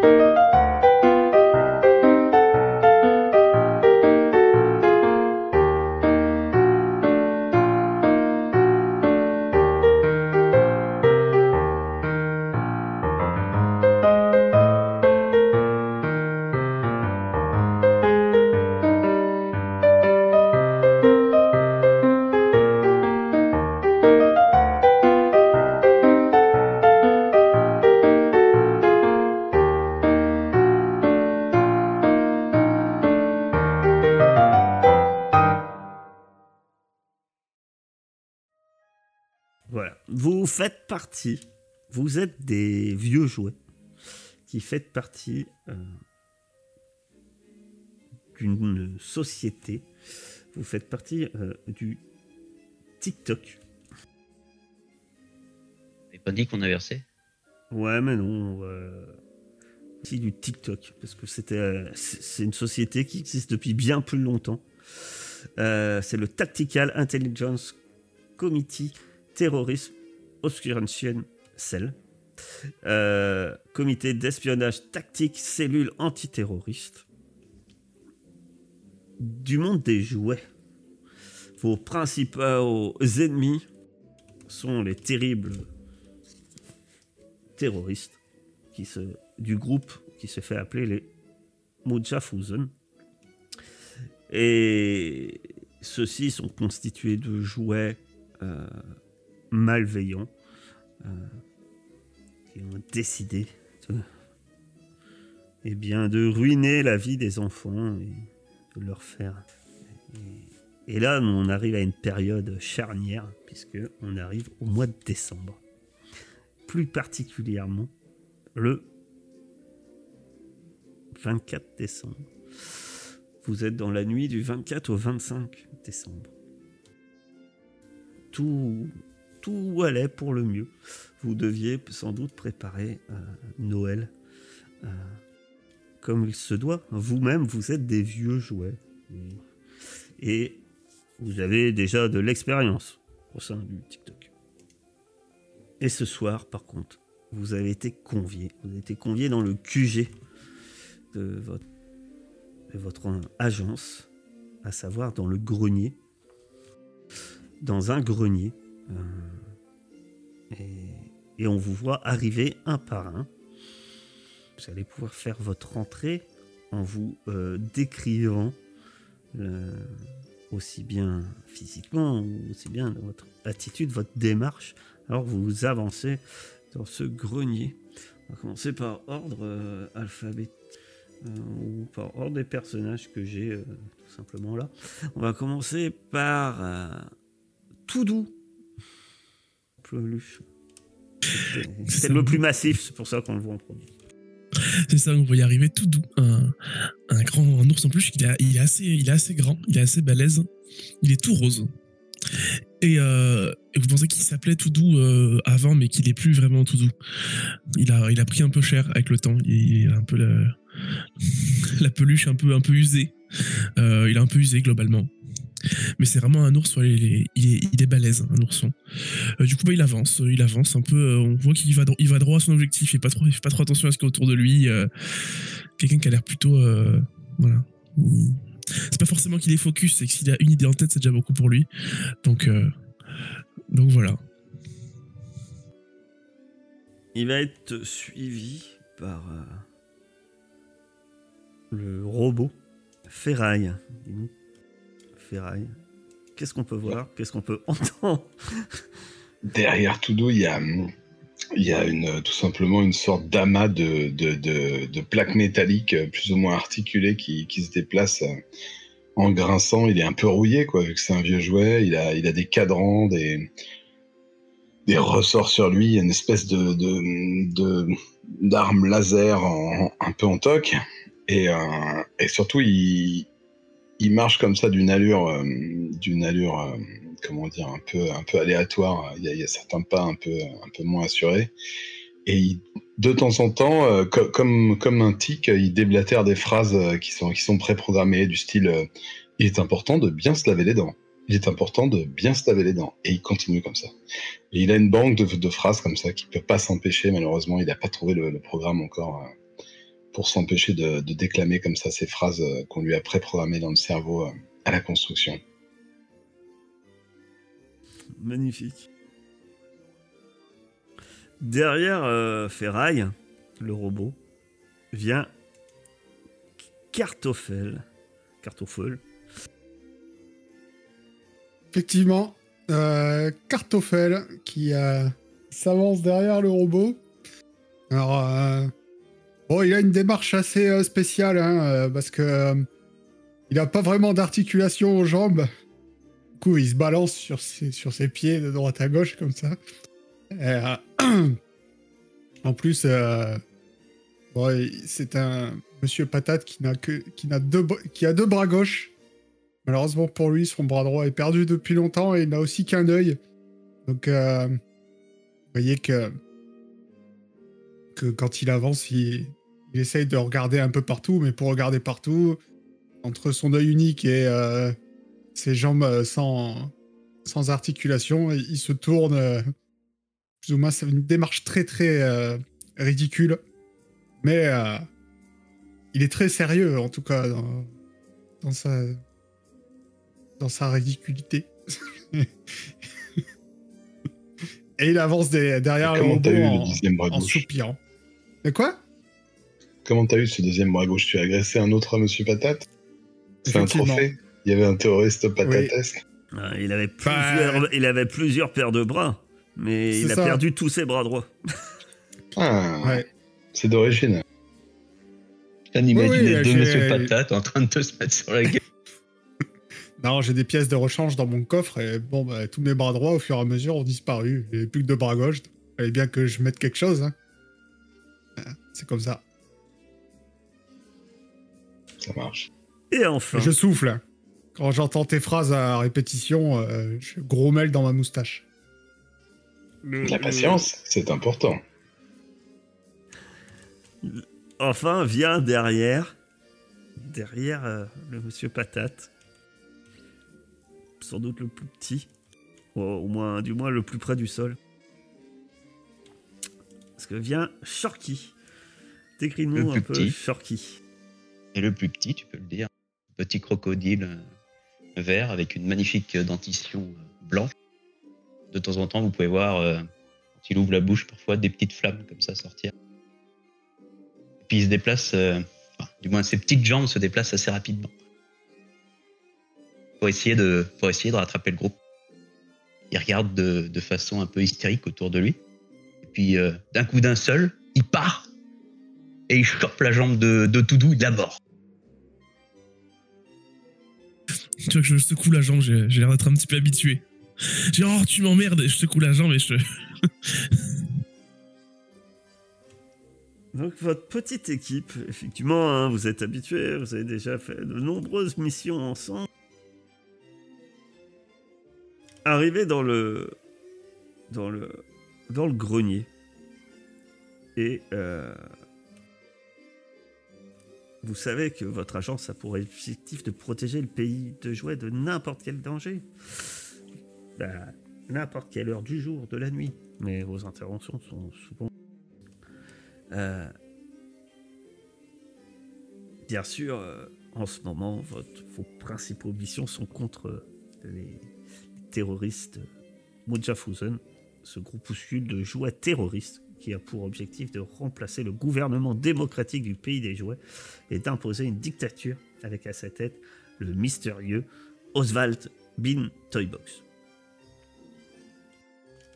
faites partie, vous êtes des vieux jouets qui faites partie euh, d'une société, vous faites partie euh, du TikTok. Pas dit qu'on a versé? Ouais, mais non. c'est du TikTok, parce que c'était, euh, c'est une société qui existe depuis bien plus longtemps. c'est le Tactical Intelligence Committee Terrorisme Obscurantian Cell, euh, comité d'espionnage tactique, cellule antiterroriste, du monde des jouets. Vos principaux ennemis sont les terribles terroristes du groupe qui se fait appeler les Mujafuzen. Et ceux-ci sont constitués de jouets euh, malveillants euh, qui ont décidé de, eh bien, de ruiner la vie des enfants et de leur faire. Et, là, on arrive à une période charnière, puisque on arrive au mois de décembre. Plus particulièrement le 24 décembre. Vous êtes dans la nuit du 24 au 25 décembre. Tout tout allait pour le mieux. Vous deviez sans doute préparer euh, Noël euh, comme il se doit. Vous-même, vous êtes des vieux jouets. Et, vous avez déjà de l'expérience au sein du TikTok. Et ce soir, par contre, vous avez été convié. Vous avez été convié dans le QG de votre, de votre agence, à savoir dans le grenier. Dans un grenier euh, et, on vous voit arriver un par un. Vous allez pouvoir faire votre entrée en vous euh, décrivant euh, aussi bien physiquement, aussi bien votre attitude, votre démarche. Alors vous avancez dans ce grenier. On va commencer par ordre alphabétique ou par ordre des personnages que j'ai tout simplement là. On va commencer par tout c'est le plus massif, c'est pour ça qu'on le voit en premier. C'est ça, on va y arriver tout doux. Un, grand ours en plus, il, il, est assez, il est assez grand, il est assez balèze, il est tout rose. Et, euh, vous pensez qu'il s'appelait tout doux euh, avant, mais qu'il est plus vraiment tout doux. Il a, il a pris un peu cher avec le temps. Il, est un peu la, la peluche un peu, un peu usée. Euh, il est un peu usé globalement. Mais c'est vraiment un ours, il, est, balèze, un ourson. Euh, du coup, bah, il avance, euh, il avance un peu. Euh, on voit qu'il va, il va droit à son objectif, il fait pas trop, fait pas trop attention à ce qu'il y a autour de lui. Quelqu'un qui a l'air plutôt. voilà. C'est pas forcément qu'il est focus, c'est que s'il a une idée en tête, c'est déjà beaucoup pour lui. Donc, donc voilà. Il va être suivi par le robot Ferraille. Qu'est-ce qu'on peut voir? Qu'est-ce qu'on peut entendre? Derrière Toudou, il y a, il y a une, tout simplement une sorte d'amas de, de, plaques métalliques plus ou moins articulées qui, se déplacent en grinçant. Il est un peu rouillé, quoi, vu que c'est un vieux jouet. Il a, il a des cadrans, des, des ressorts sur lui, une espèce de, de, d'arme laser un peu en toc. Et, euh, et surtout, il, il marche comme ça d'une allure, euh, d'une allure, euh, comment dire, un peu, un peu aléatoire. Il y, a, certains pas un peu, un peu moins assurés. Et de temps en temps, euh, comme, comme un tic, il déblatère des phrases qui sont, qui sont préprogrammées, du style Il est important de bien se laver les dents. Il est important de bien se laver les dents. Et il continue comme ça. Et il a une banque de, phrases comme ça qui ne peut pas s'empêcher, malheureusement. Il n'a pas trouvé le, programme encore pour s'empêcher de, de déclamer comme ça ces phrases euh, qu'on lui a préprogrammées dans le cerveau euh, à la construction. Magnifique. Derrière euh, Ferraille, le robot, vient Cartoffel. Cartoffel. Effectivement, euh, Cartoffel qui euh, s'avance derrière le robot. Alors, euh, bon, il a une démarche assez euh, spéciale hein, euh, parce que euh, il a pas vraiment d'articulation aux jambes. Du coup, il se balance sur ses, pieds de droite à gauche comme ça. En plus, bon, c'est un monsieur patate qui n'a que qui n'a a deux bras gauches. Malheureusement pour lui, son bras droit est perdu depuis longtemps et il n'a aussi qu'un œil. Donc, vous voyez que, que quand il avance, il, il essaye de regarder un peu partout, mais pour regarder partout, entre son œil unique et euh, ses jambes euh, sans, sans articulation, il se tourne. euh, plus ou moins, c'est une démarche très très euh, ridicule. Mais il est très sérieux, en tout cas, dans, dans sa, dans sa ridiculité. Et il avance des- derrière le en, en soupirant. Mais quoi? Comment t'as eu ce deuxième bras gauche? Tu as agressé un autre Monsieur Patate? C'est un trophée Il y avait un terroriste patatesque Ah, il, avait Bah, plusieurs, il avait plusieurs paires de bras, mais il a ça. perdu tous ses bras droits. Ah, Ouais. c'est d'origine. Viens d'imaginer Oui, oui, deux j'ai- Monsieur Patate en train de se mettre sur la gueule. Non, j'ai des pièces de rechange dans mon coffre et bon, bah, tous mes bras droits au fur et à mesure ont disparu. J'ai plus que deux bras gauches. Il fallait bien que je mette quelque chose. hein. Euh, C'est comme ça. Ça marche. Et enfin, Et Je souffle. Quand j'entends tes phrases à répétition, euh, je grommelle dans ma moustache. le- La le- patience, c'est important. enfin vient derrière, derrière euh, le monsieur Patate, sans doute le plus petit, au, au moins, du moins le plus près du sol. Parce que vient Shorky. Décris-nous un peu petit. Shorky. Et le plus petit, tu peux le dire, petit crocodile euh, vert avec une magnifique dentition euh, blanche. De temps en temps, vous pouvez voir, euh, quand il ouvre la bouche, parfois des petites flammes comme ça sortir. Et puis il se déplace, du moins ses petites jambes se déplacent assez rapidement. Pour essayer de, pour essayer de rattraper le groupe. Il regarde de, de façon un peu hystérique autour de lui. Et puis d'un coup d'un seul, il part et il chope la jambe de, de Toudou, il la mord. Tu vois que je secoue la jambe, j'ai l'air d'être un petit peu habitué. J'ai oh tu m'emmerdes, et je secoue la jambe et je. Donc votre petite équipe, effectivement, hein, vous êtes habitués, vous avez déjà fait de nombreuses missions ensemble. Arrivé dans le dans le dans le grenier et euh, vous savez que votre agence a pour objectif de protéger le pays de jouets de n'importe quel danger, Bah, n'importe quelle heure du jour, de la nuit. Mais vos interventions sont souvent euh, bien sûr, euh, en ce moment, vos principaux missions sont contre les, les terroristes. Mujahfusen, ce groupuscule de jouets terroristes qui a pour objectif de remplacer le gouvernement démocratique du pays des jouets et d'imposer une dictature avec à sa tête le mystérieux Oswald Bin Toybox.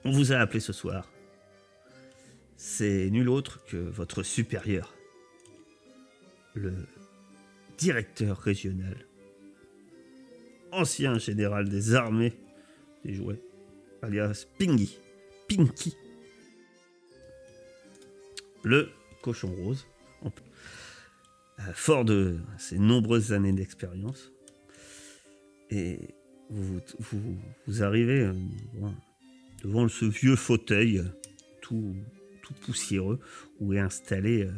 On vous a appelé ce soir c'est nul autre que votre supérieur, le directeur régional, ancien général des armées des jouets, alias Pingy, Pinky, le cochon rose, euh, fort de ses nombreuses années d'expérience, et vous, arrivez euh, devant- ce vieux fauteuil euh, tout poussiéreux où est installé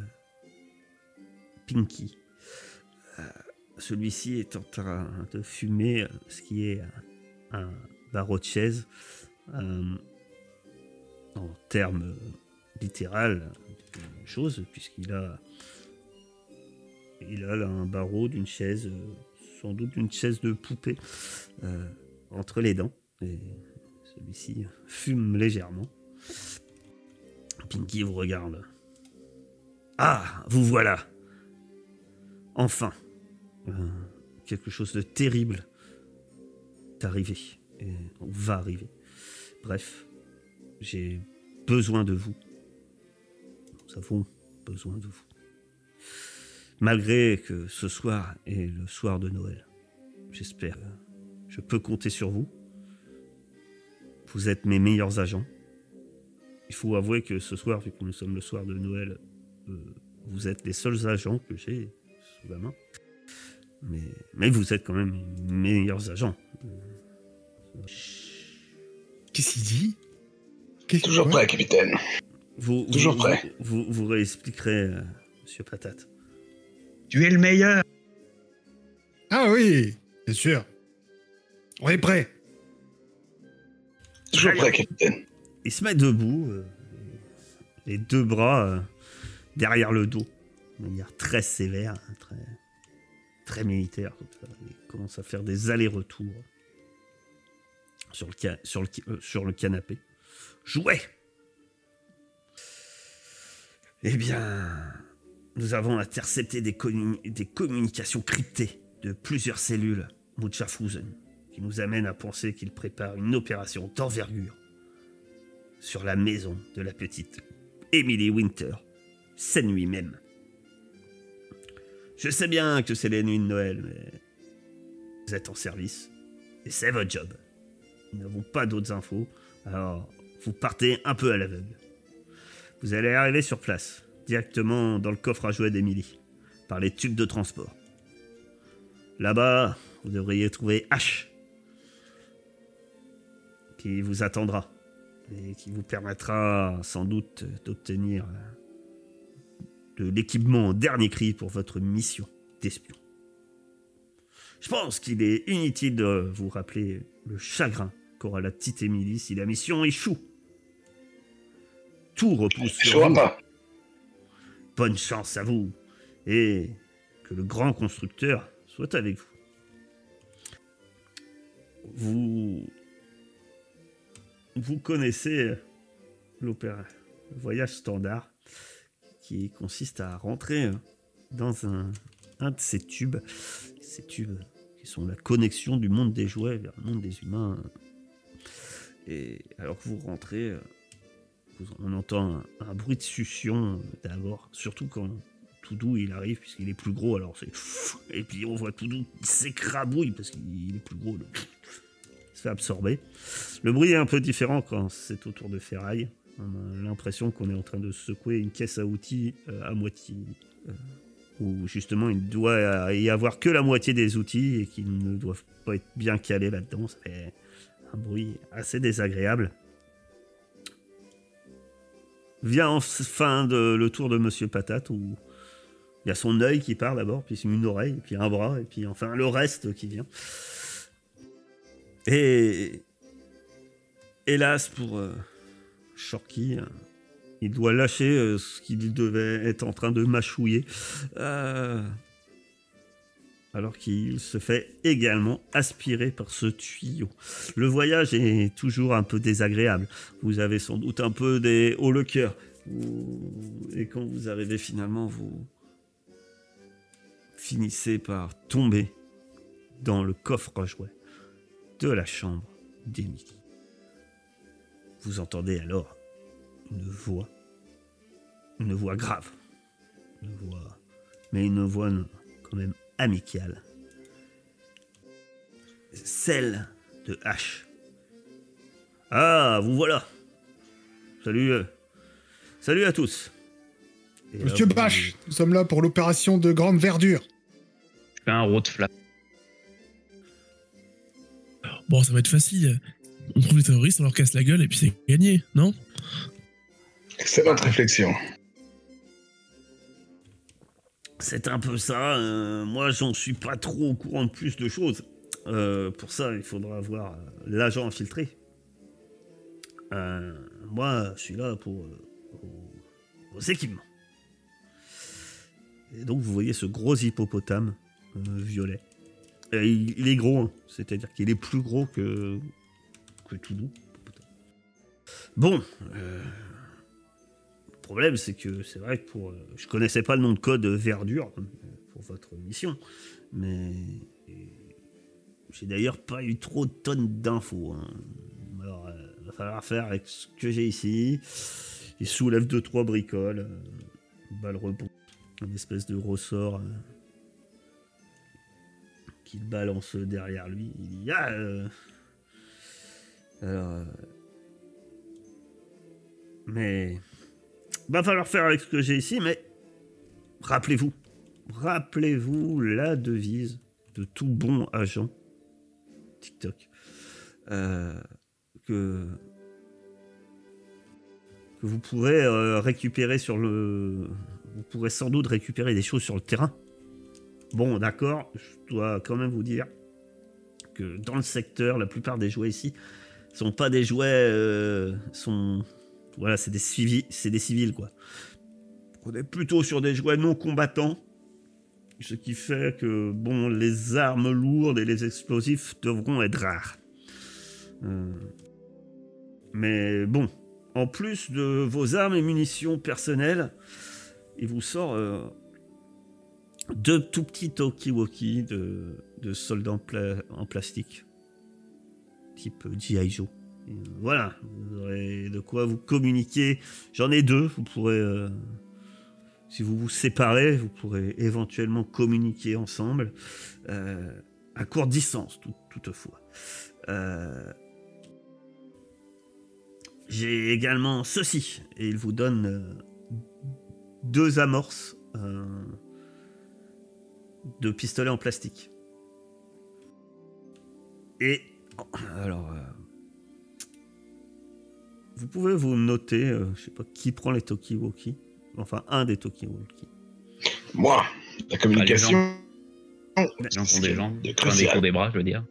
Pinky. Celui-ci est en train de fumer ce qui est un, barreau de chaise. en termes littéral, chose, puisqu'il a il a là un barreau d'une chaise, euh, sans doute une chaise de poupée, euh, entre les dents. Et celui-ci fume légèrement. Pinky vous regarde. Ah, vous voilà. Enfin, euh, quelque chose de terrible est arrivé. Et va arriver. Bref, j'ai besoin de vous. Nous avons besoin de vous. Malgré que ce soir est le soir de Noël, j'espère que je peux compter sur vous. Vous êtes mes meilleurs agents. Il faut avouer que ce soir, vu que nous sommes le soir de Noël, euh, vous êtes les seuls agents que j'ai sous la main. Mais, mais vous êtes quand même mes meilleurs agents. Qu'est-ce qu'il dit? Qu'est-ce Toujours prêt, capitaine. Vous, Toujours vous, prêt. Vous, vous, vous réexpliquerez, euh, Monsieur Patate. Tu es le meilleur. Ah oui, bien sûr. On est prêt. Toujours Allez. prêt, capitaine. Il se met debout, euh, les deux bras euh, derrière le dos, de manière très sévère, hein, très, très militaire. Il commence à faire des allers-retours sur le, ca- sur le, euh, sur le canapé. Jouet Eh bien, nous avons intercepté des, communi- des communications cryptées de plusieurs cellules Mutschafhausen qui nous amènent à penser qu'il prépare une opération d'envergure sur la maison de la petite Emily Winter, cette nuit même. Je sais bien que c'est les nuits de Noël, mais vous êtes en service et c'est votre job. Nous n'avons pas d'autres infos, alors vous partez un peu à l'aveugle. Vous allez arriver sur place, directement dans le coffre à jouets d'Emily, par les tubes de transport. Là-bas, vous devriez trouver H, qui vous attendra et qui vous permettra sans doute d'obtenir de l'équipement au dernier cri pour votre mission d'espion. Je pense qu'il est inutile de vous rappeler le chagrin qu'aura la petite Émilie si la mission échoue. Tout repousse sur vois vous. pas. Bonne chance à vous et que le grand constructeur soit avec vous. Vous vous connaissez l'opéra, le voyage standard qui consiste à rentrer dans un, un de ces tubes, ces tubes qui sont la connexion du monde des jouets vers le monde des humains. Et alors que vous rentrez, on entend un, bruit de succion euh, d'abord, surtout quand Toudou il arrive puisqu'il est plus gros. Alors c'est et puis on voit Toudou s'écrabouille parce qu'il est plus gros. Il se fait absorber. Le bruit est un peu différent quand c'est autour de ferraille. On a l'impression qu'on est en train de secouer une caisse à outils euh, à moitié. euh, où justement il doit y avoir que la moitié des outils et qu'ils ne doivent pas être bien calés là-dedans. Fait un bruit assez désagréable. Vient enfin de, le tour de Monsieur Patate où il y a son œil qui part d'abord, puis une oreille, puis un bras, et puis enfin le reste qui vient. Et hélas pour euh, Shorky, euh, il doit lâcher euh, ce qu'il devait être en train de mâchouiller. euh, alors qu'il se fait également aspirer par ce tuyau. Le voyage est toujours un peu désagréable. Vous avez sans doute un peu des hauts le cœur. Et quand vous arrivez finalement, vous finissez par tomber dans le coffre à jouets de la chambre d'Emily. Vous entendez alors une voix, une voix grave, une voix, mais une voix quand même amicale, celle de H. Ah, vous voilà. Salut, euh, salut à tous. Et là, Monsieur vous- Bache, nous sommes là pour l'opération de grande verdure. Je fais un road flap. Bon, ça va être facile. On trouve les terroristes, on leur casse la gueule et puis c'est gagné, non? Excellente réflexion. C'est un peu ça. euh, moi, j'en suis pas trop au courant de plus de choses. Euh, pour ça, il faudra avoir euh, l'agent infiltré. Moi, je suis là pour vos équipements. et donc vous voyez ce gros hippopotame violet. Et il, est gros, hein. c'est-à-dire qu'il est plus gros que, que tout doux. Bon, problème c'est que c'est vrai que pour, euh, je connaissais pas le nom de code verdure pour votre mission, mais j'ai d'ailleurs pas eu trop de tonnes d'infos. hein. Alors, euh, va falloir faire avec ce que j'ai ici. Il soulève deux trois bricoles, euh, balle rebond, une espèce de ressort qu'il balance derrière lui. Il dit ah, euh, alors, mais va falloir faire avec ce que j'ai ici. Mais rappelez-vous, rappelez-vous la devise de tout bon agent TikTok euh, que que vous pourrez euh, récupérer sur le vous pourrez sans doute récupérer des choses sur le terrain. Bon, d'accord, je dois quand même vous dire que dans le secteur, la plupart des jouets ici sont pas des jouets euh, sont voilà, c'est des civils, c'est des civils quoi. On est plutôt sur des jouets non combattants. Ce qui fait que bon, les armes lourdes et les explosifs devront être rares. Euh, Mais bon, en plus de vos armes et munitions personnelles, il vous sort euh, deux tout petits talkie-walkie de, soldats en, en plastique, type G.I. Joe. Voilà, vous aurez de quoi vous communiquer. J'en ai deux, vous pourrez, euh, si vous vous séparez, vous pourrez éventuellement communiquer ensemble, euh, à courte distance, tout- toutefois. Euh, j'ai également ceci, et il vous donne deux amorces de pistolets en plastique. Et alors, euh, vous pouvez vous noter, euh, je sais pas qui prend les Tokiwoki, enfin un des Tokiwoki. Moi, la communication. Les gens qui ont des enfin, des bras, je veux dire.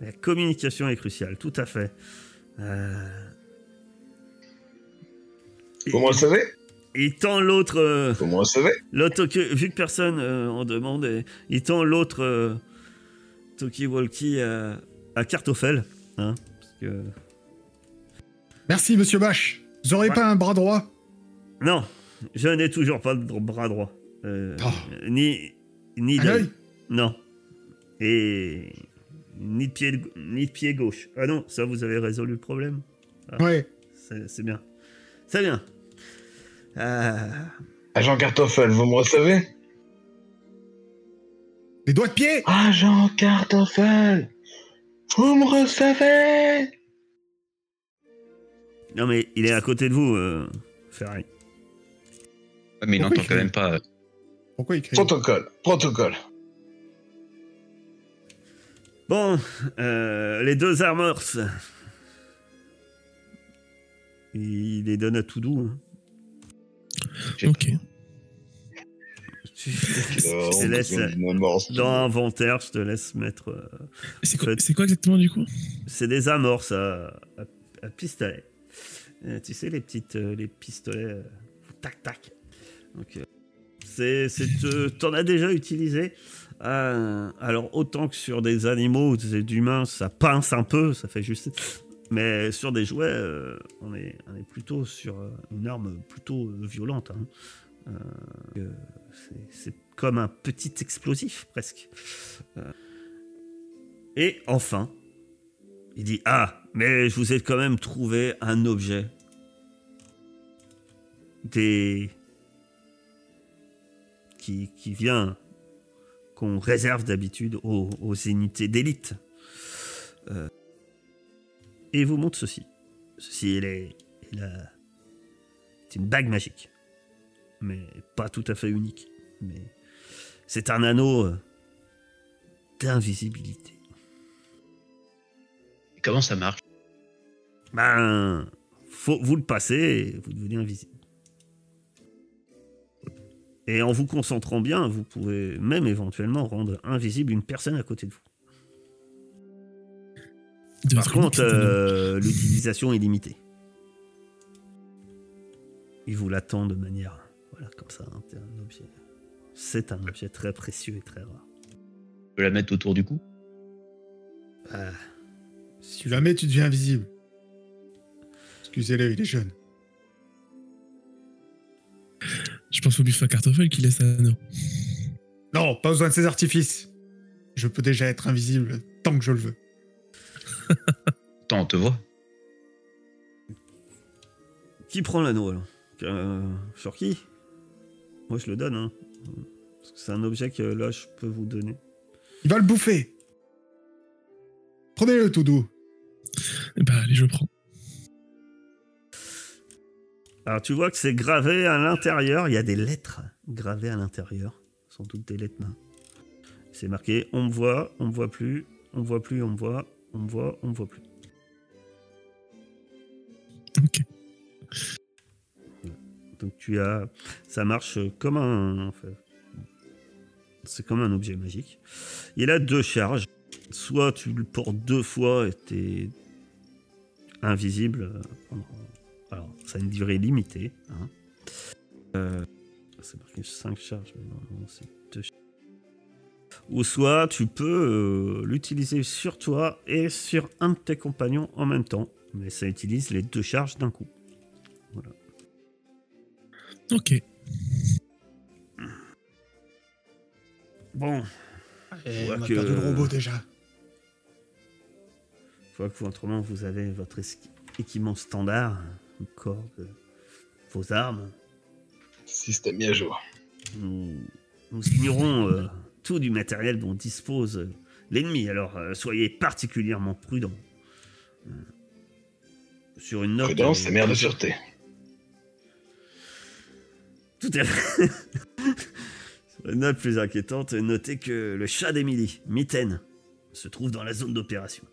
La communication est cruciale, tout à fait. Euh, Vous me recevez Il tend l'autre. euh, Vous recevez L'autre, Toki- vu que personne euh, en demande, et- il tend l'autre euh, Toki-Walkie à, à. Hein, parce que... Merci, monsieur Bash. Vous aurez Ouais. pas un bras droit? Non, je n'ai toujours pas de bras droit. Euh, Oh. Ni, ni d'œil. œil? Non. Et ni de, pied, ni de pied gauche. Ah non, ça vous avez résolu le problème? Ouais. C'est c'est bien. C'est bien. Euh, Agent Cartoffel, vous me recevez? Les doigts de pied? Agent Cartoffel Vous me recevez? Non mais il est à côté de vous, euh, Ferrari. Ouais, mais il n'entend quand même pas. euh, Pourquoi il crie Protocole, protocole. Bon, euh, les deux armors. Il les donne à tout doux. hein. Ok. Je te laisse dans l'inventaire, je te laisse mettre. euh, C'est quoi, exactement du coup? C'est des amorces à, à, à pistolet. Euh, tu sais, les petites euh, les pistolets. euh, tac, tac. Donc, c'est, t'en as déjà utilisé. Alors, autant que sur des animaux, des d'humains, ça pince un peu, ça fait juste. Mais sur des jouets, on, est, on est plutôt sur une arme plutôt violente. hein. C'est, comme un petit explosif, presque. Et enfin, il dit Ah, mais je vous ai quand même trouvé un objet. Des. qui, qui vient. qu'on réserve d'habitude aux, aux unités d'élite. Euh, et il vous montre ceci. Ceci, est. c'est une bague magique. Mais pas tout à fait unique. Mais c'est un anneau euh, d'invisibilité. Comment ça marche? Ben, faut, vous le passez et vous devenez invisible. Et en vous concentrant bien, vous pouvez même éventuellement rendre invisible une personne à côté de vous. Par contre, euh, l'utilisation est limitée. Il vous l'attend de manière. Voilà. comme ça, hein, c'est un objet. C'est un objet très précieux et très rare. Je peux la mettre autour du cou? Ah, Si tu la mets, tu deviens invisible. Excusez-le, il est jeune. Je pense au buffet à cartoffel qui laisse un anneau. Non, pas besoin de ces artifices. Je peux déjà être invisible tant que je le veux. Attends, on te voit. Qui prend l'anneau alors Euh, Sur qui Moi je le donne, hein. Parce que c'est un objet que là je peux vous donner. Il va le bouffer. Prenez-le tout doux. Bah, allez, je prends. Alors tu vois que c'est gravé à l'intérieur, il y a des lettres gravées à l'intérieur, sans doute des lettres mains. C'est marqué on me voit, on me voit plus, on me voit plus, on me voit, on me voit, on me voit plus. Ok. Donc tu as ça marche comme un en fait. C'est comme un objet magique. Il a deux charges. Soit tu le portes deux fois et t'es invisible euh, pendant alors, ça a une durée limitée. hein. Euh, c'est marqué 5 charges, mais normalement c'est 2 charges. Ou soit tu peux euh, l'utiliser sur toi et sur un de tes compagnons en même temps. Mais ça utilise les deux charges d'un coup. Voilà. Ok. Bon, Et on a que- perdu le robot déjà. Je vois que vous, autrement, vous avez votre équipement standard, une corde, vos armes. Système mis à jour. Nous, nous ignorons euh, tout du matériel dont dispose euh, l'ennemi, alors euh, soyez particulièrement prudents. Euh, sur une note. Prudence, c'est mère de sûreté. Tout à fait. Sur une note plus inquiétante, notez que le chat d'Emily, Mitten, se trouve dans la zone d'opération.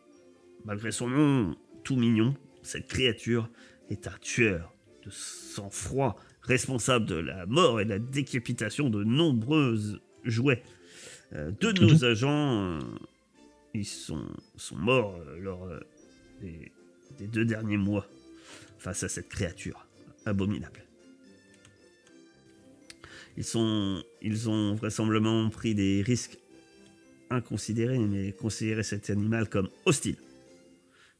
Malgré son nom tout mignon, cette créature est un tueur de sang-froid, responsable de la mort et de la décapitation de nombreux jouets. Euh, deux de nos agents, euh, ils sont, sont morts euh, lors des, des deux derniers mois face à cette créature abominable. Ils, sont, ils ont vraisemblablement pris des risques inconsidérés, mais considéré cet animal comme hostile.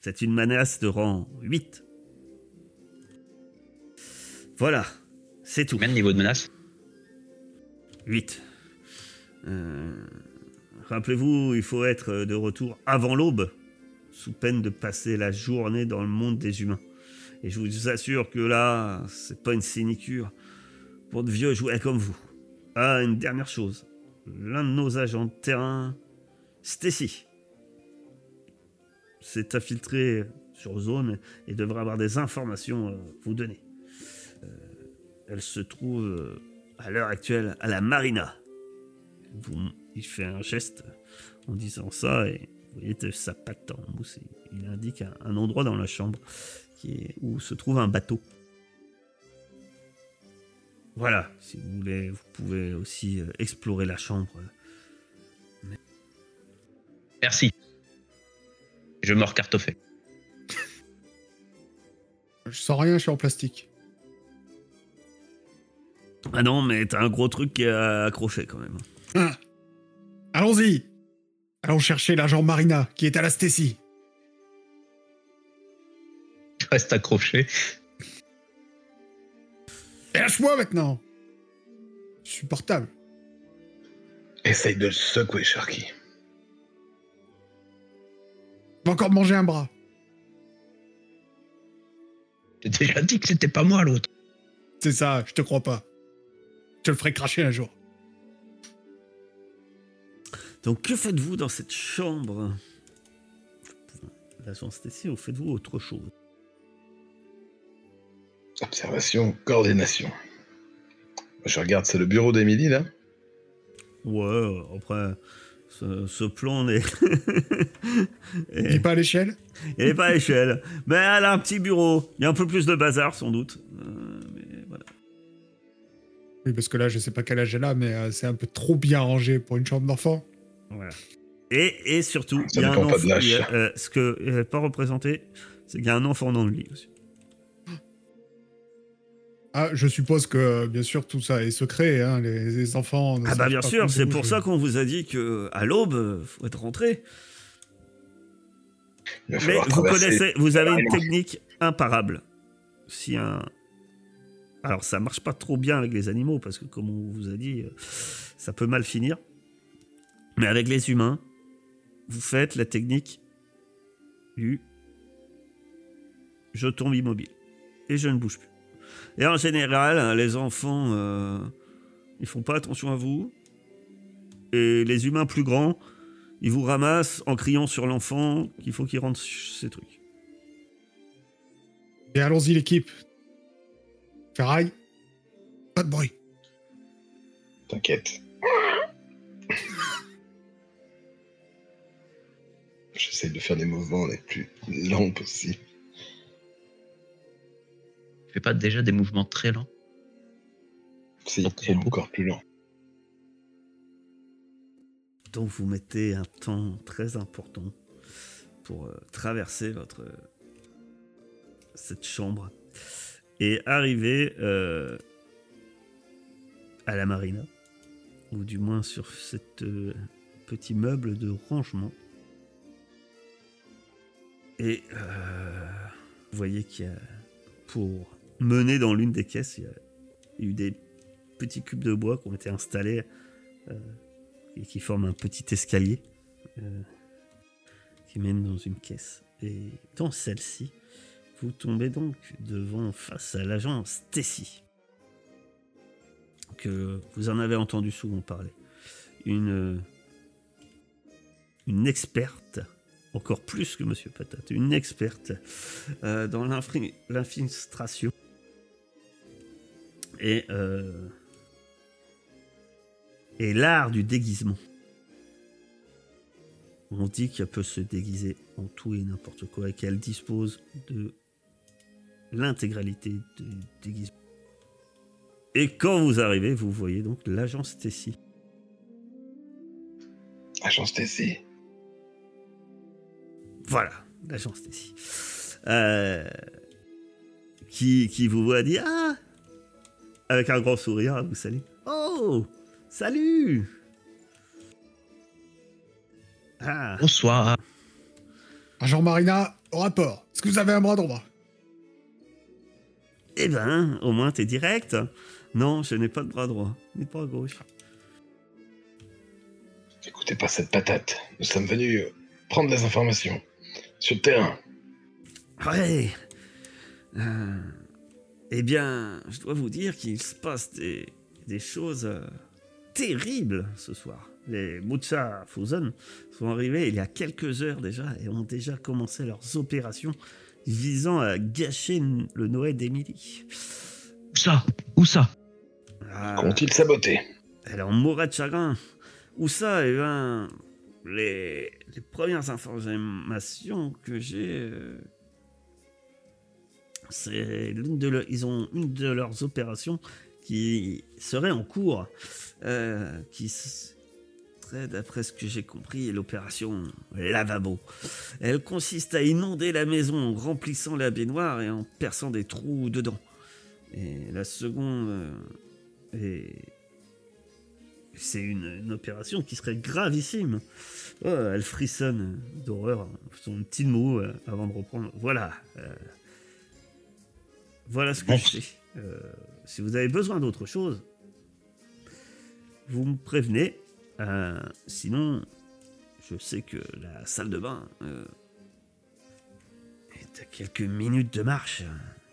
C'est une menace de rang 8. Voilà, c'est tout. Même niveau de menace 8. Euh, Rappelez-vous, il faut être de retour avant l'aube, sous peine de passer la journée dans le monde des humains. Et je vous assure que là, c'est pas une sinicure pour de vieux jouets comme vous. Ah, une dernière chose. L'un de nos agents de terrain, Stacy, s'est infiltré sur zone et devrait avoir des informations à vous donner. Euh, elle se trouve euh, à l'heure actuelle à la marina. Il fait un geste en disant ça et vous voyez sa patte en mousse. Il indique un, endroit dans la chambre qui est, où se trouve un bateau. Voilà, si vous voulez, vous pouvez aussi euh, explorer la chambre. Merci. Je mords cartoffé. Je sens rien, je suis en plastique. Ah non, mais t'as un gros truc qui est accroché quand même. Ah. Allons-y Allons chercher l'agent Marina qui est à la Stacy. Je reste accroché. Lâche-moi maintenant Supportable. Essaye de le secouer, Sharky. Va encore manger un bras. J'ai déjà dit que c'était pas moi l'autre. C'est ça, je te crois pas. Je te le ferai cracher un jour. Donc que faites-vous dans cette chambre? L'agent Stacy, ou faites-vous autre chose? Observation, coordination. Je regarde, c'est le bureau d'Emily, là Ouais, après, ce, ce plan n'est... Il est pas à l'échelle? Il n'est pas à l'échelle. Mais elle a un petit bureau. Il y a un peu plus de bazar, sans doute. Euh, mais voilà. Oui, parce que là, je sais pas quel âge elle a, mais euh, c'est un peu trop bien rangé pour une chambre d'enfant. Voilà. Et, et surtout, il y a un enfant. a, ça. euh, ce que n'est pas représenté, c'est qu'il y a un enfant dans le lit aussi. Ah, je suppose que, bien sûr, tout ça est secret. Hein, les, les enfants. ne Ah bah bien sûr, c'est pour ça qu'on vous a dit que à l'aube, faut être rentré. Mais vous connaissez, vous avez une technique imparable. Si un, alors ça marche pas trop bien avec les animaux parce que comme on vous a dit, euh, ça peut mal finir. Mais avec les humains, vous faites la technique du je tombe immobile et je ne bouge plus. Et en général, hein, les enfants, euh, ils font pas attention à vous. Et les humains plus grands, ils vous ramassent en criant sur l'enfant qu'il faut qu'il rentre ses trucs. Et allons-y, l'équipe. Ferraille, pas de bruit. T'inquiète. J'essaie de faire des mouvements les plus lents possibles. Tu fais pas déjà des mouvements très lents robot. encore plus lent. Donc vous mettez un temps très important pour euh, traverser votre cette chambre et arriver euh, à la marina ou du moins sur cet petit meuble de rangement. Et euh, vous voyez qu'il y a pour mener dans l'une des caisses, il y a eu des petits cubes de bois qui ont été installés euh, et qui forment un petit escalier euh, qui mène dans une caisse. Et dans celle-ci, vous tombez donc devant face à l'agent Stacy, que vous en avez entendu souvent parler. Une, une experte, encore plus que Monsieur Patate, une experte euh, dans l'infiltration. Et euh, et l'art du déguisement. On dit qu'elle peut se déguiser en tout et n'importe quoi et qu'elle dispose de l'intégralité du déguisement. Et quand vous arrivez, vous voyez donc l'agent Stacy. Agence TC. Voilà, l'agent Stacy. Euh, qui, qui vous voit dire Ah Avec un grand sourire, vous salue. Oh Salut Ah Bonsoir. Agent Marina, au rapport. Est-ce que vous avez un bras droit? Eh ben, au moins t'es direct. Non, je n'ai pas de bras droit, ni de bras gauche. Écoutez pas cette patate. Nous sommes venus prendre des informations sur le terrain. Ouais. Euh, eh bien, je dois vous dire qu'il se passe des, des choses euh, terribles ce soir. Les Mucha Fusen sont arrivés il y a quelques heures déjà et ont déjà commencé leurs opérations visant à gâcher le Noël d'Emily. Où ça? Où ça? Ah, Qu'ont-ils saboté? Elle en mourrait de chagrin. Où ça? Eh bien, les, les premières informations que j'ai, euh, c'est de ils ont une de leurs opérations qui serait en cours, euh, qui serait, d'après ce que j'ai compris, l'opération lavabo. Elle consiste à inonder la maison en remplissant la baignoire et en perçant des trous dedans. Et la seconde euh, est c'est une, opération qui serait gravissime. Oh, elle frissonne d'horreur. Son petit mot euh, avant de reprendre. Voilà. Voilà ce que Bon. je sais. Euh, si vous avez besoin d'autre chose, vous me prévenez. Euh, sinon, je sais que la salle de bain euh, est à quelques minutes de marche.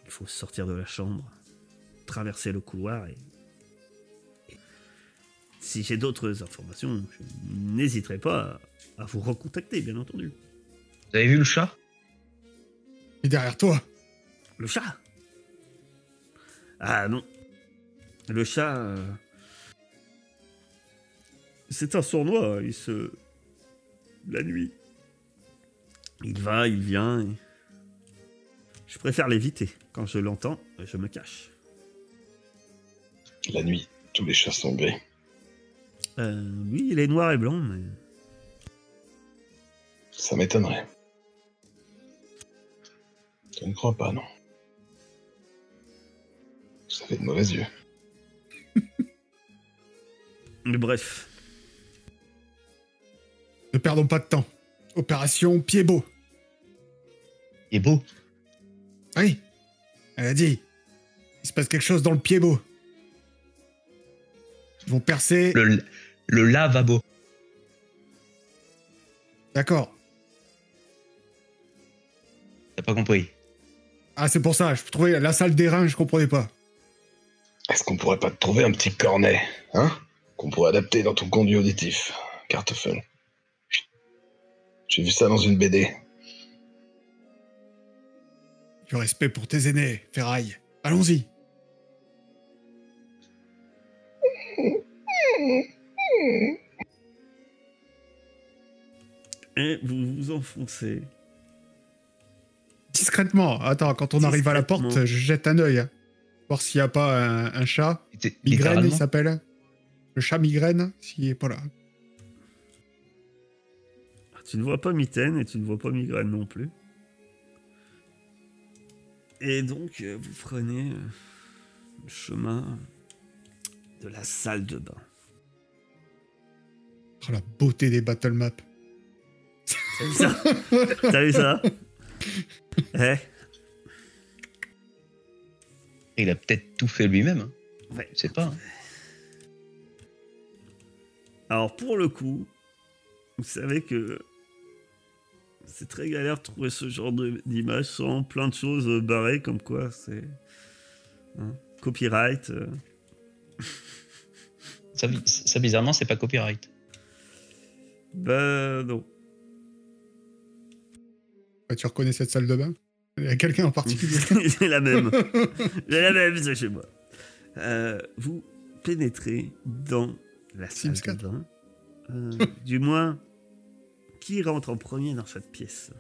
Il faut sortir de la chambre, traverser le couloir et si j'ai d'autres informations, je n'hésiterai pas à vous recontacter, bien entendu. Vous avez vu le chat? Et derrière toi Le chat? Ah non. Le chat... euh, C'est un sournois, il se... La nuit. Il va, il vient. et- Je préfère l'éviter. Quand je l'entends, je me cache. La nuit, tous les chats sont gris. Euh, oui, il est noir et blanc, mais... Ça m'étonnerait. Je ne crois pas, non. Vous avez de mauvais yeux. Mais bref. Ne perdons pas de temps. Opération pied beau. Il est beau. Oui. Elle a dit. Il se passe quelque chose dans le pied beau. Ils vont percer. Le, le lavabo. D'accord. T'as pas compris? Ah, c'est pour ça. Je trouvais la salle des reins, je comprenais pas. Est-ce qu'on pourrait pas te trouver un petit cornet, hein Qu'on pourrait adapter dans ton conduit auditif, Cartoffel. J'ai vu ça dans une BD. Du respect pour tes aînés, Ferraille. Allons-y. Et vous vous enfoncez. Discrètement. Attends, quand on arrive à la porte, je jette un œil. Voir s'il n'y a pas un, un chat. Migraine, il s'appelle. Le chat migraine, s'il est pas là. Tu ne vois pas Mitaine et tu ne vois pas Migraine non plus. Et donc, euh, vous prenez euh, le chemin de la salle de bain. Oh, la beauté des battle maps. T'as vu ça? T'as vu ça? Eh? Il a peut-être tout fait lui-même. Hein. Ouais. Je sais pas. hein. Alors, pour le coup, vous savez que c'est très galère de trouver ce genre de- d'image sans plein de choses euh, barrées, comme quoi c'est. hein, copyright. euh. Ça, ça, bizarrement, c'est pas copyright. Bah, non. Ah, tu reconnais cette salle de bain? Il y a quelqu'un en particulier J'ai la même. J'ai la même, c'est chez moi. Euh, vous pénétrez dans la salle Sims de bain. Euh, du moins, qui rentre en premier dans cette pièce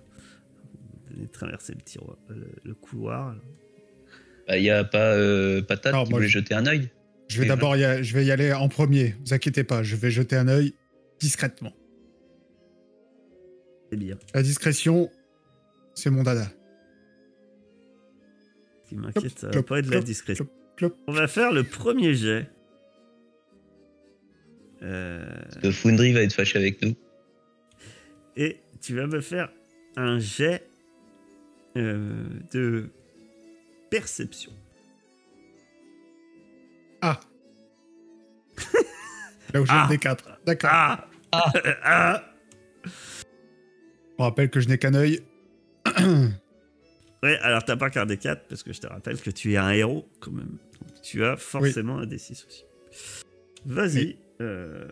Vous venez de traverser le, tiroir, le, le couloir. Bah, Il y a pas euh, Patate Alors, qui moi, voulait je- jeter un œil. Je vais d'abord y, a- je vais y aller en premier. Vous inquiétez pas, je vais jeter un œil discrètement. C'est bien. La discrétion, c'est mon dada. Qui m'inquiète, ça va pas être la discrétion. On va faire le premier jet. Euh, Que Foundry va être fâché avec nous. et tu vas me faire un jet euh, de perception. Ah Là où j'ai Ah. le D4. D'accord. Ah Ah. Ah On rappelle que je n'ai qu'un œil. Ouais, alors t'as pas qu'un D4, parce que je te rappelle que tu es un héros, quand même. Donc, tu as forcément un D6 aussi. Vas-y. Oui. Euh...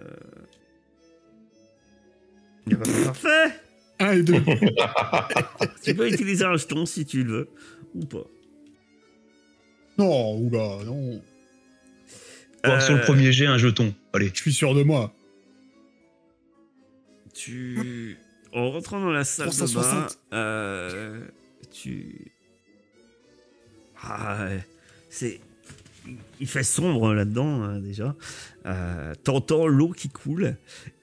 Eh ben, Parfait Un et deux. Tu peux utiliser un jeton si tu le veux, ou pas. non, oula, non. Bon, Sur le Euh, premier jet, un jeton. Allez. Je suis sûr de moi. Tu. En rentrant dans la salle de bain, 360. euh, tu. Ah, ouais. c'est. Il fait sombre là-dedans, hein, déjà. Euh, T'entends l'eau qui coule.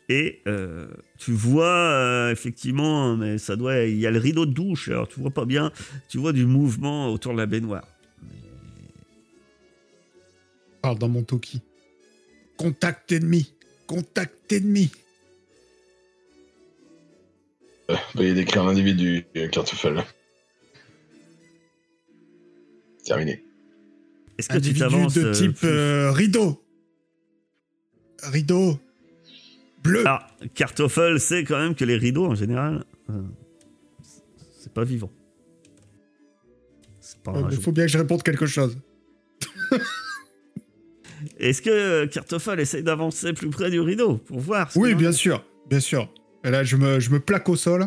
Et euh, tu vois, euh, effectivement, mais ça doit. Il y a le rideau de douche, alors tu vois pas bien. Tu vois du mouvement autour de la baignoire. Parle dans mon Toki. Contact ennemi. Contact ennemi. Euh, veuillez décrire l'individu, euh, Cartoffel. Terminé. Est-ce que tu Individu t'avances de euh, type euh, rideau. Rideau. Bleu. Alors, Kartoffel sait quand même que les rideaux, en général, euh, c'est pas vivant. C'est pas un Il faut bien que je réponde quelque chose. Est-ce que Kartoffel essaye d'avancer plus près du rideau pour voir ce Oui, bien sûr. Bien sûr. Et là, je me, je me plaque au sol.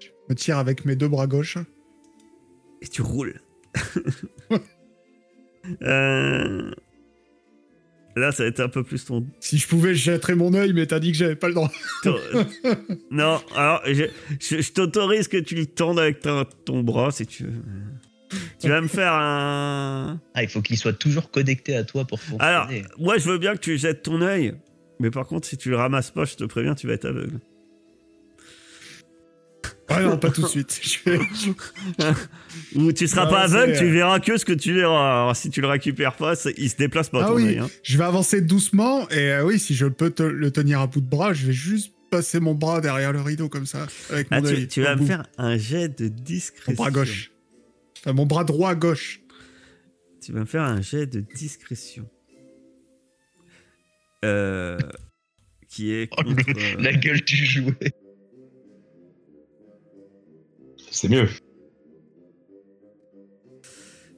Je me tire avec mes deux bras gauches. Et tu roules. Euh, Là, ça va être un peu plus ton. Si je pouvais, je jetterais mon œil, mais t'as dit que j'avais pas le droit. non, alors, je, je- je t'autorise que tu le tendes avec ta- ton bras si tu veux. Tu vas me faire un. Ah, il faut qu'il soit toujours connecté à toi pour fonctionner. Alors, moi, je veux bien que tu jettes ton œil. Mais par contre, si tu le ramasses pas, je te préviens, tu vas être aveugle. Ah non, pas tout de suite. Vais- Ou tu seras pas aveugle, tu verras que ce que tu verras. Alors si tu le récupères pas, il se déplace pas Ah ton oui. hein. Je vais avancer doucement et euh, oui, si je peux te- le tenir à bout de bras, je vais juste passer mon bras derrière le rideau comme ça, avec mon Ah, tu, œil. tu vas me faire un jet de discrétion. mon bras gauche. Enfin, mon bras droit gauche. Tu vas me faire un jet de discrétion. Euh, qui est Oh, le- euh, La gueule du jouet. C'est mieux.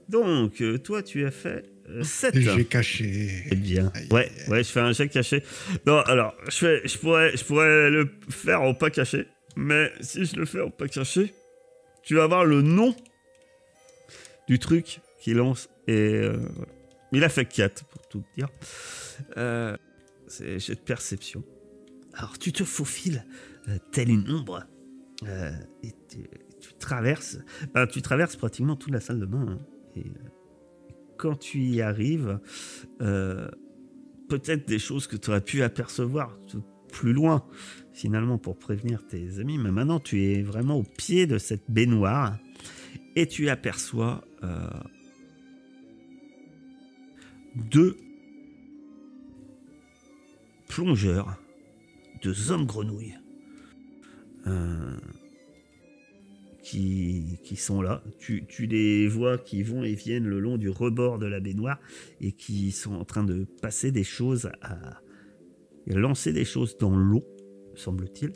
Donc, euh, toi, tu as fait 7. Et j'ai caché. C'est bien. Aïe, Ouais, ouais, je fais un jet caché. Non, alors, je, fais, je, pourrais, je pourrais le faire en pas caché. Mais si je le fais en pas caché, tu vas avoir le nom du truc qu'il lance. Et euh, voilà. il a fait 4, pour tout dire. Euh, c'est jet de perception. Alors, tu te faufiles, euh, telle une ombre. Euh, et tu traverses. ben, tu traverses pratiquement toute la salle de bain. hein. et euh, quand tu y arrives, euh, peut-être des choses que tu aurais pu apercevoir plus loin, finalement, pour prévenir tes amis. Mais maintenant, tu es vraiment au pied de cette baignoire et tu aperçois euh, deux plongeurs, deux hommes grenouilles. euh, qui, sont là. Tu, les vois qui vont et viennent le long du rebord de la baignoire et qui sont en train de passer des choses à, lancer des choses dans l'eau, semble-t-il.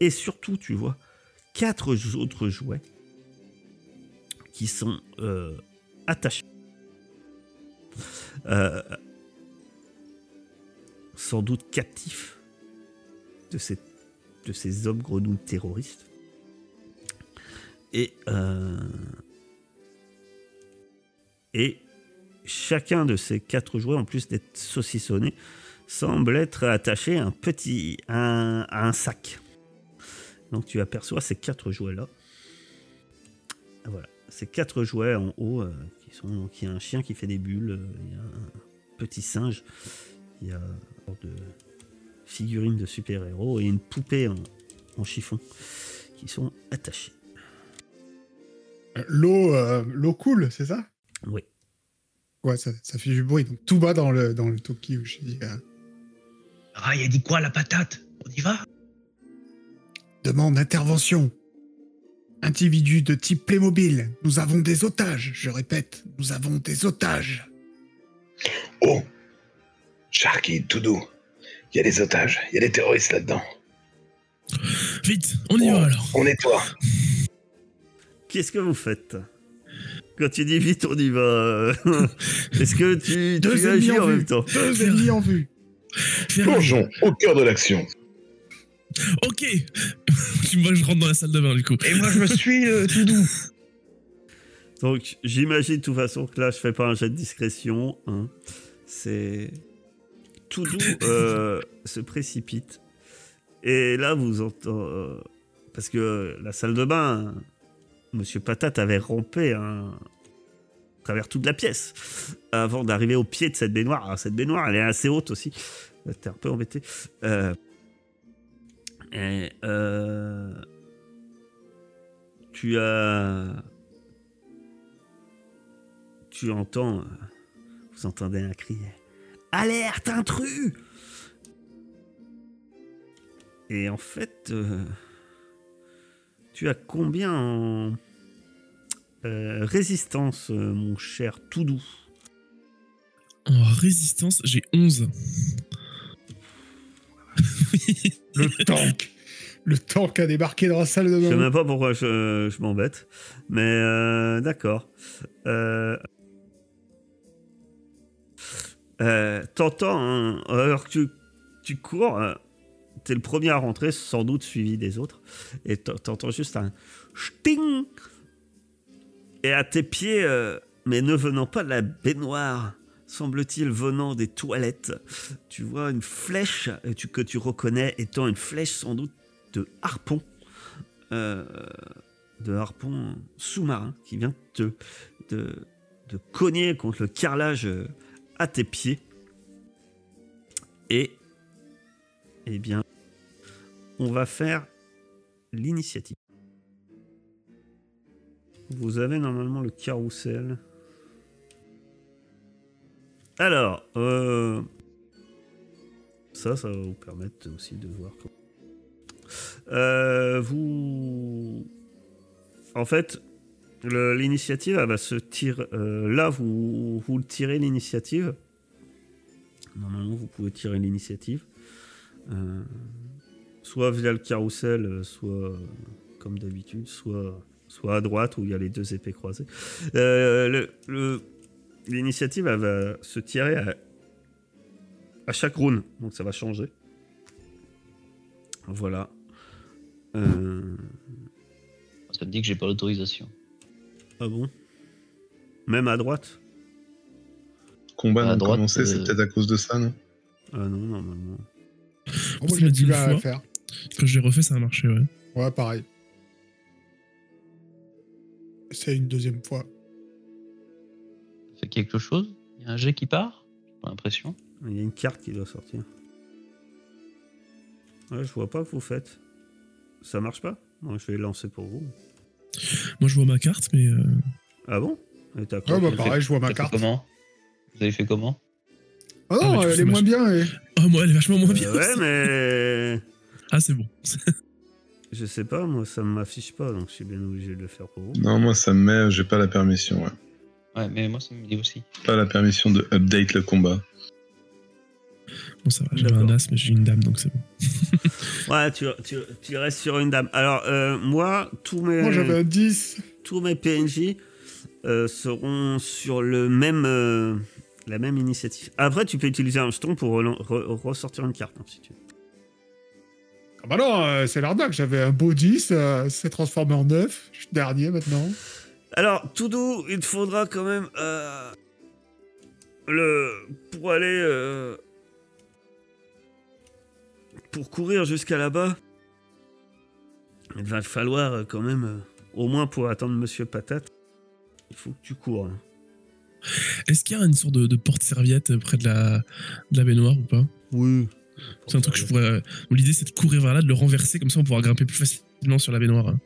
Et surtout, tu vois quatre autres jouets qui sont euh, attachés. Euh, sans doute captifs de, ces- de ces hommes grenouilles terroristes. Et, euh, et chacun de ces quatre jouets, en plus d'être saucissonné, semble être attaché à un petit sac. Donc tu aperçois ces quatre jouets-là. Voilà, ces quatre jouets en haut, euh, qui sont donc il y a un chien qui fait des bulles, euh, il y a un petit singe, il y a de figurine de super-héros et une poupée en, en chiffon qui sont attachés. Euh, L'eau, euh, l'eau coule, c'est ça? Oui. Ouais, ça, ça fait du bruit. Donc tout bas dans le dans le Toki où je dis. euh, Ah, il a dit quoi, la patate? On y va? Demande intervention. Individu de type Playmobil, nous avons des otages. Je répète, nous avons des otages. Oh Sharky, tout doux. Il y a des otages, il y a des terroristes là-dedans. Vite, on y Oh, va alors. On nettoie. Qu'est-ce que vous faites Quand tu dis vite, on y va. Est-ce que tu, Deux tu agis en même temps Deux ennemis en vue. Plongeons au cœur de l'action. Ok. Moi, je rentre dans la salle de bain du coup. Et moi, je me suis euh, tout doux. Donc, j'imagine de toute façon que là, je fais pas un jet de discrétion. hein. C'est. Tout doux euh, se précipite. Et là, vous entendez. euh, parce que euh, la salle de bain, Monsieur Patate avait rampé à travers toute la pièce avant d'arriver au pied de cette baignoire. Alors, cette baignoire, elle est assez haute aussi. T'es un peu embêté. Euh, euh, tu as tu entends, euh, vous entendez un cri Alerte, intrus Et en fait, tu as combien en euh, résistance, euh, mon cher tout doux En résistance, j'ai 11. Le tank. Le tank a débarqué dans la salle de Je sais bain. même pas pourquoi je, je m'embête, mais euh, d'accord. Euh, euh, T'entends, hein, alors que tu, tu cours, t'es le premier à rentrer, sans doute suivi des autres, et t'en- t'entends juste un sting Et à tes pieds, euh, mais ne venant pas de la baignoire, semble-t-il venant des toilettes, tu vois une flèche euh, que tu reconnais étant une flèche sans doute de harpon euh, de harpon sous-marin qui vient te, de, cogner contre le carrelage à tes pieds. Et, eh bien, on va faire l'initiative. Vous avez normalement le carrousel. Alors, euh, ça, ça va vous permettre aussi de voir. comment- Euh, vous, en fait, l'initiative, elle va se tirer. euh, là, vous, tirez l'initiative. Normalement, vous pouvez tirer l'initiative. Euh, soit via le carrousel, soit comme d'habitude, soit, soit à droite où il y a les deux épées croisées. Euh, le- le- L'initiative, elle va se tirer à, à chaque round, donc ça va changer. Voilà. Euh, Ça me dit que j'ai pas l'autorisation. Ah bon? Même à droite? Combat À droite, c'est euh, peut-être à cause de ça, non? Ah non, normalement. Oh, moi, m'a j'ai dit du une mal à faire. Quand je l'ai refait, ça a marché, ouais. Ouais, pareil. C'est une deuxième fois. Fait quelque chose? Il y a un jet qui part? J'ai pas l'impression. Il y a une carte qui doit sortir. Ouais, je vois pas que vous faites. Ça marche pas? Moi, je vais lancer pour vous. Moi, je vois ma carte, mais euh, Ah bon? Et t'as quoi? Ouais, bah fait- pareil, je vois ma carte. comment? Vous avez fait comment? Ah Ah, non, mais tu elle fais est moins bien. et- oh, moi, elle est vachement moins Euh, bien. Ouais, mais. Ah, c'est bon. Je sais pas, moi, ça m'affiche pas, donc je suis bien obligé de le faire pour vous. Non, moi ça me met, j'ai pas la permission, ouais. Ouais, mais moi ça me dit aussi. Pas la permission de update le combat. Bon, ça va. J'avais un as, mais j'ai une dame, donc c'est bon. Ouais, tu, tu, tu restes sur une dame. Alors, euh, moi, tous mes, Moi, j'avais un 10. tous mes PNJ euh, seront sur le même, euh, la même initiative. Après, tu peux utiliser un jeton pour re- ressortir une carte, hein, si tu veux. Ah bah non, euh, c'est l'arnaque. J'avais un beau 10, euh, c'est transformé en 9. Je suis dernier maintenant. Alors, tout doux, il te faudra quand même euh, le pour aller euh, pour courir jusqu'à là-bas. Il va te falloir quand même euh, au moins pour attendre Monsieur Patate. Il faut que tu cours. hein. Est-ce qu'il y a une sorte de, de porte-serviette près de la, de la baignoire ou pas? Oui. C'est un truc que je pourrais. euh, L'idée, c'est de courir vers là, de le renverser, comme ça on pourra grimper plus facilement sur la baignoire. hein.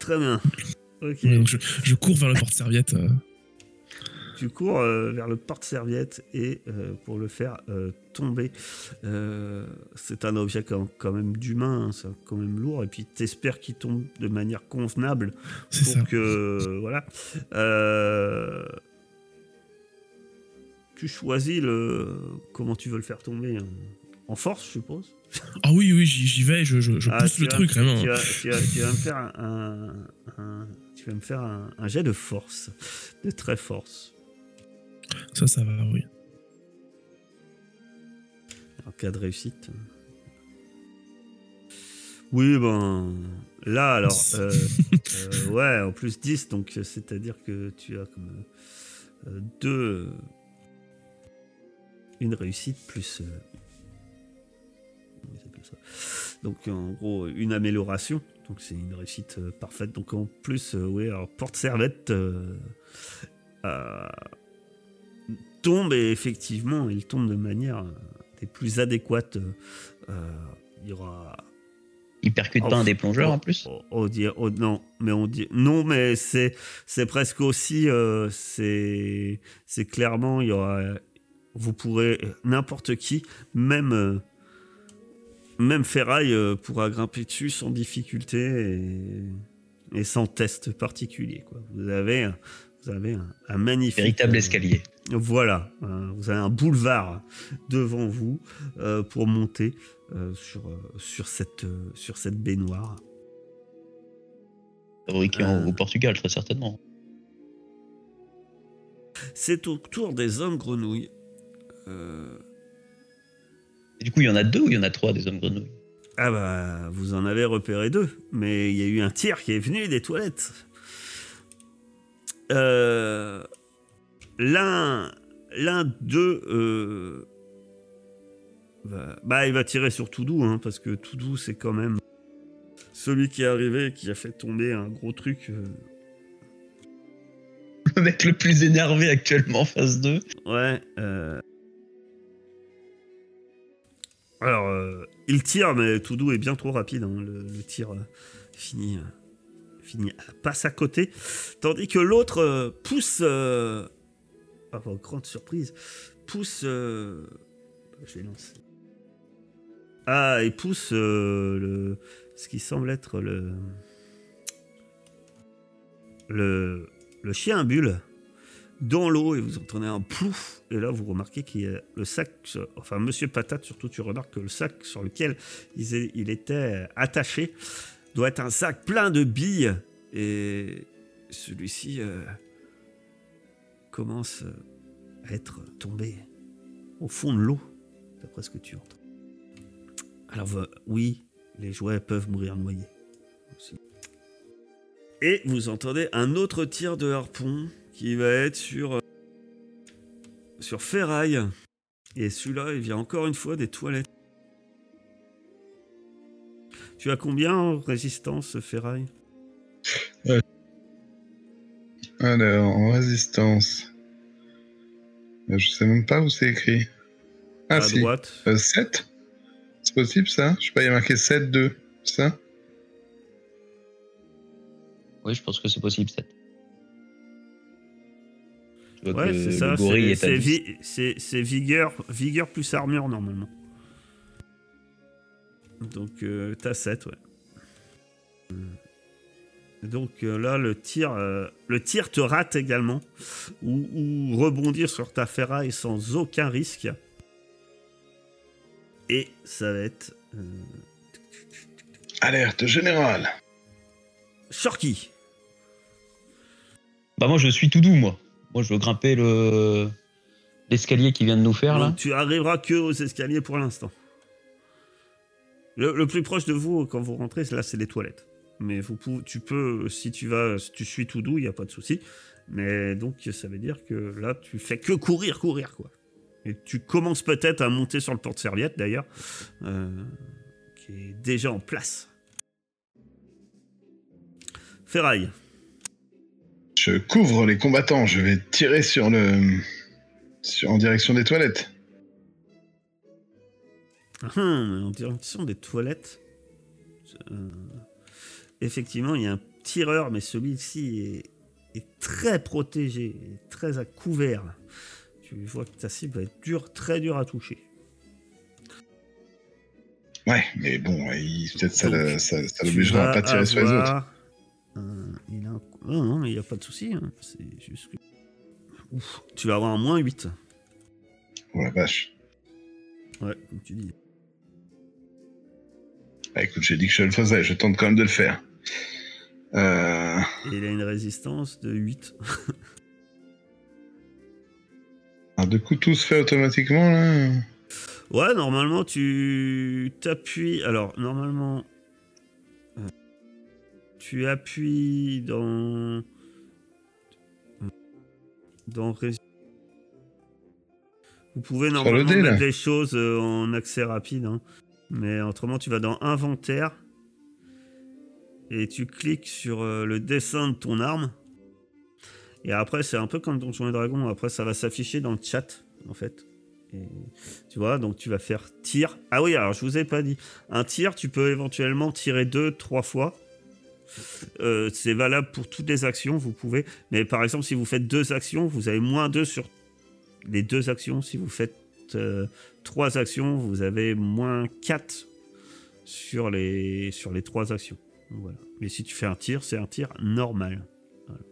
Très bien. Ok. Ouais, donc je, je cours vers le porte-serviette. euh. Tu cours euh, vers le porte-serviette et euh, pour le faire tomber, c'est un objet quand, quand même d'humain, hein, c'est quand même lourd, et puis t'espères qu'il tombe de manière convenable C'est pour ça. que voilà. Tu choisis le comment tu veux le faire tomber hein. en force, je suppose. Ah oui, oui, j'y vais, je, je, je Ah, pousse le vas- truc, vraiment. Tu vas, tu vas- tu vas me faire un, un- tu vas me faire un, un jet de force, de très force. Ça, ça va, oui. En cas de réussite. Oui, ben. Là, alors. euh, euh, ouais, en plus 10, donc euh, c'est-à-dire que tu as comme. euh, deux. Une réussite plus. euh, donc en gros, une amélioration. Donc c'est une réussite euh, parfaite. Donc en plus, euh, oui, alors porte-servette. euh, tombe et effectivement, il tombe de manière des plus adéquates. il y aura. Il percute Oh, pas un des plongeurs en plus? On, on dit, oh, non, mais on dit non, mais c'est c'est presque aussi c'est c'est clairement il y aura vous pourrez n'importe qui même euh, même Ferraille euh, pourra grimper dessus sans difficulté et, et sans test particulier quoi. Vous avez un- vous avez un, un magnifique Véritable euh, escalier. voilà, euh, vous avez un boulevard devant vous euh, pour monter euh, sur, euh, sur, cette, euh, sur cette baignoire. Fabriqué Euh. au Portugal, très certainement. C'est au tour des hommes grenouilles. Euh, Et du coup, il y en a deux ou il y en a trois des hommes grenouilles? Ah bah, vous en avez repéré deux, mais il y a eu un tir qui est venu des toilettes. Euh, l'un, l'un d'eux, euh, bah, il va tirer sur Toudou, hein, parce que Toudou, c'est quand même celui qui est arrivé, et qui a fait tomber un gros truc. euh, Le mec le plus énervé actuellement en phase 2. Ouais. Alors, euh, il tire, mais Toudou est bien trop rapide. hein, Le, tir euh, finit, euh, passe à côté, tandis que l'autre euh, pousse, à votre grande surprise, pousse, lancer. Ah, il pousse le, ce qui semble être le, le, le chien à bulle dans l'eau et vous entendez un plouf et là vous remarquez qu'il le sac, enfin Monsieur Patate surtout tu remarques que le sac sur lequel il, était attaché doit être un sac plein de billes et celui-ci euh, commence à être tombé au fond de l'eau d'après ce que tu entends. Alors oui, les jouets peuvent mourir noyés. Et vous entendez un autre tir de harpon qui va être sur, euh, sur ferraille. Et celui-là, il vient encore une fois des toilettes. Tu as combien en résistance, ferraille? Alors, en résistance. Euh, Je sais même pas où c'est écrit. Ah À si. droite. 7 C'est possible ça? Je sais pas, il y a marqué 7, 2. C'est ça? Oui, je pense que c'est possible, 7. Ouais, c'est ça. c'est- est, à C'est 10. vi- c'est- c'est vigueur, vigueur plus armure normalement. Donc euh, t'as 7, ouais. Euh, Donc euh, là, le tir, euh, le tir te rate également. Ou, ou rebondir sur ta ferraille sans aucun risque. Et ça va être... Euh, Alerte générale. Shorky. Bah moi je suis tout doux moi. Moi je veux grimper le l'escalier qui vient de nous faire là. Tu arriveras que aux escaliers pour l'instant. Le, le plus proche de vous quand vous rentrez, là, c'est les toilettes. Mais vous pouvez, tu peux, si tu vas, si tu suis tout doux, il n'y a pas de souci. Mais donc, ça veut dire que là, tu fais que courir, courir, quoi. Et tu commences peut-être à monter sur le porte-serviette, d'ailleurs, euh, qui est déjà en place. Ferraille. Je couvre les combattants. Je vais tirer sur le. sur- en direction des toilettes. Hum, en direction des toilettes. Euh, effectivement, il y a un tireur, mais celui-ci est, est très protégé, est très à couvert. Tu vois que ta cible va être dure, très dure à toucher. Ouais, mais bon, il- peut-être ça, l'obligera à pas tirer sur les autres. il a un- oh non, mais il n'y a pas de souci. hein. C'est juste que... Ouf, tu vas avoir un moins 8. Oh la vache. Ouais, comme tu dis. Bah, écoute, j'ai dit que je le faisais. Je tente quand même de le faire. Euh... Et il a une résistance de 8. Un deux coups tout se fait automatiquement là. Ouais, normalement, tu t'appuies. Alors, normalement, tu appuies dans. Dans. Vous pouvez le normalement dé, mettre les choses euh, en accès rapide. hein. Mais autrement, tu vas dans Inventaire. Et tu cliques sur euh, le dessin de ton arme. Et après, c'est un peu comme Donjon et Dragon. Après, ça va s'afficher dans le chat, en fait. Et tu vois, donc tu vas faire tir. Ah oui, alors je vous ai pas dit. Un tir, tu peux éventuellement tirer deux, trois fois. Euh, c'est valable pour toutes les actions, vous pouvez. Mais par exemple, si vous faites deux actions, vous avez moins deux sur les deux actions. Si vous faites euh, trois actions, vous avez moins 4 sur les, sur les trois actions. Voilà. Mais si tu fais un tir, c'est un tir normal. Voilà.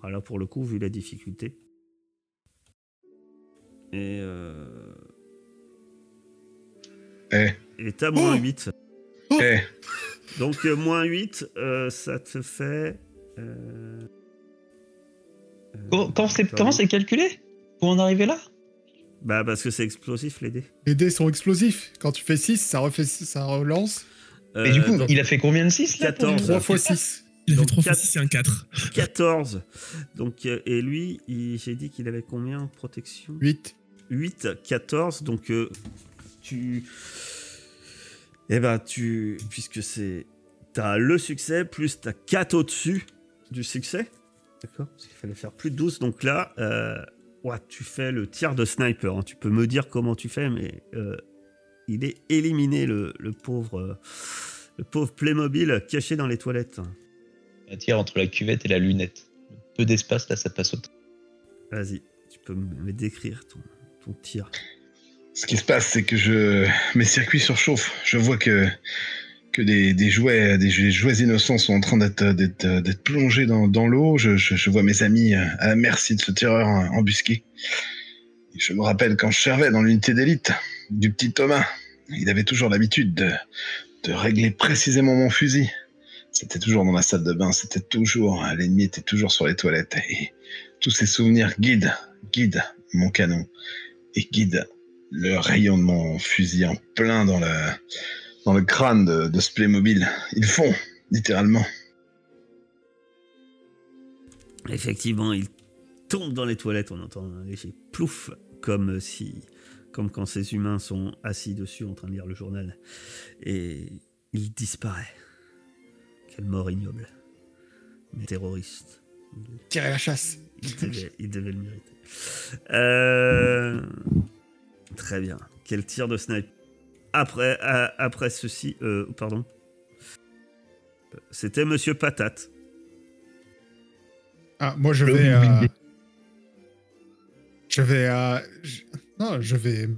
Voilà, pour le coup, vu la difficulté. Et euh... Eh, Et t'as moins Oh 8. Eh. Donc euh, moins 8, euh, ça te fait... euh, euh, Comment comment c'est comment c'est calculé pour en arriver là? Bah parce que c'est explosif les dés. Les dés sont explosifs. Quand tu fais 6, ça, refait, ça relance. Et du coup, donc, il a fait combien de 6 là pour 14. lui 3 x 6. Il a fait Donc, 3 fois quatre- 6 et un 4. 14. Donc, euh, et lui, il- j'ai dit qu'il avait combien en protection? 8. 8, 14. Donc, euh, tu. Eh ben, tu. Puisque c'est. T'as le succès, plus t'as 4 au-dessus du succès. D'accord Parce qu'il fallait faire plus de 12. Donc là, euh, ouais, tu fais le tir de sniper. hein. Tu peux me dire comment tu fais, mais euh, il est éliminé, le, le pauvre. euh, Le pauvre Playmobil caché dans les toilettes. Un tir entre la cuvette et la lunette. Peu d'espace, là, ça passe au Vas-y, tu peux me décrire ton, ton tir. Ce qui se passe, c'est que je mes circuits surchauffent. Je vois que que des, des jouets des jouets innocents sont en train d'être d'être d'être plongés dans, dans l'eau. Je, je, je vois mes amis à la merci de ce tireur embusqué. Je me rappelle quand je servais dans l'unité d'élite du petit Thomas. Il avait toujours l'habitude de, de régler précisément mon fusil. C'était toujours dans la salle de bain, c'était toujours, l'ennemi était toujours sur les toilettes. Et tous ces souvenirs guident, guident mon canon et guident le rayon de mon fusil en plein dans le, dans le crâne de, de ce Playmobil. Ils font, littéralement. Effectivement, il tombe dans les toilettes, on entend un léger plouf, comme si, comme quand ces humains sont assis dessus en train de lire le journal. Et il disparaît. Quelle mort ignoble. Mais terroriste. Tirer la chasse. Il devait, il devait le mériter. Euh, Très bien. Quel tir de snipe. Après, euh, après ceci, euh, pardon. C'était Monsieur Patate. Ah, moi je vais. euh, Je vais. euh, je- Non, je vais.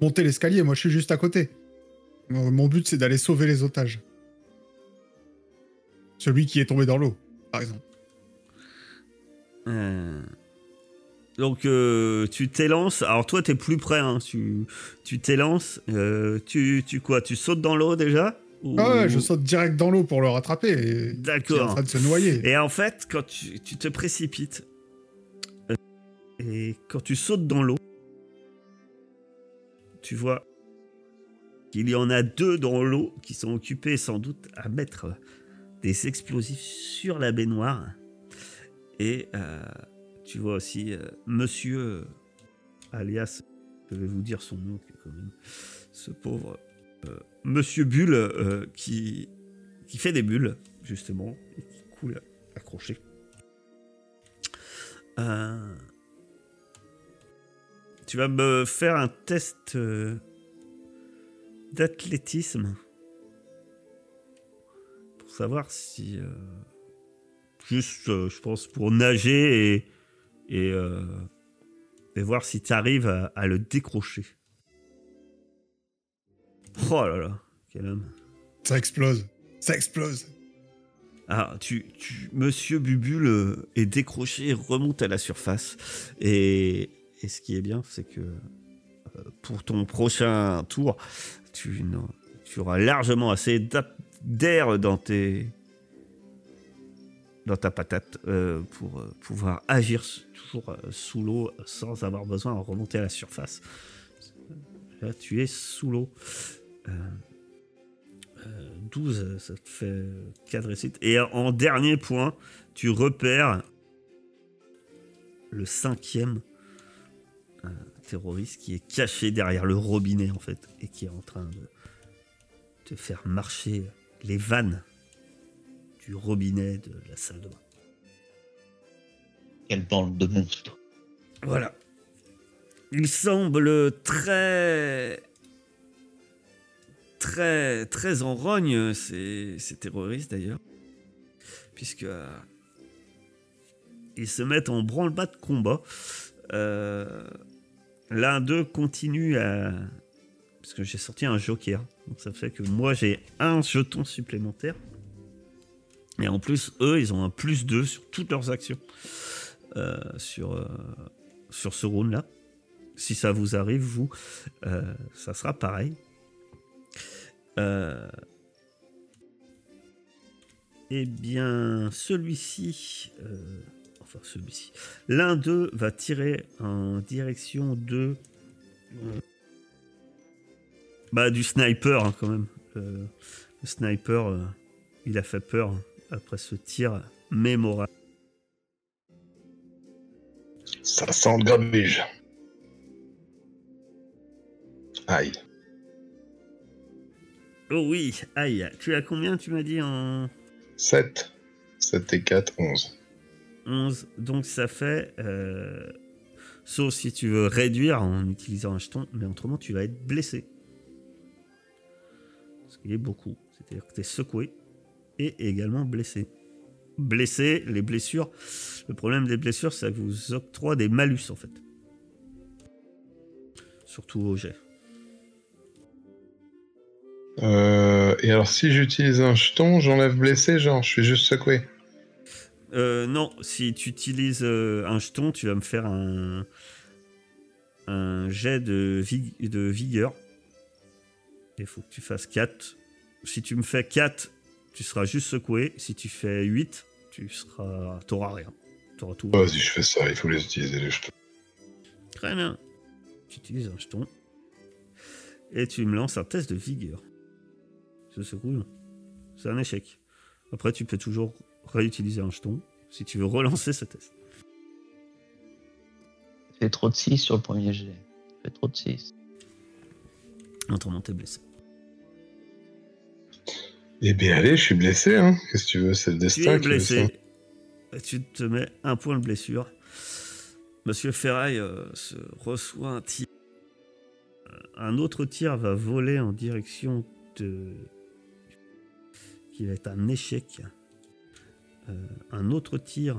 Monter l'escalier, moi je suis juste à côté. Mon mon but c'est d'aller sauver les otages. Celui qui est tombé dans l'eau, par exemple. Euh, Donc euh, tu t'élances. Alors toi t'es plus près. Hein. Tu tu t'élances. euh, tu tu quoi Tu sautes dans l'eau déjà? Ou- Ah ouais, je saute direct dans l'eau pour le rattraper. et- Il est en D'accord. train de se noyer. Et en fait, quand tu, tu te précipites euh, et quand tu sautes dans l'eau, tu vois qu'il y en a deux dans l'eau qui sont occupés sans doute à mettre des explosifs sur la baignoire. Et tu vois aussi euh, Monsieur, euh, alias, je vais vous dire son nom ce pauvre euh, Monsieur Bulle qui, qui fait des bulles, justement, et qui coule accroché. Tu vas me faire un test d'athlétisme pour savoir si. juste, je pense, pour nager et, et, euh, et voir si tu arrives à, à le décrocher. Oh là là, quel homme. Ça explose. Ça explose. Ah, tu, tu, Monsieur Bubule euh, est décroché, remonte à la surface. Et, et ce qui est bien, c'est que euh, pour ton prochain tour, tu, tu auras largement assez d'a- d'air dans tes dans ta patate euh, pour euh, pouvoir agir toujours euh, sous l'eau sans avoir besoin de remonter à la surface. Là, tu es sous l'eau. Euh, euh, 12, ça te fait 4 réussites. Et en dernier point, tu repères le cinquième terroriste qui est caché derrière le robinet, en fait, et qui est en train de te faire marcher les vannes du robinet de la salle de bain. Quelle bande de monstres. Voilà. Il semble très. très. très en rogne, ces, ces terroristes d'ailleurs. Puisque. euh, ils se mettent en branle-bas de combat. Euh, L'un d'eux continue à. Parce que j'ai sorti un joker. Donc ça fait que moi j'ai un jeton supplémentaire. Et en plus, eux, ils ont un plus 2 sur toutes leurs actions. euh, sur, euh, sur ce round-là. Si ça vous arrive, vous, euh, ça sera pareil. Eh bien, celui-ci, enfin celui-ci, l'un d'eux va tirer en direction de bah, du sniper hein, quand même. Le sniper, il a fait peur après ce tir mémorable. Ça sent le grabuge. Aïe. Oh oui, aïe. Tu as combien, tu m'as dit, en 7. 7 et 4, 11. 11 Donc ça fait... euh, Sauf si tu veux réduire en utilisant un jeton, mais autrement tu vas être blessé. ce qui est beaucoup. C'est-à-dire que tu es secoué et également blessé. Blessé, les blessures, le problème des blessures, c'est que vous octroie des malus en fait. Surtout au jet. Euh, et alors, si j'utilise un jeton, j'enlève blessé, genre, je suis juste secoué. Euh, non, si tu utilises euh, un jeton, tu vas me faire un, un jet de, vig- de vigueur. Il faut que tu fasses 4. Si tu me fais 4, tu seras juste secoué. Si tu fais 8, tu seras. T'auras rien. T'auras tout. Vas-y, je fais ça, il faut les utiliser, les jetons. Très bien. Tu utilises un jeton. Et tu me lances un test de vigueur. Je secoue. non. C'est un échec. Après, tu peux toujours réutiliser un jeton si tu veux relancer ce test. Fait trop de 6 sur le premier jet. Fait trop de 6. Autrement, t'es blessé. Eh bien, allez, je suis blessé, hein. Qu'est-ce que tu veux, c'est le Tu destin es veut ça. blessé. Et tu te mets un point de blessure. Monsieur Ferraille euh, se reçoit un tir. Euh, Un autre tir va voler en direction de. qui va être un échec. Euh, un autre tir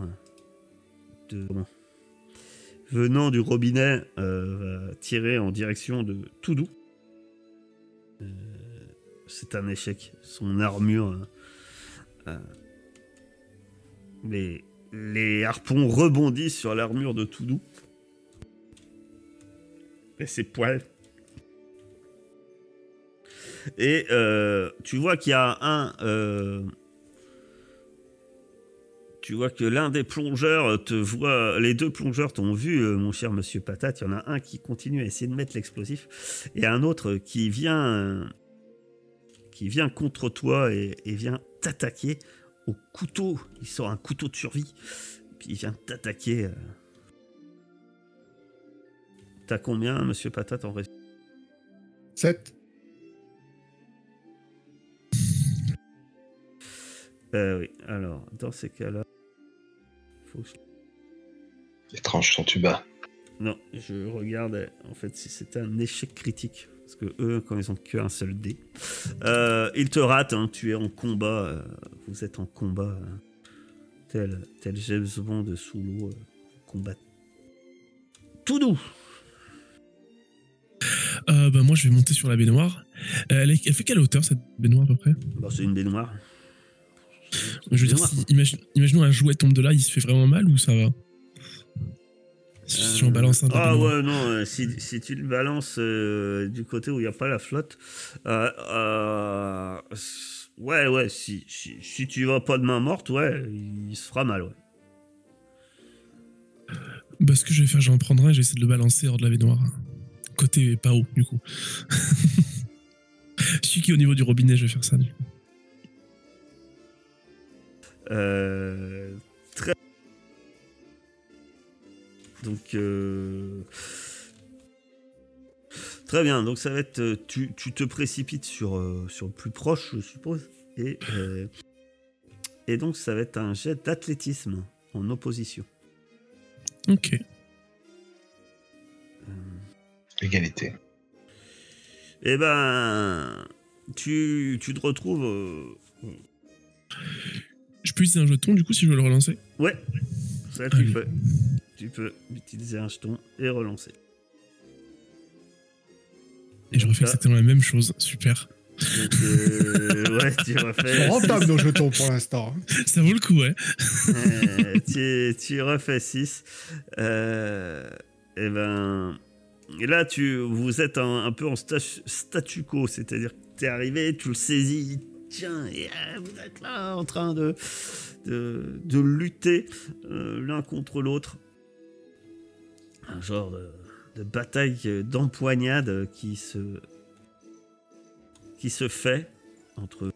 de. venant du robinet euh, va tirer en direction de Toudou. Euh, c'est un échec. Son armure. euh, euh, les, harpons rebondissent sur l'armure de Toudou. Et ses poils. Et euh, tu vois qu'il y a un. tu vois que l'un des plongeurs te voit. Les deux plongeurs t'ont vu, mon cher monsieur Patate. Il y en a un qui continue à essayer de mettre l'explosif. Et un autre qui vient. Qui vient contre toi et, et vient t'attaquer au couteau. Il sort un couteau de survie. Puis il vient t'attaquer. euh. T'as combien, monsieur Patate, en ré- 7. Euh, oui, alors, dans ces cas-là. Faut que je- son tuba. Non, je regarde en fait si c'était un échec critique. Parce que eux, quand ils ont qu'un seul dé, euh, ils te ratent. hein, tu es en combat. euh, vous êtes en combat. euh, tel, tel James Bond sous l'eau. euh, combat. Tout doux. Euh, bah, moi, je vais monter sur la baignoire. Elle, est- elle fait quelle hauteur cette baignoire à peu près? Bon, c'est une baignoire. Je veux dire, si, imagine- imaginons un jouet tombe de là, il se fait vraiment mal ou ça va? Si si on Euh, balance un Ah ouais, non, euh, si, si tu le balances euh, du côté où il n'y a pas la flotte, euh, ouais, ouais, si, si, si tu vas pas de main morte, ouais, il se fera mal, ouais. Bah, ce que je vais faire, je vais en prendre un et j'essaie de le balancer hors de la baignoire. Côté pas haut, du coup. Celui qui au niveau du robinet, je vais faire ça. du coup. Euh, très. Donc. euh, Très bien, donc ça va être. euh, Tu, tu te précipites sur, euh, sur le plus proche, je suppose. Et, euh, et donc ça va être un jet d'athlétisme en opposition. Ok. Égalité. Eh ben. Tu, tu te retrouves. euh, Je peux utiliser un jeton, du coup, si je veux le relancer? Ouais, ça tu Allez. peux. Tu peux utiliser un jeton et relancer. Et je refais exactement la même chose. Super. Donc, euh, ouais, tu refais. Ils sont rentables nos jetons pour l'instant. Ça vaut le coup, ouais. Euh, tu, tu refais 6. Euh, et ben. Et là, tu, vous êtes un, un peu en sta- statu quo, c'est-à-dire que tu es arrivé, tu le saisis, tiens, et euh, vous êtes là en train de, de, de lutter euh, l'un contre l'autre. Un genre de, de bataille euh, d'empoignade qui se, qui se fait entre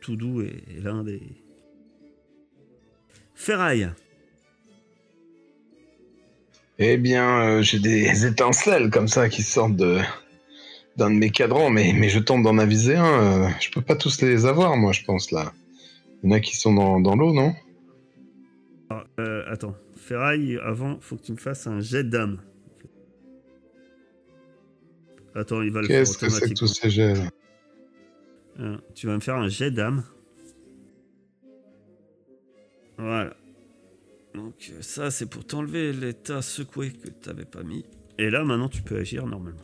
Toudou et, et l'un des, Ferraille. Eh bien, euh, j'ai des étincelles comme ça qui sortent de d'un de mes cadrans, mais, mais je tente d'en aviser un. euh, je peux pas tous les avoir, moi, je pense, là. Il y en a qui sont dans, dans l'eau, non? Alors, euh, attends, Ferraille, avant, faut que tu me fasses un jet d'âme. Attends, il va le faire Qu'est-ce que automatiquement. tous ces jets là Euh, tu vas me faire un jet d'âme. Voilà. Donc ça, c'est pour t'enlever l'état secoué que t'avais pas mis. Et là, maintenant, tu peux agir normalement.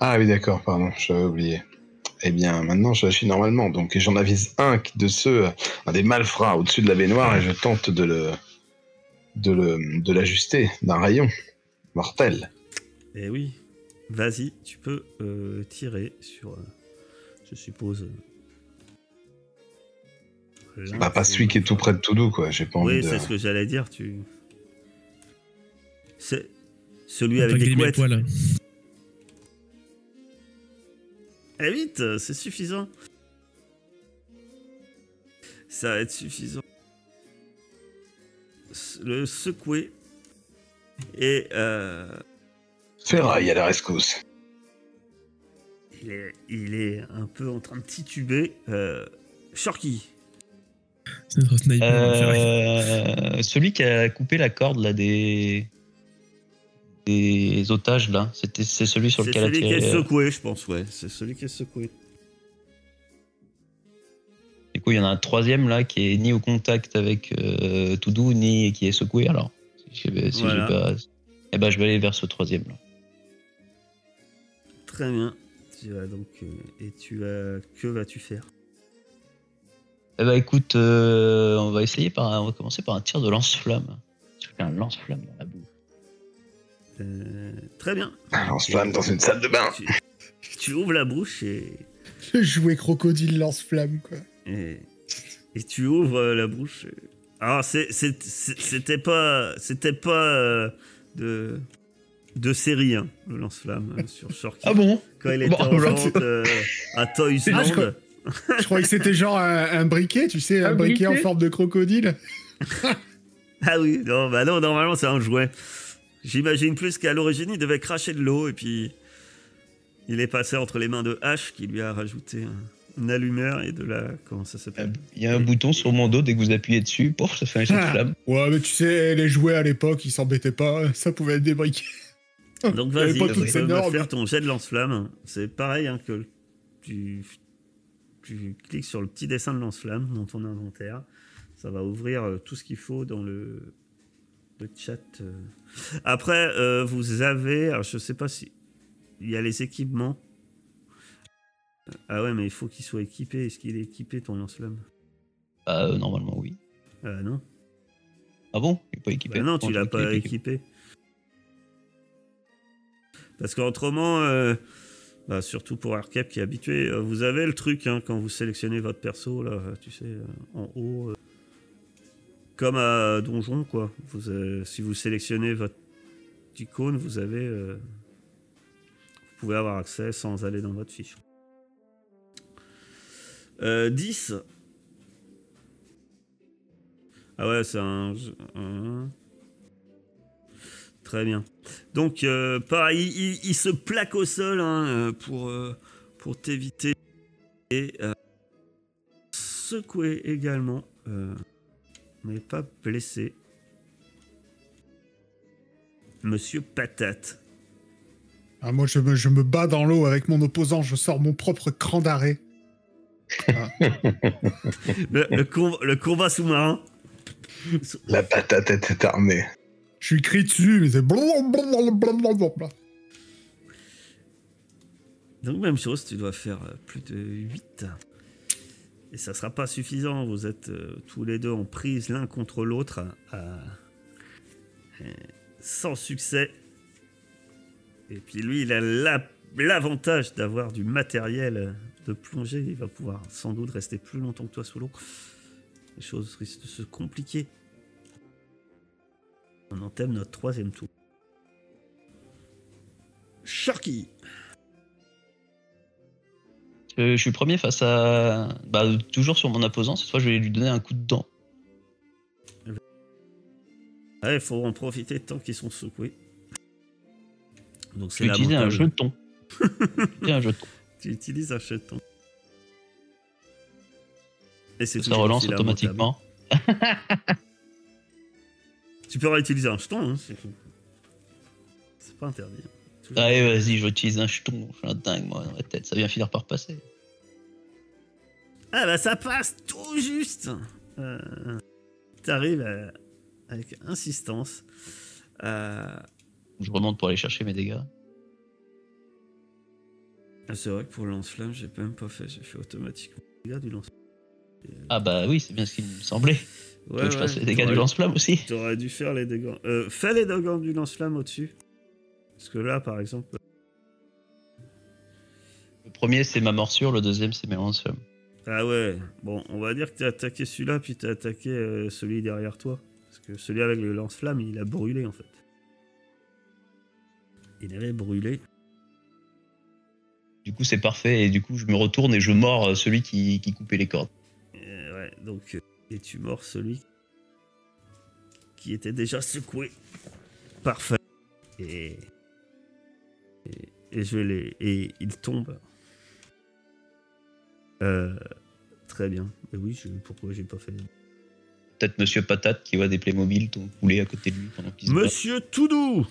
Ah oui, d'accord, pardon, j'avais oublié. Eh bien, maintenant, j'agis normalement. Donc, j'en avise un de ceux, un des malfrats au-dessus de la baignoire, et je tente de le, de le, de l'ajuster d'un rayon mortel. Eh oui, vas-y, tu peux euh, tirer sur, euh, je suppose. euh, Bah, pas celui qui est tout près de Toudou, quoi. J'ai pas envie Oui, de. c'est ce que j'allais dire. Tu. C'est celui Pas avec des couettes. poils. Eh vite, c'est suffisant. Ça va être suffisant. Le secouer. Et euh, Ferraille à la rescousse. il, est, il est un peu en train de tituber. Euh, Shorky. C'est notre sniper. Ferrari. Euh, celui qui a coupé la corde là des des otages là, c'était c'est celui sur C'est lequel a celui qui est euh, secoué, je pense, ouais. C'est celui qui est secoué. Du coup, il y en a un troisième là qui est ni au contact avec euh, Toudou ni qui est secoué. Alors, si si Voilà. j'ai pas, eh ben je vais aller vers ce troisième là. Très bien. Tu vas donc. euh, et tu as. Que vas-tu faire? Eh ben écoute, euh, on va essayer par, un- on va commencer par un tir de lance-flamme. Un lance-flamme dans la boue. Euh, Très bien. On se flamme dans une salle de bain. Tu, tu ouvres la bouche et, Le jouet crocodile lance-flamme, quoi. et, et tu ouvres euh, la bouche. Alors, c'était pas, c'était pas euh, de, de série, hein, le lance-flamme euh, sur Shorky. Ah bon? Quand il était Bon, en alors, vente euh, à Toys Ah, Land. je crois- Je croyais que c'était genre un, un briquet, tu sais, un, Un briquet en forme de crocodile. Ah oui, non, bah non, normalement c'est un jouet. J'imagine plus qu'à l'origine il devait cracher de l'eau et puis il est passé entre les mains de H qui lui a rajouté un, une allumeur et de la. Comment ça s'appelle? Il y a un bouton sur mon dos dès que vous appuyez dessus, pouf, ça fait un jet de Ah. flamme. Ouais, mais tu sais, les jouets à l'époque, ils s'embêtaient pas, ça pouvait être des briquets. Donc vas-y, tu peux me faire ton jet de lance-flamme. C'est pareil hein, que tu, tu cliques sur le petit dessin de lance-flamme dans ton inventaire. Ça va ouvrir euh, tout ce qu'il faut dans le, le chat. euh. Après, euh, vous avez, alors je sais pas si il y a les équipements. Ah ouais, mais il faut qu'il soit équipé. Est-ce qu'il est équipé ton lance-flamme? Bah, euh, normalement, oui. Ah non. Ah bon? Il est pas équipé Bah non, tu Comment l'as pas équipé? Parce qu'autrement, euh, bah, surtout pour Arcap qui est habitué, euh, vous avez le truc hein, quand vous sélectionnez votre perso, là, tu sais, euh, en haut, euh, comme à Donjon, quoi. Vous, euh, si vous sélectionnez votre icône, vous avez. euh, vous pouvez avoir accès sans aller dans votre fiche. Euh, 10. Ah ouais, c'est un, Très bien. Donc, euh, pareil, il, se plaque au sol hein, euh, pour, euh, pour t'éviter. Et euh, secoué également, euh, mais pas blessé. Monsieur Patate. Ah, moi, je me, je me bats dans l'eau avec mon opposant, je sors mon propre cran d'arrêt. Le, le com- le combat sous-marin. La patate était armée. Je lui crie dessus, mais c'est blablabla. Donc même chose, tu dois faire plus de 8. Et ça sera pas suffisant, vous êtes euh, tous les deux en prise l'un contre l'autre, euh, sans succès. Et puis lui, il a la- l'avantage d'avoir du matériel de plongée, il va pouvoir sans doute rester plus longtemps que toi sous l'eau. Les choses risquent de se compliquer. On entame notre troisième tour. Sharky Euh, je suis premier face à. Bah, toujours sur mon opposant. Cette fois, je vais lui donner un coup de dent. Ouais, il faut en profiter tant qu'ils sont secoués. Donc c'est utiliser un jeton. Un jeton. Tu utilises un jeton. Et c'est Ça relance automatiquement. Tu peux réutiliser un jeton, hein, c'est c'est pas interdit. Allez, vas-y, j'utilise un jeton. Je suis un dingue, moi, dans la tête. Ça vient finir par passer. Ah bah ça passe tout juste. Euh, T'arrives à- avec insistance. Euh, Je remonte pour aller chercher mes dégâts. ah, c'est vrai que pour le lance-flamme, j'ai même pas fait. J'ai fait automatiquement les dégâts du lance. Ah bah oui, c'est bien ce qui me semblait. Veux que je fasse les dégâts du lance-flamme aussi T'aurais dû faire les dégâts. Euh, fais les dégâts du lance-flamme au-dessus. Parce que là, par exemple. Le premier, c'est ma morsure. Le deuxième, c'est mes lance-flammes. Ah ouais, bon, on va dire que t'as attaqué celui-là, puis t'as attaqué euh, celui derrière toi. Parce que celui avec le lance-flamme, il a brûlé en fait. Il avait brûlé. Du coup, c'est parfait. Et du coup, je me retourne et je mords euh, celui qui, qui coupait les cordes. Euh, ouais, donc. et tu mords celui qui était déjà secoué. Parfait. Et. Et, je vais les. Et il tombe. Euh. Très bien. Et oui, je, pourquoi j'ai pas fait? Peut-être Monsieur Patate qui voit des Playmobil ton poulet à côté de lui pendant qu'il se bat. Monsieur Toudou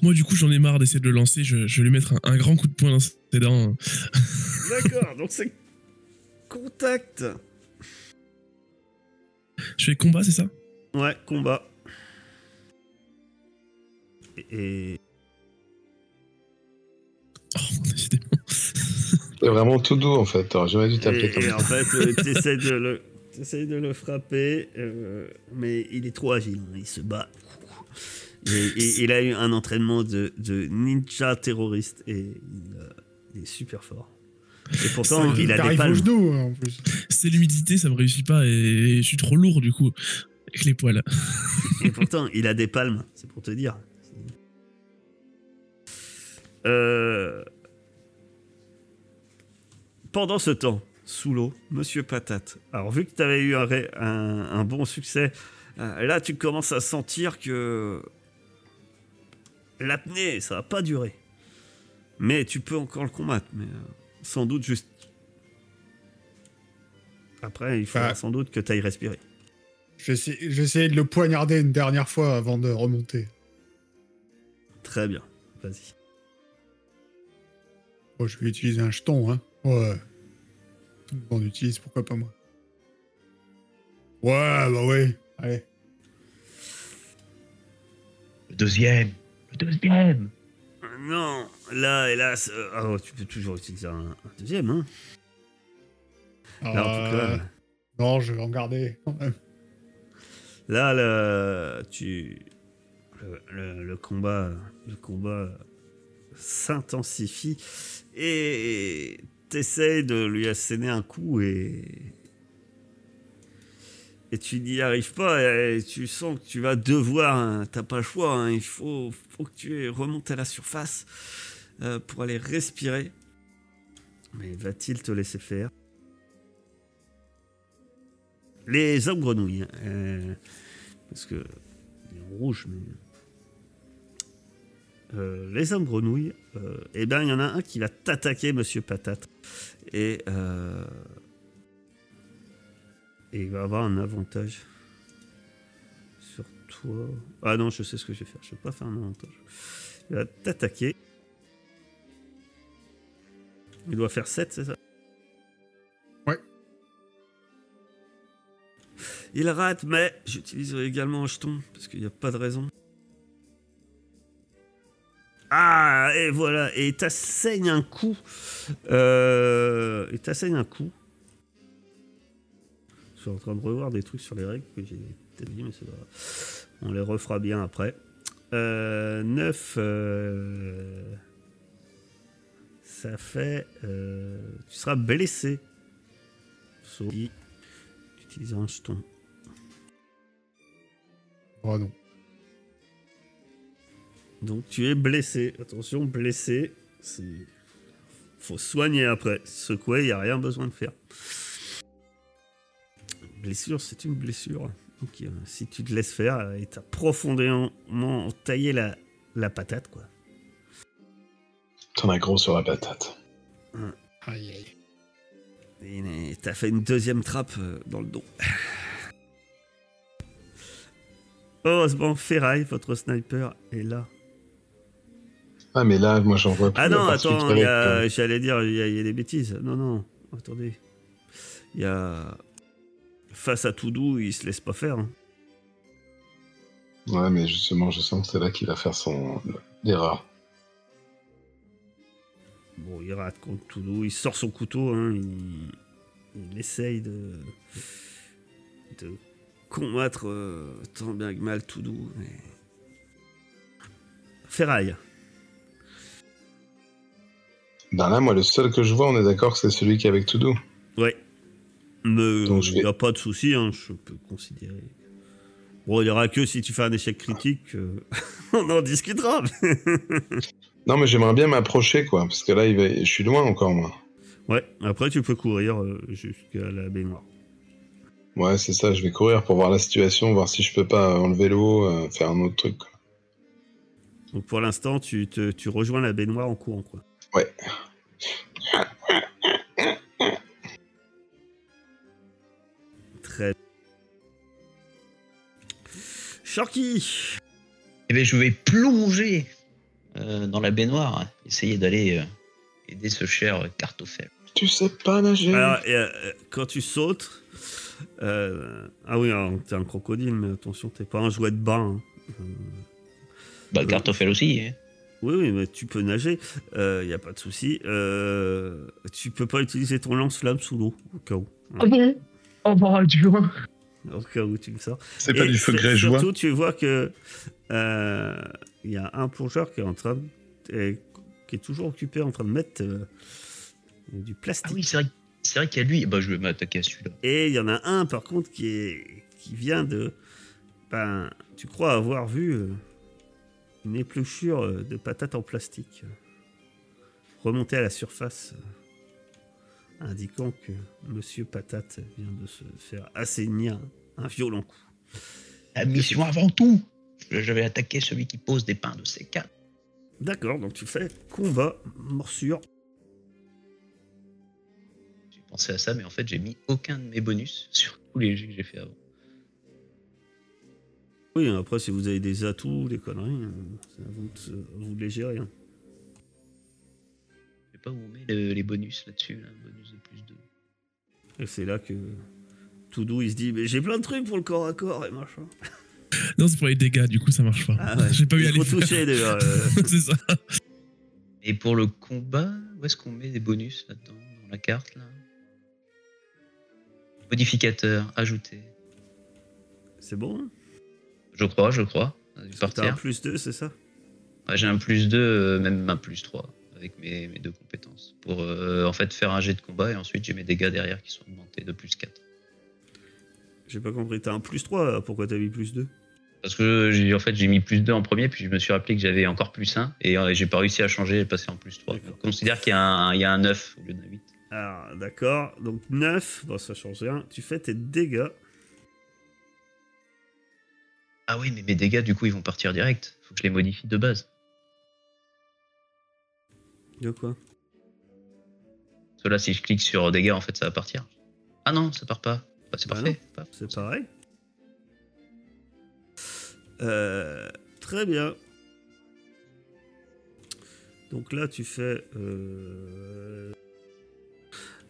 Moi, du coup, j'en ai marre d'essayer de le lancer. Je, je vais lui mettre un, un grand coup de poing dans ses dents. D'accord, donc c'est. Contact Je fais combat, c'est ça? Ouais, combat. Et. Oh. C'est vraiment tout doux en fait. Jamais dû t'appeler Et, comme et ça. en fait, euh, t'essayes de le. t'essayes de le frapper, euh, mais il est trop agile, hein, il se bat. Et, et- il a eu un entraînement de, de ninja terroriste et il, euh, il est super fort. Et pourtant, Ça, il a des palmes. genou en plus. C'est l'humidité, ça me réussit pas et je suis trop lourd du coup. Avec les poils. Et pourtant, il a des palmes, c'est pour te dire. Euh, Pendant ce temps, sous l'eau, Monsieur Patate. Alors, vu que tu avais eu un, ré- un- un bon succès, euh, là, tu commences à sentir que l'apnée, ça va pas durer. Mais tu peux encore le combattre, mais euh, sans doute juste. Après, il faudra Bah. sans doute que tu ailles respirer. J'essaie de le poignarder une dernière fois avant de remonter. Très bien, vas-y. Bon, je vais utiliser un jeton, hein. Ouais. Tout le monde utilise, pourquoi pas moi Ouais, bah ouais. Allez. Le deuxième Le deuxième Non, là, hélas, euh, oh, tu peux toujours utiliser un, un deuxième, hein. Là, en tout Euh, cas, Non, je vais en garder quand même. là, le, tu, le, le- le combat, le combat s'intensifie et t'essayes de lui asséner un coup et tu n'y arrives pas et tu sens que tu vas devoir, hein, t'as pas le choix, hein, il faut, faut que tu remontes à la surface euh, pour aller respirer. Mais va-t-il te laisser faire? Les hommes grenouilles, euh, parce que rouge, euh, les hommes grenouilles, euh, eh ben il y en a un qui va t'attaquer, Monsieur Patate, et euh, et il va avoir un avantage sur toi. Ah non, je sais ce que je vais faire. Je vais pas faire un avantage. Il va t'attaquer. Il doit faire 7, c'est ça? Ouais. Il rate, mais j'utiliserai également un jeton, parce qu'il n'y a pas de raison. Ah, et voilà, et t'assaigne un coup. Euh, et t'assaigne un coup. Je suis en train de revoir des trucs sur les règles que j'ai peut-être mais c'est pas. On les refera bien après. Euh, 9. euh, ça fait. euh, tu seras blessé. Sauf si tu utilises un jeton. Oh non. Donc tu es blessé. Attention, blessé. C'est. Faut soigner après. Secouer, il n'y a rien besoin de faire. Blessure, c'est une blessure. Donc, euh, si tu te laisses faire, euh, et t'as profondément taillé la, la patate, quoi. T'en as gros sur la patate. Aïe, aïe. Et t'as fait une deuxième trappe euh, dans le dos. Heureusement, Ferraille, votre sniper, est là. Ah, mais là, moi, j'en vois plus. Ah non, attends, j'allais dire, il y, a, il y a des bêtises. Non, non, attendez. Il y a. Face à Toudou, il se laisse pas faire. hein. Ouais, mais justement, je sens que c'est là qu'il va faire son l'erreur. Bon, il rate contre Toudou, il sort son couteau, hein, il, il essaye de. de combattre euh, tant bien que mal Toudou. Mais... Ferraille. Ben là, moi, le seul que je vois, on est d'accord que c'est celui qui est avec Toudou. Ouais. Mais Donc, il n'y vais- a pas de souci, hein, je peux considérer. Bon, il n'y aura que si tu fais un échec critique, euh, on en discutera. Non, mais j'aimerais bien m'approcher, quoi, parce que là, il va... je suis loin encore, moi. ouais, après tu peux courir euh, jusqu'à la baignoire. Ouais, c'est ça, je vais courir pour voir la situation, voir si je peux pas enlever l'eau, euh, faire un autre truc. quoi. Donc pour l'instant, tu, te- tu rejoins la baignoire en courant, quoi. Ouais. Très. Sharky Eh bien, je vais plonger euh, dans la baignoire, essayer d'aller euh, aider ce cher cartophile. Tu sais pas nager Alors, et, euh, quand tu sautes. euh, ah oui, alors, t'es un crocodile, mais attention, t'es pas un jouet de bain. hein. Euh, Bah, Oui. cartophile aussi. hein. Oui, oui, mais tu peux nager, il n'y a pas de souci. Euh, tu peux pas utiliser ton lance-flamme sous l'eau, au cas où. Oh bon? Oh bah, du moins. Au cas où tu le sors. C'est pas du feu grégeois. Surtout, tu vois que euh, il y a un plongeur qui est en train de, qui est toujours occupé en train de mettre euh, du plastique. Ah oui, c'est vrai, c'est vrai qu'il y a lui. Bah, je vais m'attaquer à celui-là. Et il y en a un, par contre, qui, est, qui vient de. Ben, tu crois avoir vu euh, une épluchure euh, de patates en plastique euh, remonter à la surface, euh, indiquant que Monsieur Patate vient de se faire assainir un violent coup. La mission avant tout. Je vais attaquer celui qui pose des pains de C4. D'accord, donc tu fais combat, morsure. J'ai pensé à ça, mais en fait, j'ai mis aucun de mes bonus sur tous les jeux que j'ai fait avant. Oui, après, si vous avez des atouts, des conneries, c'est à vous de, se- à vous de les gérer. hein. Je sais pas où on met le- les bonus là-dessus, là, bonus de plus 2. Et c'est là que Toudou, il se dit, mais j'ai plein de trucs pour le corps à corps et machin. Non, c'est pour les dégâts, du coup, ça marche pas. Ah ouais, J'ai pas eu il à faut les toucher déjà. euh. c'est ça. Et pour le combat, où est-ce qu'on met des bonus là-dedans Dans la carte, là? Modificateur, ajouter. C'est bon Je crois, je crois. Ça a dû T'as un plus 2, c'est ça? Ouais, j'ai un plus 2, même un plus 3 avec mes, mes deux compétences. Pour euh, en fait faire un jet de combat et ensuite j'ai mes dégâts derrière qui sont augmentés de plus 4. J'ai pas compris. T'as un plus 3, pourquoi t'as mis plus 2 Parce que j'ai en fait j'ai mis plus 2 en premier, puis je me suis rappelé que j'avais encore plus 1 et euh, j'ai pas réussi à changer et passer en plus 3. D'accord. Donc, on considère qu'il y, a un- il y a un 9 au lieu d'un 8. Alors, d'accord. Donc 9, bon, ça change rien. Tu fais tes dégâts. Ah oui, mais mes dégâts du coup ils vont partir direct. Faut que je les modifie de base. De quoi Parce que là si je clique sur dégâts en fait ça va partir. Ah non, ça part pas. Bah, c'est Bah parfait. C'est pareil. Euh, très bien. Donc là, tu fais. Euh...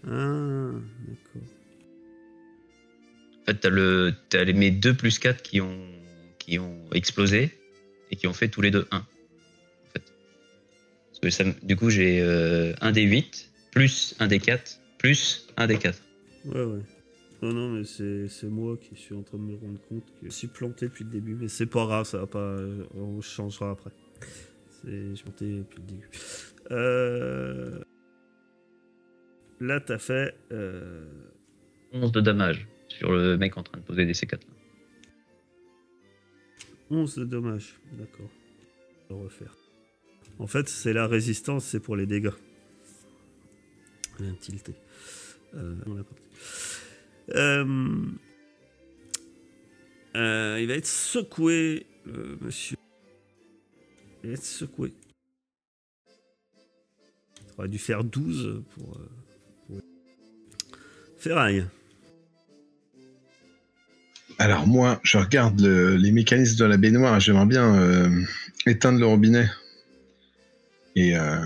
Ah, d'accord. En fait, t'as le, les, mes 2 plus 4 qui ont, qui ont explosé et qui ont fait tous les deux 1. En fait. Parce que ça, me- du coup, j'ai euh, un des 8 plus un des 4 plus un des 4. Ouais, ouais. Non, non, mais c'est moi qui suis en train de me rendre compte que je suis planté depuis le début, mais c'est pas grave, ça va pas. On changera après. C'est- Je suis planté depuis le début. Euh... Là, t'as fait. Euh... 11 de damage sur le mec en train de poser des C4. là. 11 de dommages, d'accord. On va refaire. En fait, c'est la résistance, c'est pour les dégâts. Elle est tilté. Euh. Euh, euh, il va être secoué, monsieur. Il va être secoué. Il aurait dû faire 12 pour. euh, pour... Ferraille. Alors moi, je regarde le- les mécanismes de la baignoire et j'aimerais bien euh, éteindre le robinet. et euh,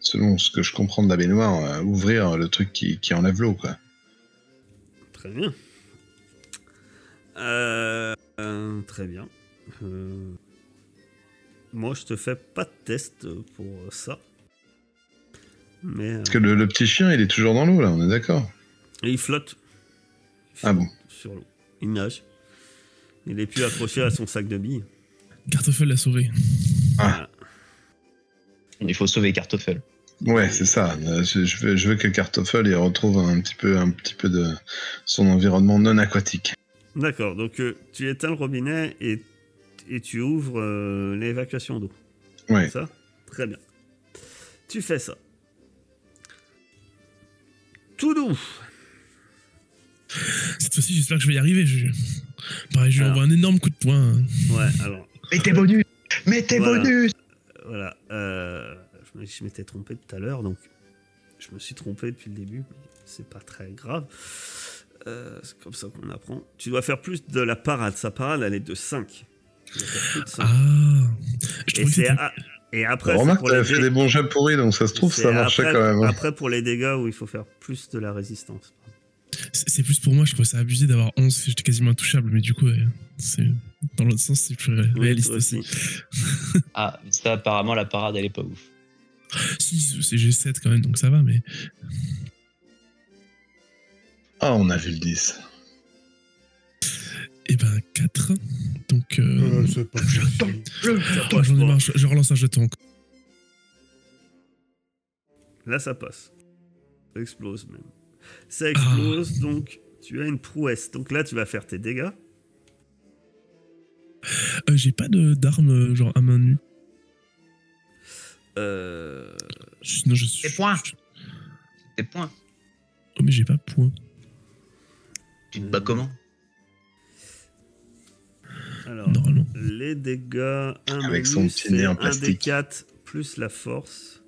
selon ce que je comprends de la baignoire, euh, ouvrir le truc qui, qui enlève l'eau, quoi. Très bien. Très bien. Moi, je te fais pas de test pour ça. Mais Parce que le, le petit chien, il est toujours dans l'eau, là, on est d'accord? Et il flotte. Ah bon Sur l'eau. Il nage. Il est plus accroché à son sac de billes. Cartoffel l'a sauvé. Ah. Il faut sauver Cartoffel. Ouais, c'est ça. Euh, Je, veux, je veux que Cartoffel il retrouve un petit peu, un petit peu de son environnement non aquatique. D'accord, donc euh, tu éteins le robinet et, et tu ouvres euh, l'évacuation d'eau. Ouais. Ça? Très bien. Tu fais ça. Tout doux. Cette fois-ci, j'espère que je vais y arriver. Je... Pareil, je lui envoie un énorme coup de poing. Ouais, alors, Mais tes bonus Mais tes Voilà. bonus voilà. euh, je m'étais trompé tout à l'heure, donc je me suis trompé depuis le début, mais c'est pas très grave. Euh, c'est comme ça qu'on apprend. Tu dois faire plus de la parade. Sa parade, elle est de 5. Tu dois faire plus de 5. Ah Je et, que et après, Remarque, pour t'avais les fait des bons jeux pourris, donc ça se trouve, c'est ça marchait après- quand même. hein. Après, pour les dégâts où il faut faire plus de la résistance. C'est plus pour moi, je trouvais ça abusé d'avoir 11, j'étais quasiment intouchable, mais du coup, ouais, c'est dans l'autre sens, c'est plus Oui, réaliste aussi. Ah, ça, apparemment, la parade, elle est pas ouf. Si, c'est G7 quand même, donc ça va, mais Ah, on a vu le 10. eh ben 4. Donc, euh, Euh, c'est pas oh, j'en ai marre, je, je relance un jeton. Là, ça passe. Ça explose même. Ça explose, Ah. donc tu as une prouesse. Donc là, tu vas faire tes dégâts. Euh, J'ai pas de- d'arme, euh, genre à main nue. Euh, Sinon, je suis. Des points. je- Tes points. Oh, mais j'ai pas point. Tu te bats comment Alors, Normalement. les dégâts. Un Avec son petit nez en plastique. des 4 plus la force.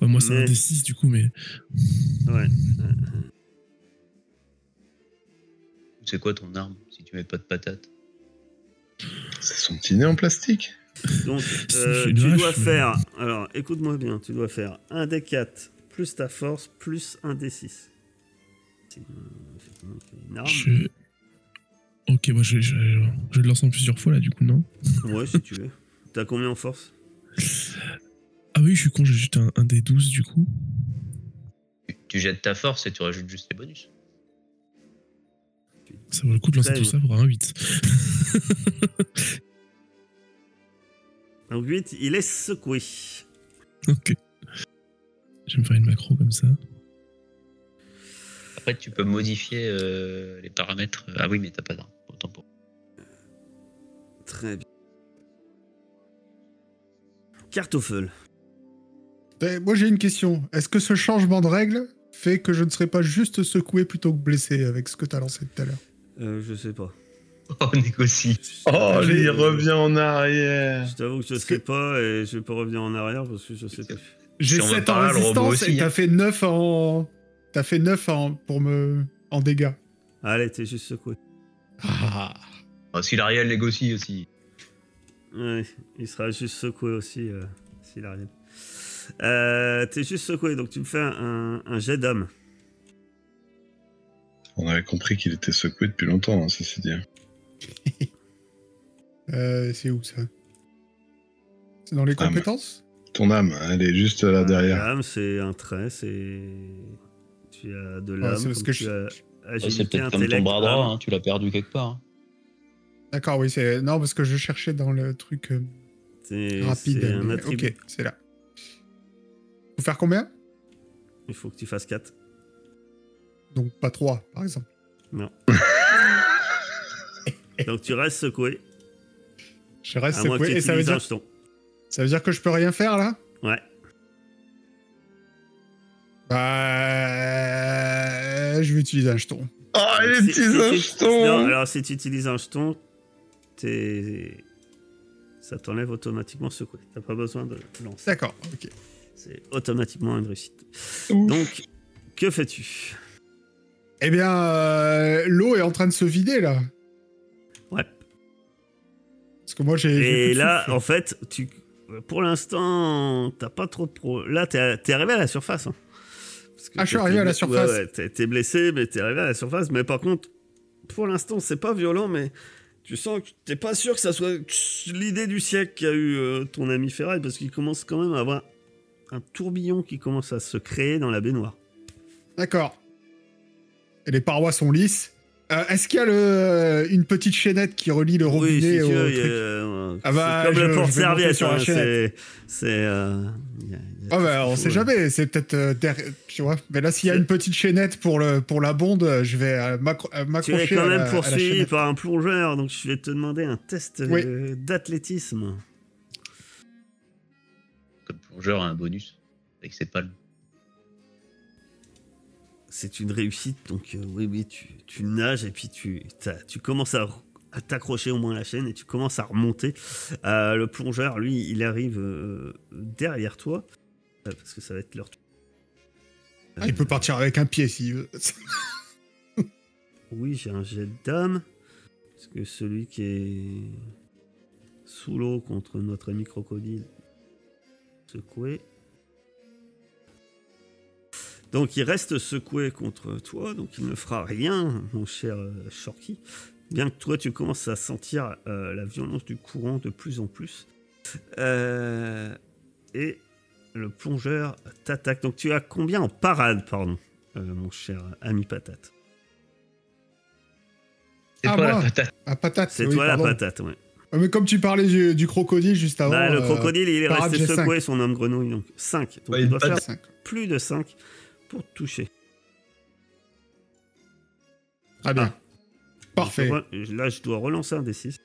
Ouais, moi, c'est Mais- un des 6 du coup, mais. Ouais. C'est quoi ton arme si tu mets pas de patate C'est son petit nez en plastique. Donc, euh, tu vache, dois mais- faire. Alors, écoute-moi bien. Tu dois faire un des 4 plus ta force plus un des 6. C'est une- effectivement, c'est une arme. Je... Ok, moi, je, je, je le lance en plusieurs fois là, du coup, non? Ouais, si tu veux. T'as combien en force? Ah oui, je suis con, j'ai juste un, un des 12 du coup. Tu, jettes ta force et tu rajoutes juste les bonus. Ça vaut le coup de lancer tout ça pour un 8. Donc 8, il est secoué. ok. Je vais me faire une macro comme ça. Après, tu peux modifier euh, les paramètres. Ah oui, mais t'as pas d'arme. Autant pour. Très bien. Cartoffel. Eh, Moi j'ai une question. Est-ce que ce changement de règle fait que je ne serai pas juste secoué plutôt que blessé avec ce que tu as lancé tout à l'heure Euh, je sais pas. Oh, négocie. Oh, il revient en arrière. Je t'avoue que je sais que- pas et je vais pas revenir en arrière parce que je sais plus. J'ai Si on veut 7 en résistance aussi, et hein. t'as fait 9 en. T'as fait 9 en... pour me. en dégâts. Allez, t'es juste secoué. Ah. Oh, si l'Ariel négocie aussi. Ouais, il sera juste secoué aussi euh, s'il arrive. Euh, t'es juste secoué, donc tu me fais un, un jet d'âme. On avait compris qu'il était secoué depuis longtemps, hein, ceci dit. Euh, c'est où ça? C'est dans les compétences? Ton âme, elle est juste là derrière. L'âme, c'est un trait, c'est. Tu as de Ouais, l'âme. c'est parce comme que tu je- as Ouais, c'est peut-être comme ton bras droit, hein, tu l'as perdu quelque part. hein. D'accord, oui, c'est. Non, parce que je cherchais dans le truc euh, C'est rapide. c'est un mais- attribut. Ok, c'est là. Faut faire combien Il faut que tu fasses 4. Donc pas 3, par exemple. Non. donc tu restes secoué. Je reste À moins que secoué. tu Et ça veut, utilises un dire... jeton. ça veut dire que je peux rien faire là Ouais. Bah. Je vais utiliser un jeton. Oh, il Si- utilise si un tu- jeton Non, alors si tu utilises un jeton, t'es- ça t'enlève automatiquement secoué. T'as pas besoin de lancer. D'accord, ok. C'est automatiquement une réussite. Ouf. Donc, que fais-tu? Eh bien, euh, l'eau est en train de se vider là. Ouais. Parce que moi j'ai. Et là, souffle. en fait, tu, pour l'instant, t'as pas trop de pro. Là, t'es es arrivé à la surface. hein. Parce que Ah, je suis arrivé à la ouais, surface. Ouais, t'es- t'es blessé, mais t'es arrivé à la surface. Mais par contre, pour l'instant, c'est pas violent, mais tu sens que t'es pas sûr que ça soit l'idée du siècle qu'a eu euh, ton ami Ferraille, parce qu'il commence quand même à avoir un tourbillon qui commence à se créer dans la baignoire. D'accord. Et les parois sont lisses. Euh, Est-ce qu'il y a le... une petite chaînette qui relie le robinet oui, au il y a, euh, Ah bah, comme je- le porte-serviette. hein, c'est. euh, Ah bah, on qu'il sait jamais, c'est peut-être euh, derrière- tu vois. Mais là, s'il y a une petite chaînette pour, le, pour la bonde, euh, je vais euh, m'accro- euh, Tu m'accrocher es quand même poursuivi par un plongeur, donc je vais te demander un test euh, Oui. d'athlétisme. A un bonus avec ses palmes. C'est une réussite, donc euh, oui, oui, tu, tu nages et puis tu, commences à, à t'accrocher au moins à la chaîne et tu commences à remonter. Euh, le plongeur, lui, il arrive euh, derrière toi, euh, parce que ça va être leur tour. Ah, il peut partir avec un pied s'il veut. Oui, j'ai un jet d'âme. Parce que celui qui est sous l'eau contre notre ami crocodile secoué. Donc il reste secoué contre toi, donc il ne fera rien, mon cher euh, Shorky. Bien que toi tu commences à sentir euh, la violence du courant de plus en plus. Euh, et le plongeur t'attaque. Donc tu as combien en parade, pardon, euh, mon cher ami patate? C'est Ah, toi moi la patate. C'est oui, toi pardon. la patate, ouais. Ah, Mais comme tu parlais du, du crocodile juste avant. Bah, le euh, crocodile, il est resté secoué, son homme grenouille, donc 5. Donc Ouais, il doit faire plus de 5 pour toucher. Très bien. Parfait. Donc, Là, je dois relancer un D6.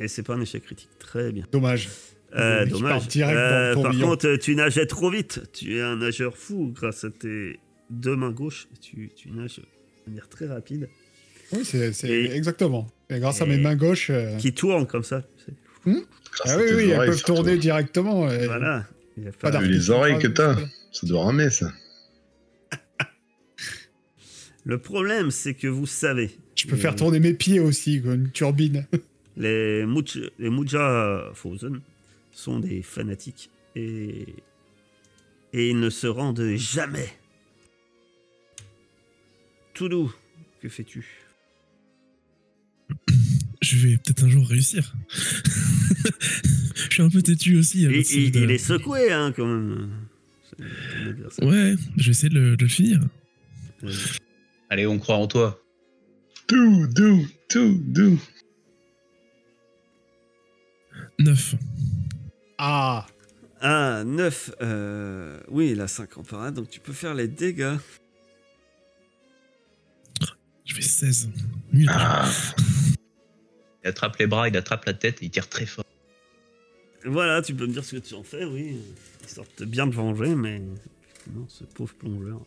Et c'est pas un échec critique. Très bien. Dommage. Euh, dommage. Euh, par contre, tu nageais trop vite. Tu es un nageur fou grâce à tes deux mains gauches. Tu, tu nages de manière très rapide. Oui, c'est c'est Et- exactement. Et grâce à mes mains gauches. euh, Qui tourne comme ça. Grâce Ah oui, oui, elles oreilles, peuvent surtout. tourner directement. et- Voilà. Il y a Pas les oreilles que t'as. Ça doit ramer, ça. Le problème, c'est que vous savez. Je peux euh, faire tourner mes pieds aussi, comme une turbine. Les, Muj les Mujahfozen sont des fanatiques et, et ils ne se rendent jamais. Toulou, que fais-tu? Je vais peut-être un jour réussir. je suis un peu têtu aussi. il, est secoué, hein, quand même. Ouais, je vais essayer de le, de le finir. Allez, on croit en toi. Do, do, do, do. 9. Ah Ah, 9. euh, oui, il a 5 en parade, donc tu peux faire les dégâts. Je fais 16. Nul. Ah, Il attrape les bras, il attrape la tête et il tire très fort. Voilà, tu peux me dire ce que tu en fais, oui. Ils sortent bien de venger, mais. Non, ce pauvre plongeur.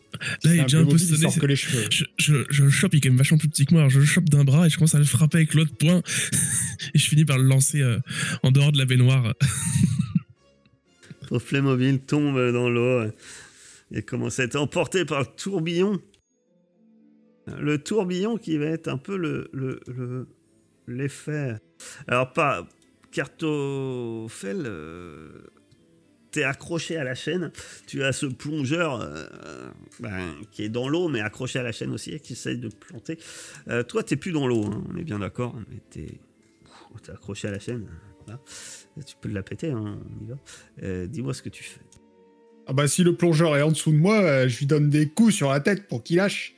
Là, il est déjà un peu sonné. sort c'est- que les cheveux. Je, je, je le chope, il est quand même vachement plus petit que moi. Alors je le chope d'un bras et je commence à le frapper avec l'autre poing. et je finis par le lancer euh, en dehors de la baignoire. Pauvre Playmobil tombe dans l'eau euh, et commence à être emporté par le tourbillon. Le tourbillon qui va être un peu le le- le- l'effet. Alors pas Cartophel, euh, t'es accroché à la chaîne. Tu as ce plongeur euh, ben, qui est dans l'eau mais accroché à la chaîne aussi et qui essaye de te planter. Euh, toi t'es plus dans l'eau, hein, on est bien d'accord, mais t'es accroché à la chaîne. voilà. Tu peux la péter, hein, on y va. Dis-moi ce que tu fais. Ah bah si le plongeur est en dessous de moi, je lui donne des coups sur la tête pour qu'il lâche,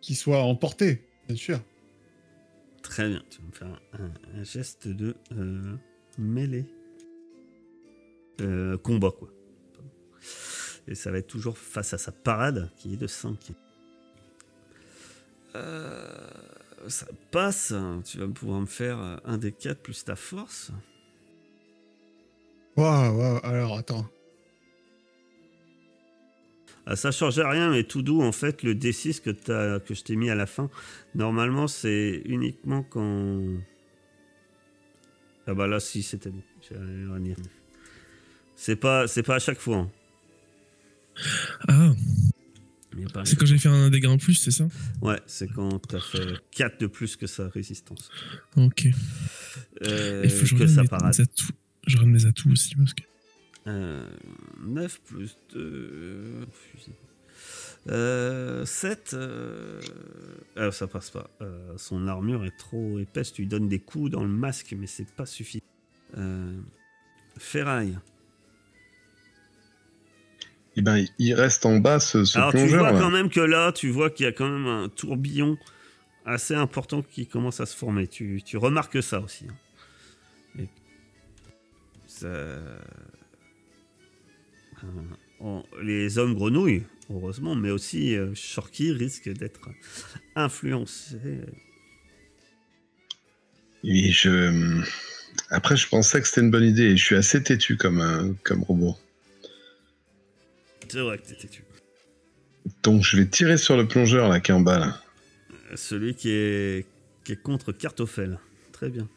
qu'il soit emporté, bien sûr. Très bien, tu vas me faire un, geste de euh, mêlée. Euh, combat, quoi. Et ça va être toujours face à sa parade, qui est de 5. Euh, ça passe, tu vas pouvoir me faire un des 4 plus ta force. Waouh, alors attends. Ah, ça change rien, mais tout doux, en fait, le D6 que, t'as- que je t'ai mis à la fin, normalement, c'est uniquement quand. Ah bah là, si, c'était bon. C'est pas, c'est pas à chaque fois. hein. Ah, c'est quand j'ai fait un dégât en plus, c'est ça? Ouais, c'est quand t'as fait 4 de plus que sa résistance. Ok. Euh, Il faut que je que mes- parade. Je rame mes atouts aussi parce que. Euh, 9 plus 2. fusil. Euh, 7. euh, ah, ça passe pas. Euh, son armure est trop épaisse. Tu lui donnes des coups dans le masque, mais c'est pas suffisant. Euh, ferraille. Eh ben, il reste en bas ce, ce Alors tu plongeur. vois là. quand même que là, tu vois qu'il y a quand même un tourbillon assez important qui commence à se former. Tu, tu remarques ça aussi. hein. Et ça- euh, les hommes grenouilles, heureusement, mais aussi euh, Shorky risque d'être influencé. Et je... Après, je pensais que c'était une bonne idée. et Je suis assez têtu comme, euh, comme robot. C'est vrai que t'étais tu. Donc, je vais tirer sur le plongeur là qui est en bas. Là. Celui qui est, qui est contre Cartoffel. Très bien.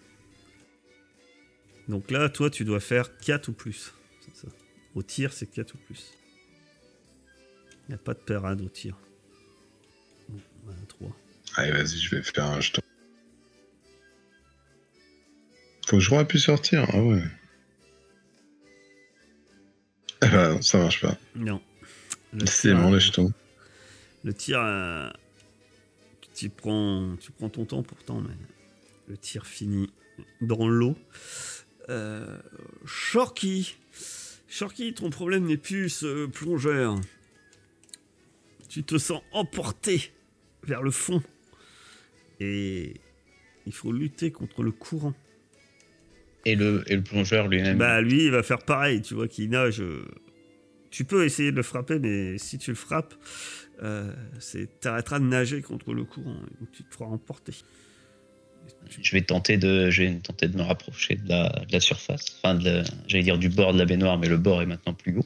Donc là, toi, tu dois faire 4 ou plus. Au tir, c'est 4 ou plus. Il n'y a pas de parade au tir. Bon, voilà, 3. Allez, vas-y, je vais faire un jeton. Faut que je appuie sur tir. Ah ouais. Eh ben, non, ça marche pas. Non. C'est bon, les jetons. Le tir, euh, tu, prends, tu prends ton temps pourtant, mais le tir finit dans l'eau. Euh, Shorky. Shorky, ton problème n'est plus ce plongeur. Tu te sens emporté vers le fond. Et il faut lutter contre le courant. Et le, et le plongeur lui-même. Bah lui, il va faire pareil, tu vois, qu'il nage. Tu peux essayer de le frapper, mais si tu le frappes, euh, t'arrêteras de nager contre le courant, et donc tu te feras emporter. Je vais tenter de, je vais tenter de me rapprocher de la, de la surface. Enfin, j'allais dire du bord de la baignoire, mais le bord est maintenant plus haut.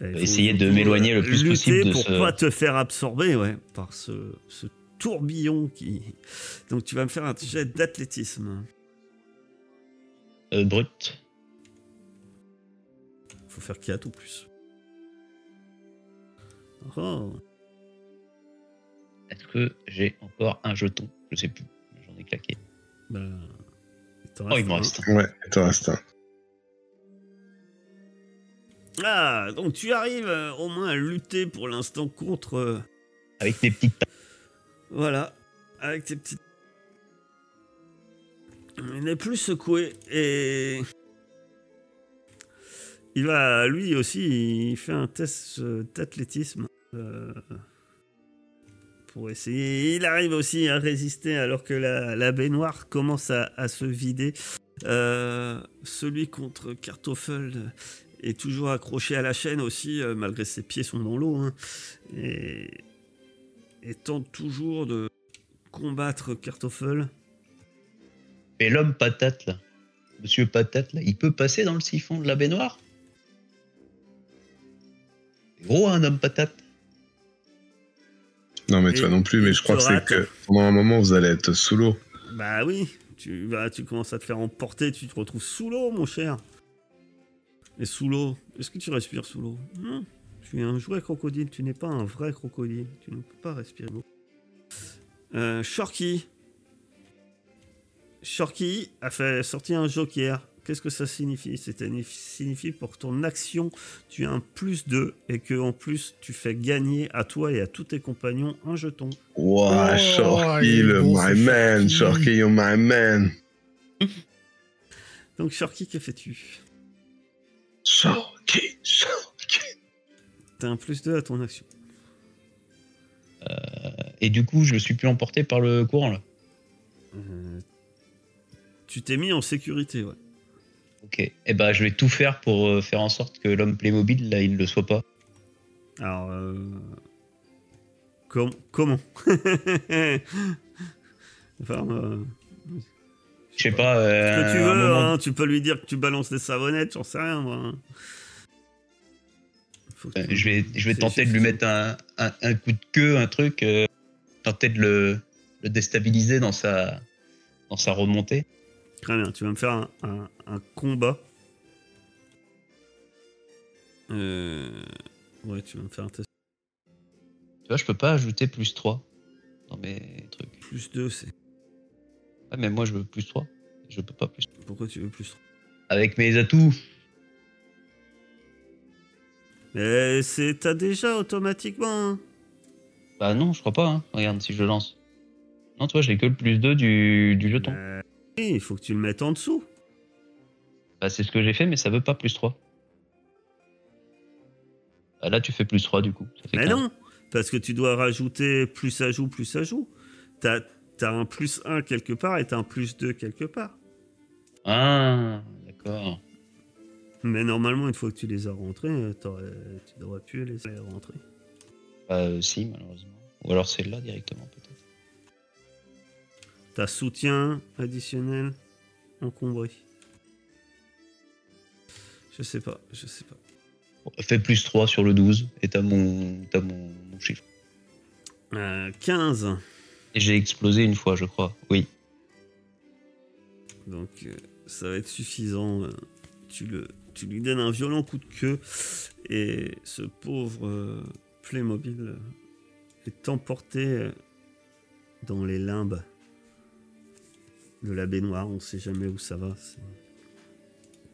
Faut Essayer de m'éloigner le euh, plus possible de pour ce- pas te faire absorber, ouais, par ce, ce tourbillon qui. Donc tu vas me faire un jet d'athlétisme. Euh, brut. Faut faire 4 ou plus. Oh. Est-ce que j'ai encore un jeton? Je sais plus. J'en ai claqué. Bah, il t'en Oh, il reste m'en reste un. Ouais, il t'en reste un. Ah, donc tu arrives euh, au moins à lutter pour l'instant contre. euh, Avec mes petites. Voilà, avec tes petites. Il n'est plus secoué et. Il va, lui aussi, il fait un test euh, d'athlétisme. euh, pour essayer. Il arrive aussi à résister alors que la, baignoire commence à, se vider. Euh, celui contre Kartoffel est toujours accroché à la chaîne aussi, euh, malgré ses pieds sont dans l'eau. hein. Et et tente toujours de combattre Kartoffel. Et l'homme patate, là. Monsieur patate, là, il peut passer dans le siphon de la baignoire? Gros, un homme patate. Non, mais Et toi non plus, mais je crois que c'est que pendant un moment, vous allez être sous l'eau. Bah oui, tu, bah, tu commences à te faire emporter, tu te retrouves sous l'eau, mon cher. Et sous l'eau, est-ce que tu respires sous l'eau? Non, tu es un jouet crocodile, tu n'es pas un vrai crocodile, tu ne peux pas respirer l'eau. Euh, Shorky. Shorky a fait sortir un joker. Qu'est-ce que ça signifie? Ça signifie pour ton action, tu as un plus 2 et que en plus tu fais gagner à toi et à tous tes compagnons un jeton. Wow, Oh, est le bon, my man. Shorky, you're my man. Donc Shorky, que fais-tu? Shorky, Shorky. T'as un plus 2 à ton action. Et du coup, je suis plus emporté par le courant, là. Euh, tu t'es mis en sécurité, ouais. Ok. Et ben, je vais tout faire pour euh, faire en sorte que l'homme Playmobil, là, il ne le soit pas. Alors, euh, com- comment? Enfin, euh, Je sais pas. euh, ce que tu veux, hein, tu peux lui dire que tu balances des savonnettes, j'en sais rien, moi. hein. Tu- je vais, je vais tenter de lui mettre un, un- un coup de queue, un truc, tenter de le, le déstabiliser dans sa, dans sa remontée. Très bien, tu vas me faire un, un- un combat. Euh, Ouais, tu vas me faire un test. Tu vois, je peux pas ajouter plus 3 dans mes trucs. Plus 2, c'est. Ah, mais moi, je veux plus 3. Je peux pas plus. Pourquoi tu veux plus Avec mes atouts. Mais c'est t'as déjà automatiquement. hein. Bah non, je crois pas. Hein. Regarde si je le lance. Non, toi, j'ai que le plus 2 du, du jeton. Euh, il faut que tu le mettes en dessous. Bah, c'est ce que j'ai fait, mais ça veut pas plus 3. Bah, là, tu fais plus 3 du coup. Ça fait Mais 15. non, parce que tu dois rajouter plus ajout, plus ajout. T'as as un plus 1 quelque part et t'as un plus 2 quelque part. Ah, d'accord. Mais normalement, une fois que tu les as rentrés, euh, tu devrais plus les rentrer. Bah, euh, si, malheureusement. Ou alors c'est là directement. T'as soutien additionnel encombré. Je sais pas, je sais pas. Fais plus 3 sur le 12 et t'as mon, t'as mon, mon chiffre. Euh, 15. Et j'ai explosé une fois, je crois. Oui. Donc euh, ça va être suffisant. euh, Tu, le, tu lui donnes un violent coup de queue et ce pauvre euh, Playmobil euh, est emporté euh, dans les limbes de la baignoire. On sait jamais où ça va. c'est-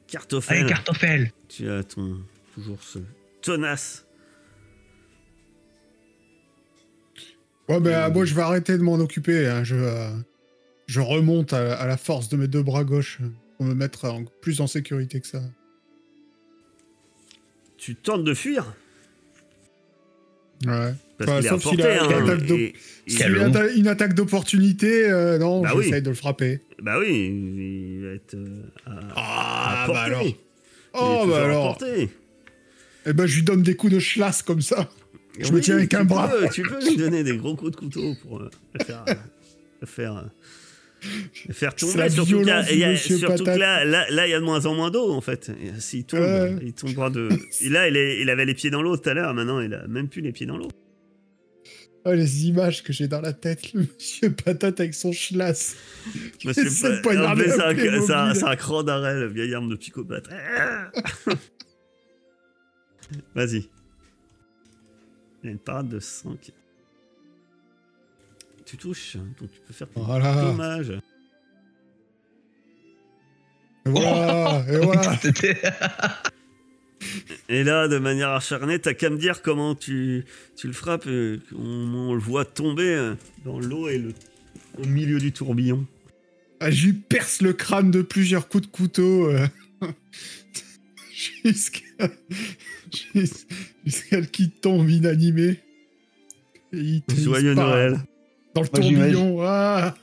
Cartoffel, Allez, cartoffel tu as ton toujours ce tenace. Ouais, ben moi je vais arrêter de m'en occuper. hein. Je, euh, je remonte à, à la force de mes deux bras gauches pour me mettre en- plus en sécurité que ça. Tu tentes de fuir? Ouais. parce Enfin, qu'il est sauf s'il a- hein, et- et- une, atta- une attaque d'opportunité, euh, non, Bah oui. j'essaye de le frapper. bah oui, il va être euh, à, Ah, à bah alors. Oh, bah alors. Eh ben, je lui donne des coups de chlasse comme ça. Je me tiens avec un bras. tu peux lui donner des gros coups de couteau pour euh, le faire, faire la Surtout, que là, y a- monsieur surtout que là, là, là, il y a de moins en moins d'eau en fait. Et S'il tombe, Ouais. il tombera de. Et là, il, est- il avait les pieds dans l'eau tout à l'heure. Maintenant, il a même plus les pieds dans l'eau. Oh, les images que j'ai dans la tête, le monsieur patate avec son chlasse. Mais C'est un- cran d'arrêt, le vieil arme de psychopathe. Vas-y. Il y a une parade de 5. Tu touches, donc tu peux faire ton Voilà. dommage. Et voilà. Et voilà. Et là, de manière acharnée, t'as qu'à me dire comment tu, tu le frappes. et on, on le voit tomber euh, dans l'eau et le, au milieu du tourbillon. Ah, je lui perce le crâne de plusieurs coups de couteau. euh, Jusqu'à jus- jusqu'à ce qu'il tombe inanimé. Et il Joyeux Noël. Dans le Moi, j'imagine- tourbillon. Ah.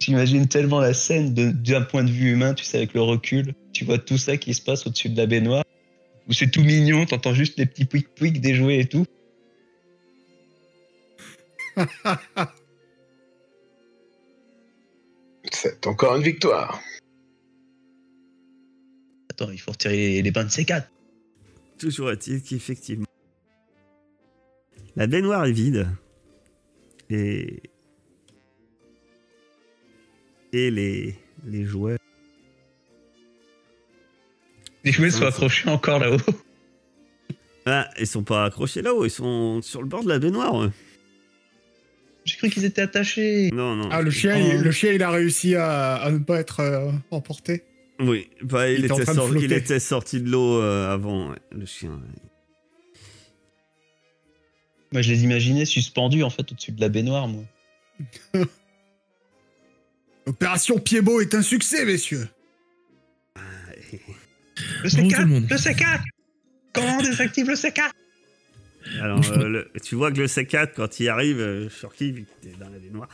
J'imagine tellement la scène d'un point de vue humain, tu sais, avec le recul. Tu vois tout ça qui se passe au-dessus de la baignoire. Où c'est tout mignon, t'entends juste les petits pouic pouic des jouets et tout. C'est encore une victoire. Attends, il faut retirer les, les bains de C4. Toujours est-il qu'effectivement, la baignoire est vide. Et. Et les, les jouets. Les jouets sont Ouais, accrochés encore là-haut. Ah, ils sont pas accrochés là-haut, ils sont sur le bord de la baignoire. eux. J'ai cru qu'ils étaient attachés. Non, non. Ah, le chien, Oh. il, le chien, il a réussi à, à ne pas être euh, emporté. Oui, bah, il, Il était en était train de sor- il était sorti de l'eau euh, avant, ouais, le chien. Moi, je les imaginais suspendus en fait au-dessus de la baignoire, moi. Opération Pied-Beau est un succès, messieurs. Le tout le monde. Le C4 Comment on désactive le C4 Alors, euh, le- tu vois que le C4, quand il arrive, euh, Shorky, vu qu'il était dans la baignoire,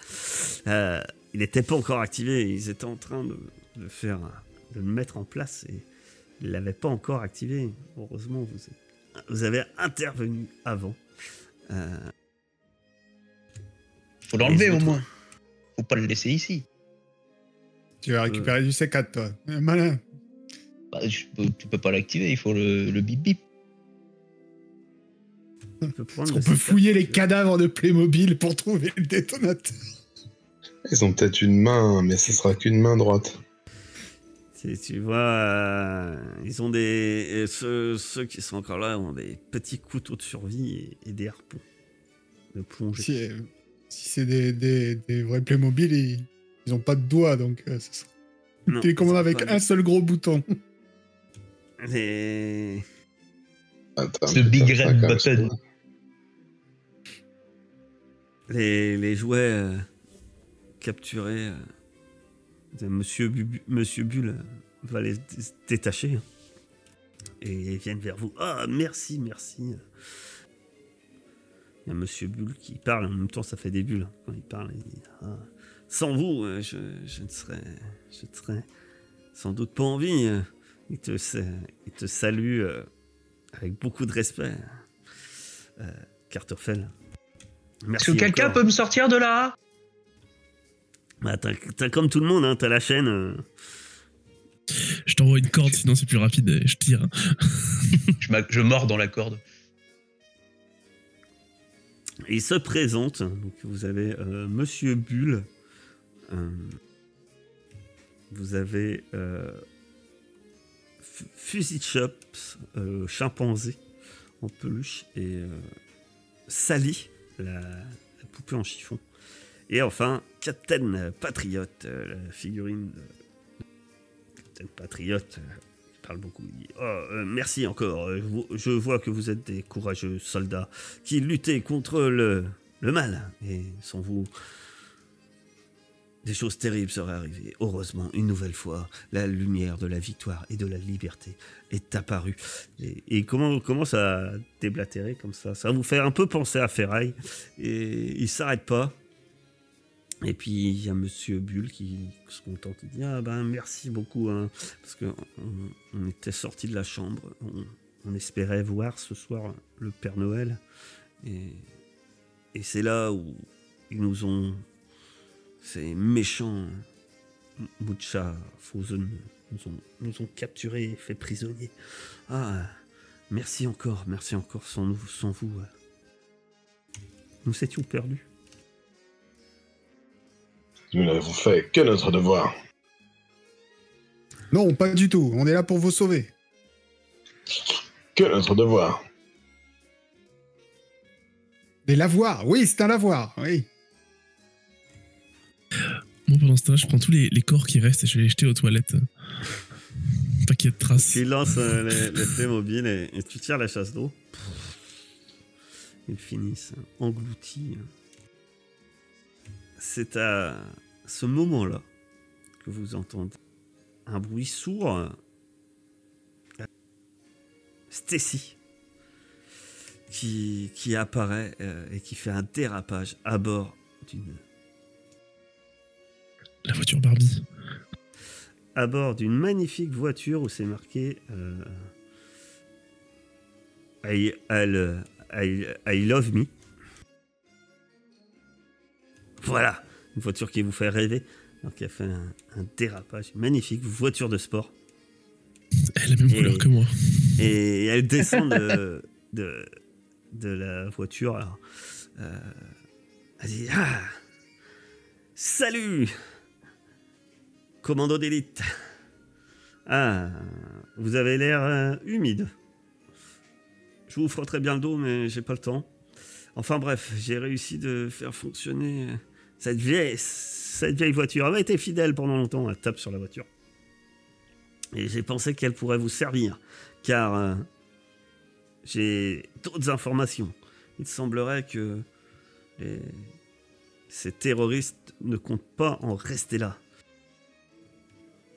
euh, il n'était pas encore activé. Ils étaient en train de, de le faire, de le mettre en place et ils l'avaient pas encore activé. Heureusement, vous, vous avez intervenu avant. Euh, Faut l'enlever au moins. Faut pas le laisser ici. Tu vas récupérer du C4, toi. Euh, Malin. Bah, peux- tu peux pas l'activer, il faut le, le bip bip. on peut qu'on peut C4. fouiller les cadavres de Playmobil pour trouver le détonateur Ils ont peut-être une main, mais ce sera qu'une main droite. Tu, vois, euh, ils ont des. et Ceux, ceux qui sont encore là ont des petits couteaux de survie et, et des harpons de plongée. Si, euh, si c'est des, des, des vrais Playmobil, ils, ils ont pas de doigts, donc euh, Non, Télécommande c'est avec un seul gros bouton. Les... Attends, Ce je vais big ça red button. ça. les, les jouets euh, capturés euh, Monsieur, Bu- Monsieur Bull euh, va les dé- détacher. hein. Et viennent vers vous. Ah, merci, merci. Il y a Monsieur Bull qui parle, en même temps ça fait des bulles. hein. Quand il parle, il dit Ah, Sans vous, euh, je, je ne serais, je ne serais sans doute pas en vie. Il te, sa- il te salue euh, avec beaucoup de respect. Euh, Cartoffel. Est-ce que quelqu'un peut me sortir de là? Bah, t'as, t'as comme tout le monde, hein, t'as la chaîne. euh. Je t'envoie une corde, sinon c'est plus rapide je tire. je, mords dans la corde. Et il se présente. Donc vous avez euh, Monsieur Bull. Euh, vous avez euh, F- Fuzzy Chops, euh, chimpanzé en peluche, et euh, Sally, la, la poupée en chiffon. Et enfin, Captain Patriot, euh, la figurine de Captain Patriot. euh, qui parle beaucoup. Il dit, Oh, euh, merci encore. euh, Je, vo- je vois que vous êtes des courageux soldats qui luttaient contre le, le mal. Et sans vous, des choses terribles seraient arrivées. Heureusement, une nouvelle fois, la lumière de la victoire et de la liberté est apparue. Et, et comment commence à déblatérer comme ça? Ça vous faire un peu penser à Ferraille. Et il s'arrête pas. Et puis il y a Monsieur Bull qui se contente, il dit ah ben merci beaucoup hein, parce que on, était sorti de la chambre, on, espérait voir ce soir le Père Noël et, et c'est là où ils nous ont ces méchants Mucha Frozen nous ont, nous ont capturés fait prisonniers. Ah merci encore, merci encore sans nous, sans vous. Nous étions perdus. Nous n'avons fait que notre devoir. Non, pas du tout. On est là pour vous sauver. Que notre devoir. Des lavoirs. Oui, c'est un lavoir. Oui. Moi, pendant ce temps-là, je prends tous les, les corps qui restent et je vais les jeter aux toilettes. Pas qu'il y ait de traces. Tu lances euh, les, les Playmobil et, et tu tires la chasse d'eau. Ils finissent engloutis. C'est à ce moment-là que vous entendez un bruit sourd. Stacy qui, qui apparaît euh, et qui fait un dérapage à bord d'une La voiture Barbie. à bord d'une magnifique voiture où c'est marqué euh, I, I- I- I love me. Voilà, une voiture qui vous fait rêver. Alors qui a fait un, un dérapage magnifique voiture de sport. Elle a la même Et- couleur que moi. Et elle descend de, de, de la voiture. Alors, euh, elle dit Ah Salut Commando d'élite Ah, vous avez l'air euh, humide. Je vous frotterai bien le dos, mais j'ai pas le temps. Enfin bref, j'ai réussi de faire fonctionner euh, cette vieille, voiture. M'a été fidèle pendant longtemps. Elle tape sur la voiture. Et j'ai pensé qu'elle pourrait vous servir car euh, j'ai d'autres informations. Il semblerait que ces terroristes ne comptent pas en rester là.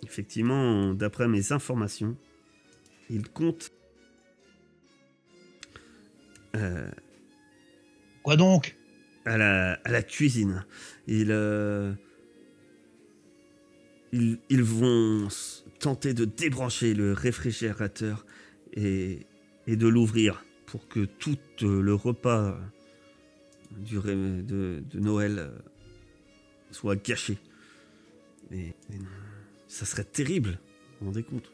Effectivement, d'après mes informations, ils comptent euh, Quoi donc? À la, à la cuisine. Ils, euh, ils, ils vont tenter de débrancher le réfrigérateur et, et de l'ouvrir pour que tout euh, le repas du, de, de Noël euh, soit gâché. Et, et ça serait terrible, vous vous rendez compte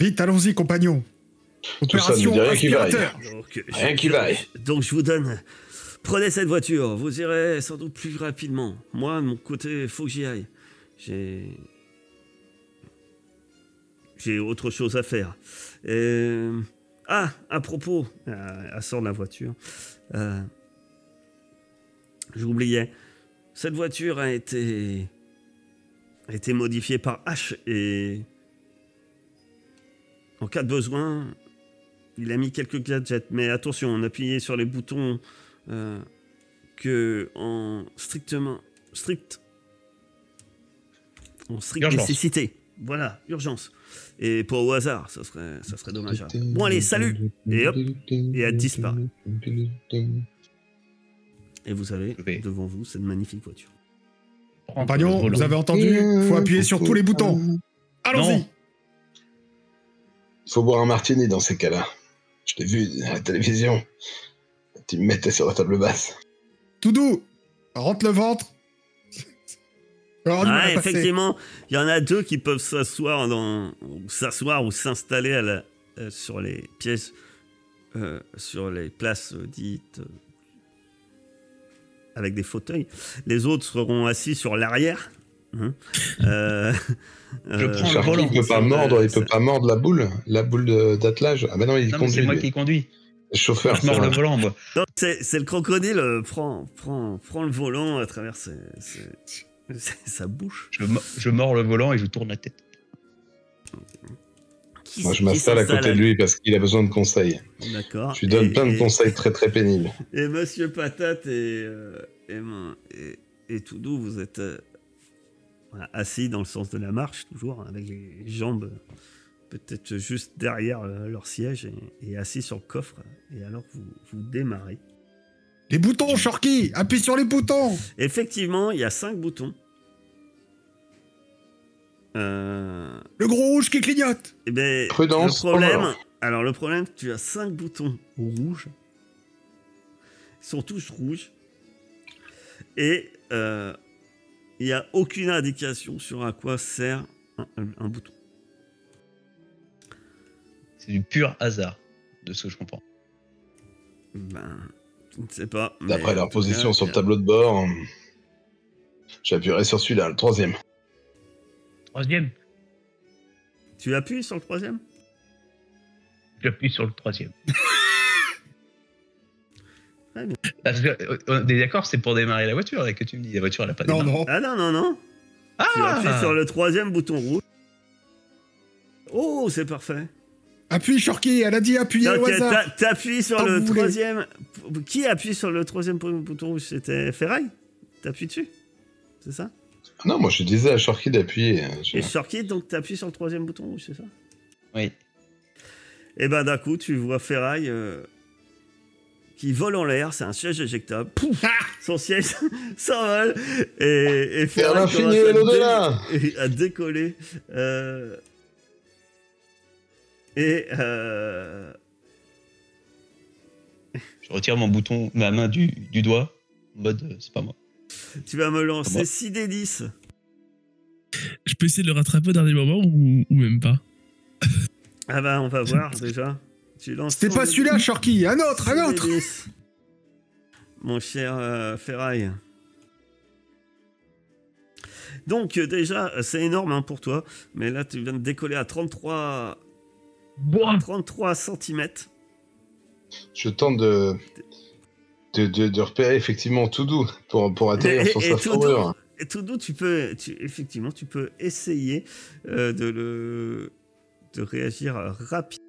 Vite, allons-y, compagnons. Tout ça ne dit rien qui vaille. aspirateur. Donc, je- Rien qui vaille. Donc je vous donne. Prenez cette voiture, vous irez sans doute plus rapidement. Moi, mon côté, faut que j'y aille. J'ai. J'ai autre chose à faire. Ah, à propos, elle sort de la voiture. Euh, J'oubliais. Cette voiture a été a été modifié par H et en cas de besoin, il a mis quelques gadgets. Mais attention, on appuyait sur les boutons euh, que en strictement strict en stricte Urgence. nécessité. Voilà, urgence. Et pas au hasard, ça serait, ça serait dommageable. Bon allez, salut Et hop, et elle disparaît. Et vous avez devant vous cette magnifique voiture. Compagnon, vous avez entendu Faut appuyer sur tous les boutons. Allons-y Non. Il faut boire un martini dans ces cas-là. Je t'ai vu à la télévision. Tu me mettais sur la table basse. Tout doux Rentre le ventre Ah, effectivement, il y en a deux qui peuvent s'asseoir dans, ou s'asseoir ou s'installer à la- euh, sur les pièces, euh, sur les places dites euh, avec des fauteuils. Les autres seront assis sur l'arrière. hein. Euh, Je prends le volant. il peut pas mordre, il peut pas mordre la boule, la boule d'attelage. Ah bah non, il Non, conduit. c'est moi lui. qui conduis. Chauffeur, Je mords le volant, moi. Non, c'est, c'est le crocodile euh, prend, prend, prend le volant à travers ses- ses- ses- sa bouche. Je, je mords le volant et je tourne la tête. Qui- Moi, je m'installe à côté de lui parce qu'il a besoin de conseils. D'accord. Je lui donne Et- plein de et- conseils très très pénibles. Et Monsieur Patate et, euh, et, et Toudou, vous êtes euh, assis dans le sens de la marche, toujours, avec les jambes peut-être juste derrière euh, leur siège et, et assis sur le coffre. Et alors, vous, vous démarrez. Les boutons, Shorky Appuie sur les boutons Effectivement, il y a cinq boutons. Euh, Le gros rouge qui clignote eh ben, Prudence, le problème, oh. alors le problème, tu as cinq boutons rouges. Ils sont tous rouges. Et euh, il n'y a aucune indication sur à quoi sert un, un- un bouton. C'est du pur hasard, de ce que je comprends. Ben, je ne sais pas. D'après leur position cas, sur le tableau de bord, j'appuierai sur celui-là, le troisième. Troisième. Tu appuies sur le troisième? J'appuie sur le troisième. Très bien. Parce que, euh, on est d'accord, c'est pour démarrer la voiture, et que tu me dis, la voiture, elle a pas Non, démarré. non. Ah non, non, non. Tu Ah appuies sur le troisième bouton rouge. Oh, c'est parfait. Appuie, Shorky Elle a dit appuyer au hasard t'a- T'appuies sur Quand le troisième. Qui appuie sur le troisième bouton rouge C'était Ferraille? T'appuies dessus C'est ça? Ah Non, moi je disais à Sharky d'appuyer. euh, je- Et Shortkit, donc t'appuies sur le troisième bouton rouge, c'est ça? Oui. Et ben d'un coup, tu vois Ferraille euh, qui vole en l'air, c'est un siège éjectable. Pouf Son siège s'envole et, et Ferraille à, l'au-delà dé- à décoller. euh, et euh, Je retire mon bouton, ma main du, du doigt, en mode, euh, c'est pas moi. tu vas me lancer Comment 6 des 10. Je peux essayer de le rattraper au dernier moment ou, ou même pas? Ah bah on va voir déjà. Tu lances C'était 100 pas celui-là, 10. Shorky Un autre, un 100 des autre 10. Mon cher euh, Ferraille. Donc déjà, c'est énorme hein, pour toi, mais là tu viens de décoller à 33, Bois 33 cm. Je tente de, de, de, de repérer effectivement tout doux pour, pour atterrir sur sa tout fourrure. doux, et tout doux, tu peux, tu- effectivement, tu peux essayer euh, de le, de réagir rapide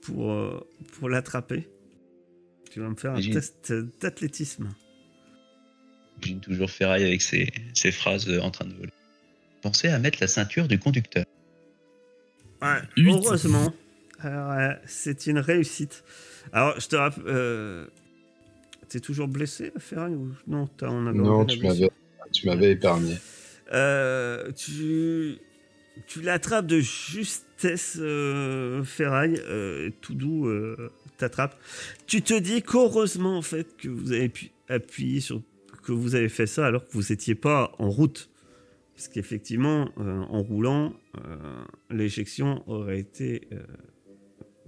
pour, euh, pour l'attraper. Tu vas me faire un test d'athlétisme. J'imagine toujours Ferraille avec ses, ses phrases en train de voler. Pensez à mettre la ceinture du conducteur. Ouais, heureusement, Alors, euh, c'est une réussite. Alors, je te rappelle, euh, t'es toujours blessé, Ferrari ou non t'as- on avait Non, tu m'avais, tu m'avais épargné. Euh, tu, tu l'attrapes de justesse, euh, Ferraille, euh, tout doux, euh, t'attrape. Tu te dis qu'heureusement, en fait, que vous avez pu appuyer sur, que vous avez fait ça alors que vous n'étiez pas en route. Parce qu'effectivement, euh, en roulant, euh, l'éjection aurait été. Euh,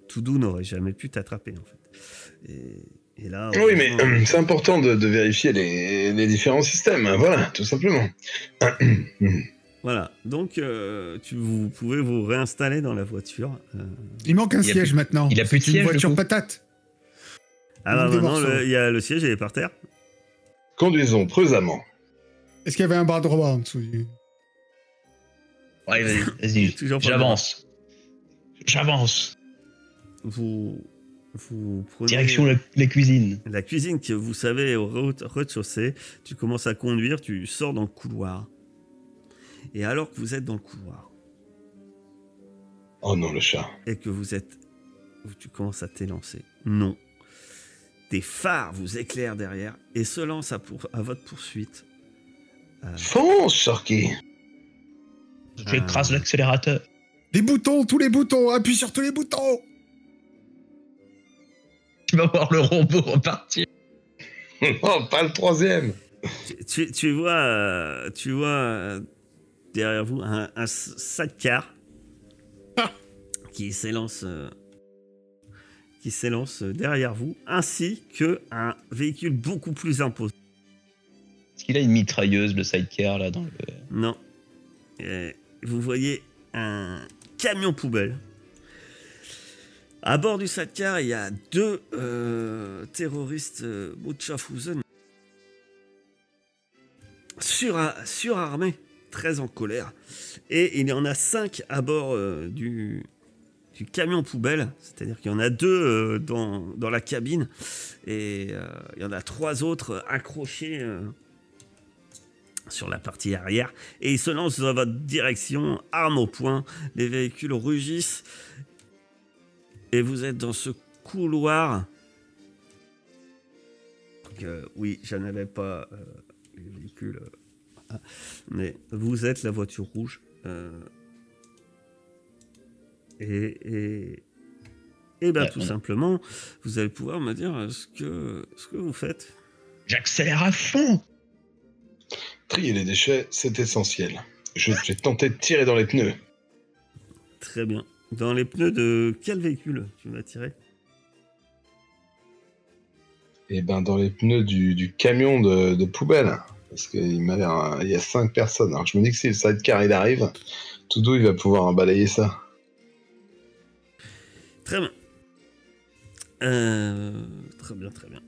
tout doux n'aurait jamais pu t'attraper, en fait. Et, et là. Oui, mais euh, c'est important de, de vérifier les, les différents systèmes. hein, Voilà, tout simplement. Voilà, donc euh, tu, vous pouvez vous réinstaller dans la voiture. euh. Il manque un Il siège plus- maintenant. il y a plus de une siège, du voiture patate. Ah bah maintenant, le- il y a le siège, il est par terre. Conduisons prudemment. Est-ce qu'il y avait un bras droit en dessous du- Ouais, vas-y, vas-y, Toujours pas j'avance. J'avance. Vous, vous prenez Direction la, la cuisine. la cuisine que vous savez au re- rez-de-chaussée. Tu commences à conduire, tu sors dans le couloir. Et alors que vous êtes dans le couloir Oh non, le chat. et que vous êtes, tu commences à t'élancer. Non. Des phares vous éclairent derrière et se lancent à, pour- à votre poursuite. Euh, Fonce, Sharky J'écrase l'accélérateur. Les boutons, tous les boutons, appuie sur tous les boutons. Tu vas voir le robot repartir. Non, pas le troisième tu, tu- tu vois, euh, tu vois euh, derrière vous un, un sidecar Ah. qui s'élance, euh, qui s'élance derrière vous, ainsi que un véhicule beaucoup plus imposant. Est-ce qu'il a une mitrailleuse, le sidecar, là, dans le... Non, Euh, vous voyez un camion poubelle. À bord du sidecar, il y a deux euh, terroristes euh, surarmés, très en colère. Et il y en a cinq à bord euh, du, camion poubelle, c'est-à-dire qu'il y en a deux euh, dans, la cabine et il y en a trois autres accrochés sur la partie arrière et ils se lancent dans votre direction, arme au poing, les véhicules rugissent et vous êtes dans ce couloir. Donc, euh, oui, je n'avais pas euh, les véhicules, euh, ah, mais vous êtes la voiture rouge. euh, et, et, et ben Ouais, tout on- simplement, vous allez pouvoir me dire ce que, ce que vous faites. J'accélère à fond Trier les déchets, c'est essentiel. Je vais tenter de tirer dans les pneus. Très bien. Dans les pneus de quel véhicule tu vas tirer? Et ben dans les pneus du, du camion de, de poubelle. Parce qu'il m'a l'air. Il y a cinq personnes. Alors je me dis que si le sidecar il arrive, tout doux il va pouvoir balayer ça. Très bien. Euh, très bien, très bien.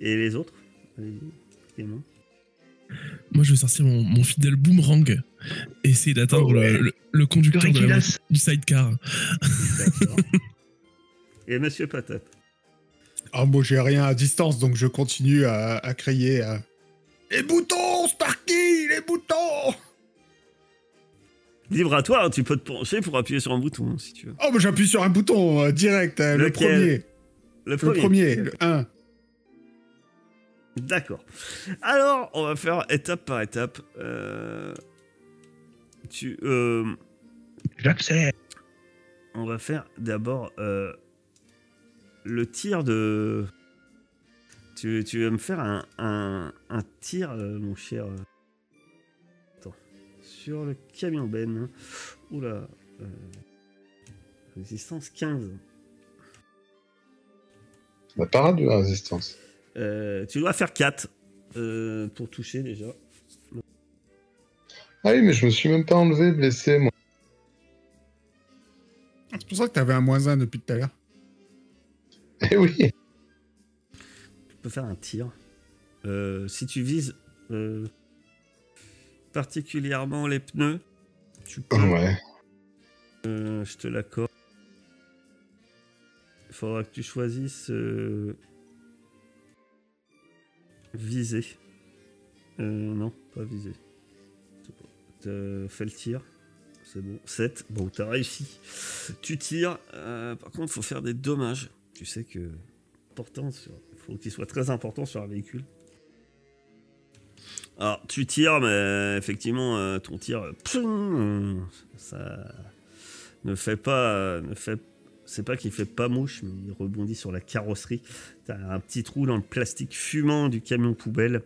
Et les autres? Allez-y, Clément. Moi, je vais sortir mon, mon fidèle boomerang et essayer d'atteindre Oh ouais. le, le- le conducteur de la du sidecar. D'accord. Et Monsieur Patate. Ah, moi, j'ai rien à distance, donc je continue à, à crier. Les boutons, Sparky, les boutons Libre à toi, hein, tu peux te pencher pour appuyer sur un bouton si tu veux. Oh, bah, j'appuie sur un bouton euh, direct, euh, le premier. Le Le premier. premier, le 1. D'accord. Alors, on va faire étape par étape. Euh, tu, euh, J'accélère. on va faire d'abord euh, le tir de. Tu, tu vas me faire un, un, un tir, euh, mon cher. Attends. Sur le camion Ben. Oula. euh, Résistance 15. La parade de la résistance. Euh, tu dois faire 4 euh, pour toucher déjà. Ah oui, mais je me suis même pas enlevé blessé, moi. Ah, C'est pour ça que t'avais un moins 1 depuis tout à l'heure. Eh oui. Tu peux faire un tir. Euh, si tu vises euh, particulièrement les pneus, tu peux. Ouais. euh, je te l'accorde. Il faudra que tu choisisses euh, viser. Euh, non, pas pas- T'as fait le tir. C'est bon. 7. Bon, t'as réussi. Tu tires. euh, par contre, il faut faire des dommages. Tu sais que. Important faut qu'il soit très important sur un véhicule. Alors, tu tires, mais effectivement, euh, ton tir. euh, euh, ça ne fait pas. euh, ne fait c'est pas qu'il fait pas mouche, mais il rebondit sur la carrosserie. T'as un petit trou dans le plastique fumant du camion poubelle.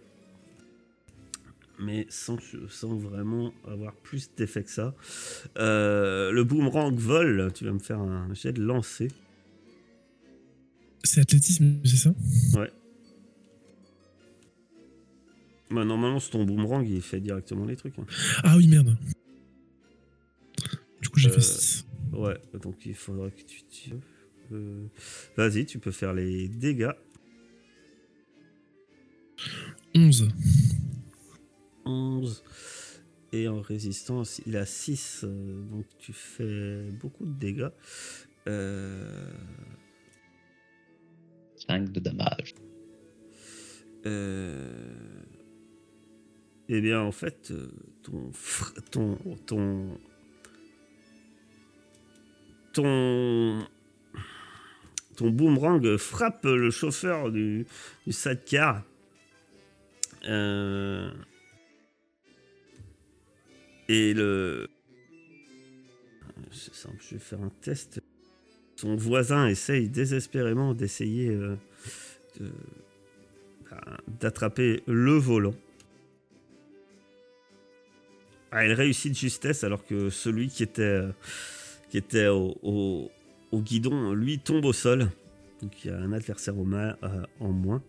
Mais sans, sans vraiment avoir plus d'effet que ça. Euh, le boomerang vole. Tu vas me faire un jet de lancer. C'est athlétisme, c'est ça? Bah, normalement, c'est ton boomerang, il fait directement les trucs. hein. Ah oui, merde. Du coup, j'ai Euh, fait 6. Ouais, donc il faudra que tu. Euh, Vas-y, tu peux faire les dégâts. 11. 11. Et en résistance, il a 6. donc tu fais beaucoup de dégâts. Euh, 5 de damage. euh, Eh bien, en fait, euh, ton, fr- ton, ton, ton, ton boomerang frappe le chauffeur du, du sidecar. Euh, et le. C'est simple, je vais faire un test. Son voisin essaye désespérément d'essayer euh, d'attraper le volant. Ah, il réussit de justesse alors que celui qui était, euh, qui était au, au- au guidon, lui, tombe au sol. Donc il y a un adversaire au euh, en moins.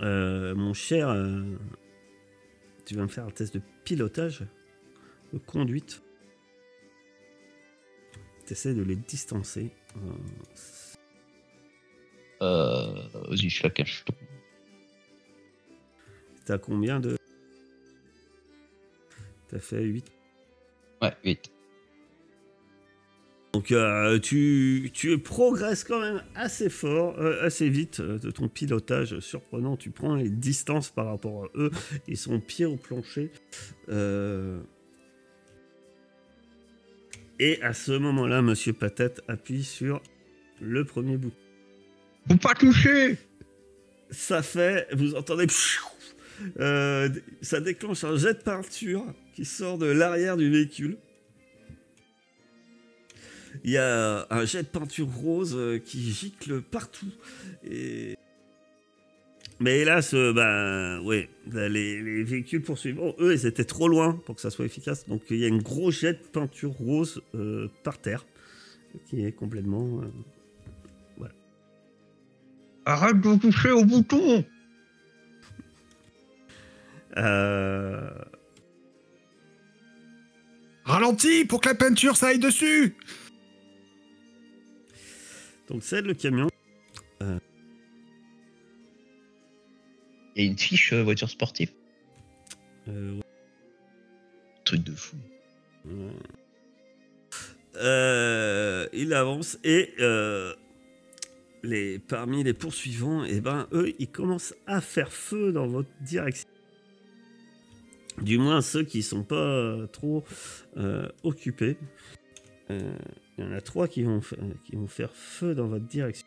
Euh, mon cher, euh, tu vas me faire un test de pilotage, de conduite. Tu essaies de les distancer. Vas-y, je la cache. T'as combien de? T'as fait 8. Ouais, 8. Donc euh, tu, tu progresses quand même assez fort, euh, assez vite euh, de ton pilotage surprenant. Tu prends les distances par rapport à eux. Ils sont pieds au plancher. Et à ce moment-là, Monsieur Patate appuie sur le premier bouton. Faut pas toucher Ça fait, vous entendez, ça déclenche un jet de peinture qui sort de l'arrière du véhicule. Il y a un jet de peinture rose euh, qui gicle partout. Et... Mais hélas, euh, ben, ouais, ben, les, les véhicules poursuivants, eux, ils étaient trop loin pour que ça soit efficace. Donc il y a une grosse jet de peinture rose euh, par terre qui est complètement. euh, Arrête de toucher au bouton euh, Ralentis pour que la peinture ça aille dessus Donc c'est le camion. Il y a une fiche euh, voiture sportive. Euh, Truc de fou. Euh, il avance et euh, les, parmi les poursuivants, et ben, eux, ils commencent à faire feu dans votre direction. Du moins ceux qui sont pas euh, trop euh, occupés. Il y en a trois qui vont, qui vont faire feu dans votre direction.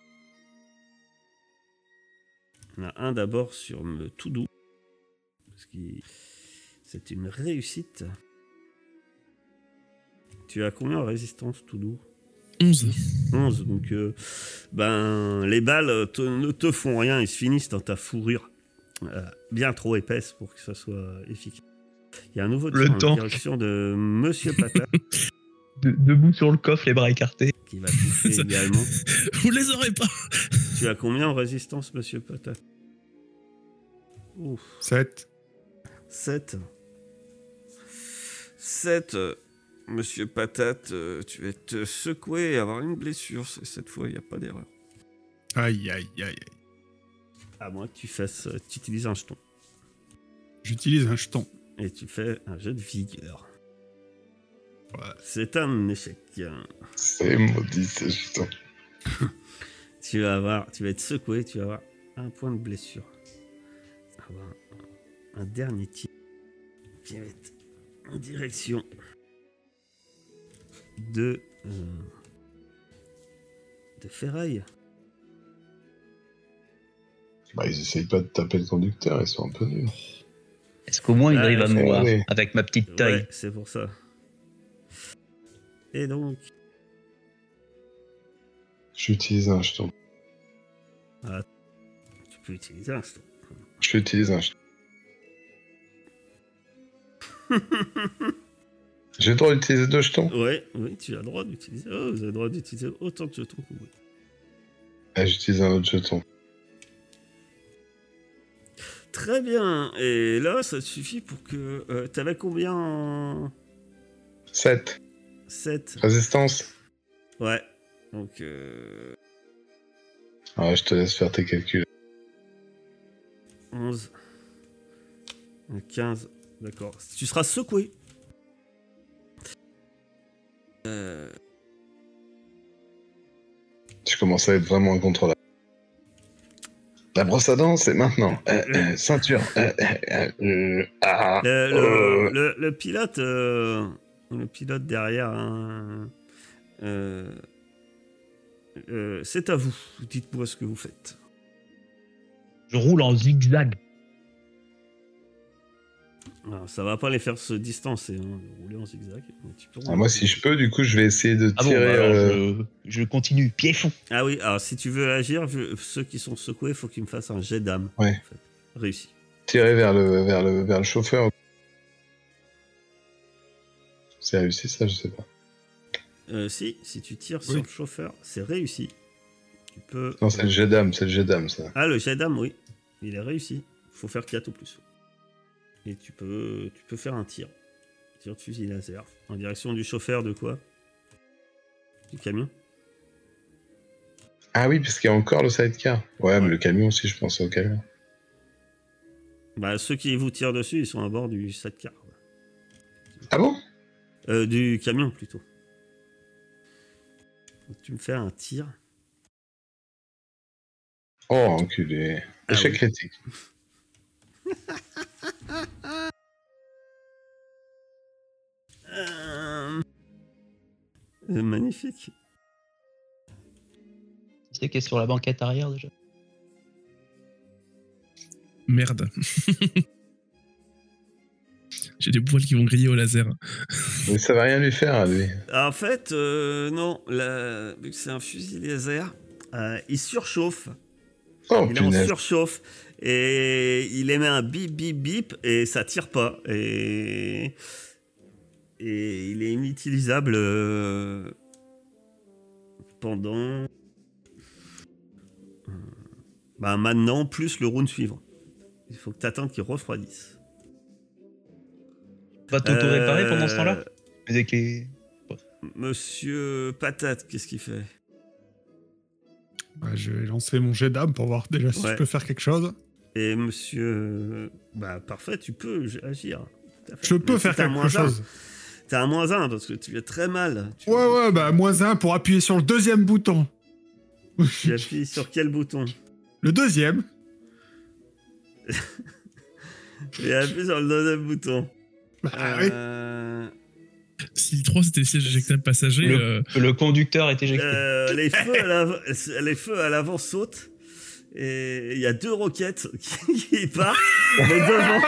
Il y en a un d'abord sur me tout doux. Parce que c'est une réussite. Tu as combien en résistance tout doux 11. 11. Donc, euh, ben, les balles te- ne te font rien. Ils se finissent dans ta fourrure. euh, bien trop épaisse pour que ça soit efficace. Il y a un nouveau Le tir en direction de Monsieur Patate De- Debout sur le coffre, les bras écartés. qui va toucher également. Vous les aurez pas. Tu as combien en résistance, Monsieur Patate Ouf. 7. 7. 7. euh, Monsieur Patate, euh, tu vas te secouer et avoir une blessure. Cette fois, il n'y a pas d'erreur. Aïe, aïe, aïe, aïe. À moins que tu fasses, euh, tu utilises un jeton. J'utilise un jeton. Et tu fais un jeu de vigueur. C'est un échec. C'est maudit, c'est juste. Tu vas avoir, tu vas être secoué, tu vas avoir un point de blessure. Avoir un, un dernier tir qui va être en direction de euh, de Ferraille. Bah, ils essayent pas de taper le conducteur, ils sont un peu nuls. Est-ce qu'au moins il Ouais, arrive à me voir avec ma petite taille? Ouais, c'est pour ça. Et donc, J'utilise un jeton. tu peux utiliser un jeton. J'utilise un jeton. J'ai le droit d'utiliser deux jetons? Ouais, oui, tu as le droit d'utiliser. Oh, vous avez le droit d'utiliser autant de jetons que vous voulez. Ah, j'utilise un autre jeton. Très bien. Et là, ça te suffit pour que. Euh, T'avais combien en 7. 7 Résistance Ouais. Donc, euh, Ah Ouais, je te laisse faire tes calculs. 11, 15, D'accord. Tu seras secoué. Euh, Je commence à être vraiment incontrôlable. La brosse à dents, c'est maintenant. Euh, euh, ceinture. Ah, le, le- euh, le- le pilote, euh, le pilote derrière, hein, euh, euh, c'est à vous. Dites-moi ce que vous faites. Je roule en zigzag. Alors, ça va pas les faire se distancer, hein, de rouler en zigzag. ah, moi, si je peux, du coup, je vais essayer de Ah bon, tirer. bah euh, je, je continue, pied fond. Ah oui, alors si tu veux agir, je- ceux qui sont secoués, il faut qu'ils me fassent un jet d'âme. Ouais. en fait. Réussi. tirer vers le, vers le, vers le chauffeur. C'est réussi, ça, je sais pas. Euh, si, si tu tires Oui. sur le chauffeur, c'est réussi. Tu peux. Non, c'est le jet d'âme, c'est le jet d'âme, ça. Ah, le jet d'âme, oui. Il est réussi. faut faire 4 ou plus. Et tu peux, tu peux faire un tir. Tir de fusil laser. En direction du chauffeur de quoi? Du camion Ah oui, parce qu'il y a encore le sidecar. Ouais, mais le camion aussi, je pense au camion. Bah, ceux qui vous tirent dessus, ils sont à bord du sidecar. Ah bon? Euh, du camion, plutôt. Donc, tu me fais un tir. Oh, enculé. Ah Échec oui. critique. Euh, magnifique. Tu sais qu'est-ce sur la banquette arrière déjà? Merde. J'ai des poils qui vont griller au laser. Mais ça va rien lui faire à lui. En fait, euh, non, la- vu que c'est un fusil laser, euh, il surchauffe. Oh, il est en surchauffe. Et il émet un bip bip bip et ça tire pas. Et, et il est inutilisable euh, pendant. Bah maintenant, plus le round suivant. Il faut que tu attendes qu'il refroidisse. Va t'auto-réparer pendant ce Euh, temps-là Avec les... Monsieur Patate, qu'est-ce qu'il fait? Bah, je vais lancer mon jet d'âme pour voir déjà si Ouais. je peux faire quelque chose. Et monsieur. Bah, parfait, tu peux agir. Je peux Mais faire quelque moins un. chose. T'as un moins 1 parce que tu es très mal. Tu, Ouais, ouais, bah, moins un pour appuyer sur le deuxième bouton. tu appuies sur quel bouton? Le deuxième. Et appuie sur le deuxième bouton. Bah, oui. Euh, Si le 3 c'était le siège éjectable passager, Le- euh, Le conducteur est éjecté. euh, les, feux à l'avant- les feux à l'avant sautent. Et il y a deux roquettes qui, qui partent, mais devant,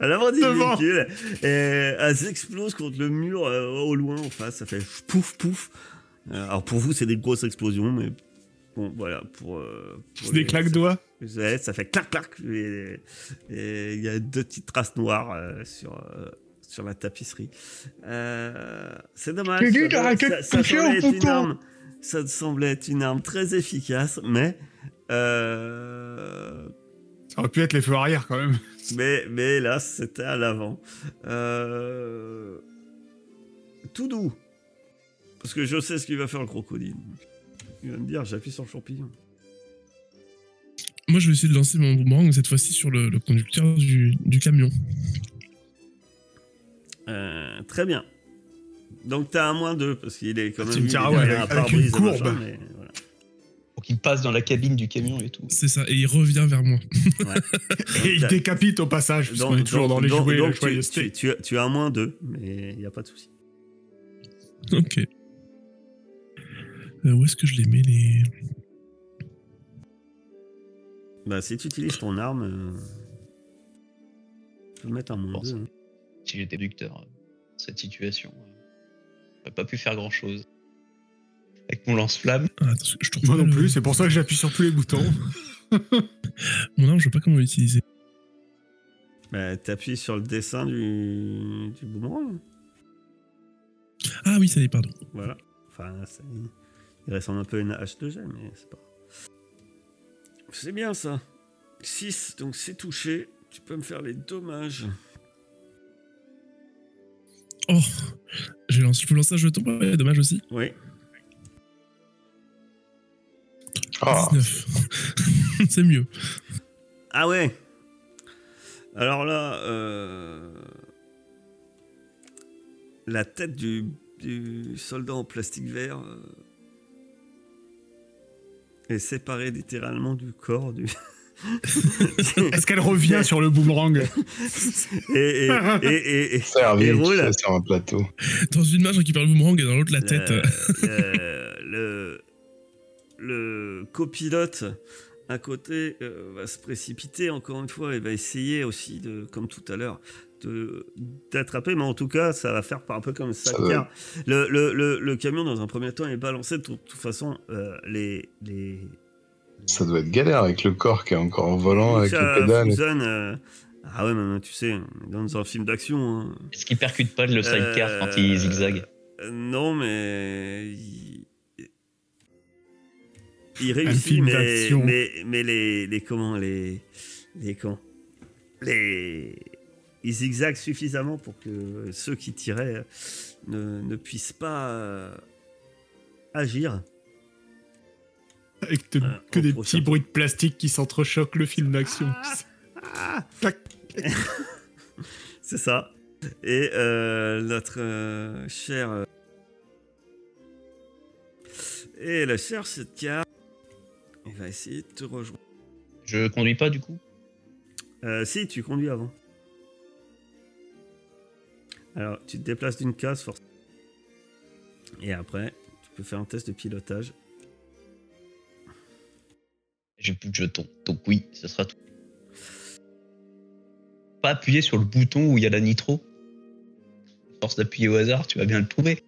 à l'avant du Devant. véhicule. Et elles explosent contre le mur euh, au loin, en face. Ça fait pouf pouf. Alors pour vous, c'est des grosses explosions, mais bon, voilà. Pour, euh, pour C'est des claques doigts. Ouais, ça fait clac clac. Et il y a deux petites traces noires euh, sur, euh, sur la tapisserie. Euh, c'est dommage. Dit ça- ça- semblait être une arme- Ça semblait être une arme très efficace, mais. Ça aurait pu être les feux arrière quand même. mais, mais là, c'était à l'avant. Tout doux. Parce que je sais ce qu'il va faire le crocodile. Il va me dire j'appuie sur le champignon. moi je vais essayer de lancer mon boomerang cette fois-ci sur le, le conducteur du, du camion. Euh, très bien. Donc t'as un moins 2 parce qu'il est quand même Tu me il est diras, ouais, avec- un avec une courbe. machin, mais voilà. Pour qu'il passe dans la cabine du camion et tout. C'est ça, et il revient vers moi. Et il décapite au passage, puisqu'on est toujours dans les donc- jouets tu, tu as un moins 2, mais il n'y a pas de souci. Ok. Euh, où est-ce que je les mets les. Bah, si tu utilises ton arme, euh, tu peux mettre un moins Bon, 2. ça- Si j'étais conducteur, euh, cette situation, euh, j'aurais pas pu faire grand chose. Avec mon lance-flamme, Ah, je trouve Moi pas non le- plus, c'est pour ça que j'appuie sur tous les boutons. Mon arme, je vois pas comment l'utiliser. Bah, t'appuies sur le dessin du, du boomerang. Ah oui, ça y est, pardon. Voilà. Enfin, ça- il ressemble un peu à une hache de gel, mais c'est pas. C'est bien ça. 6, donc c'est touché. Tu peux me faire les dommages. Oh Je, lance, je peux lancer un jeton, ouais, dommage aussi. Oui. Ah, 19. c'est mieux. Ah ouais Alors là, euh, la tête du, du soldat en plastique vert euh, est séparée littéralement du corps du. Est-ce qu'elle revient sur le boomerang et, et, et, et- et- Servi, et tu roule. sur un plateau. Dans une main, je récupère le boomerang et dans l'autre, la tête. Le, le, le copilote à côté euh, va se précipiter encore une fois et va essayer aussi de, comme tout à l'heure, de d'attraper, mais en tout cas, ça va faire par un peu comme ça. Le, le, le, le camion, dans un premier temps, est balancé. De toute, toute façon, euh, les, les, Ça doit être galère avec le corps qui est encore en volant, avec les pédales. euh, ah ouais, mais tu sais, on est dans un film d'action. hein. Est-ce qu'il percute pas le sidecar Euh, quand il zigzague Non, mais. Il, il réussit, film mais, d'action. mais, mais les, les. Comment Les. Les. Comment Les. Ils zigzaguent suffisamment pour que ceux qui tiraient ne, ne puissent pas euh, agir. Avec de- Euh, que des prochain. petits bruits de plastique qui s'entrechoquent le film d'action. Ah Clac. C'est ça. Et euh, notre euh, cher. euh, Et le cher Sitka, il va essayer de te rejoindre. Je conduis pas du coup? Euh, si, tu conduis avant. Alors, tu te déplaces d'une case, forcément. Et après, tu peux faire un test de pilotage. J'ai plus de jetons. Donc oui, ce sera tout. Pas appuyer sur le bouton où il y a la nitro. Force d'appuyer au hasard, tu vas bien le trouver.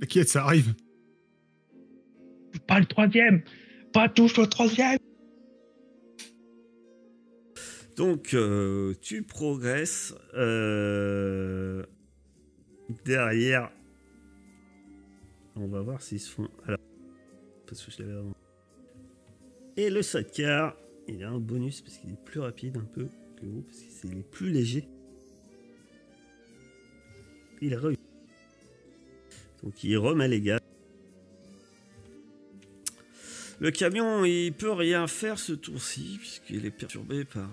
T'inquiète, ça arrive? Pas le troisième Pas touche au troisième Donc, euh, tu progresses euh, derrière. On va voir s'ils se font. Alors, parce que je l'avais avant. Et le sidecar, il a un bonus parce qu'il est plus rapide un peu que vous, parce qu'il est plus léger. Il réussit. Donc, il remet les gaz. Le camion, il peut rien faire ce tour-ci, puisqu'il est perturbé par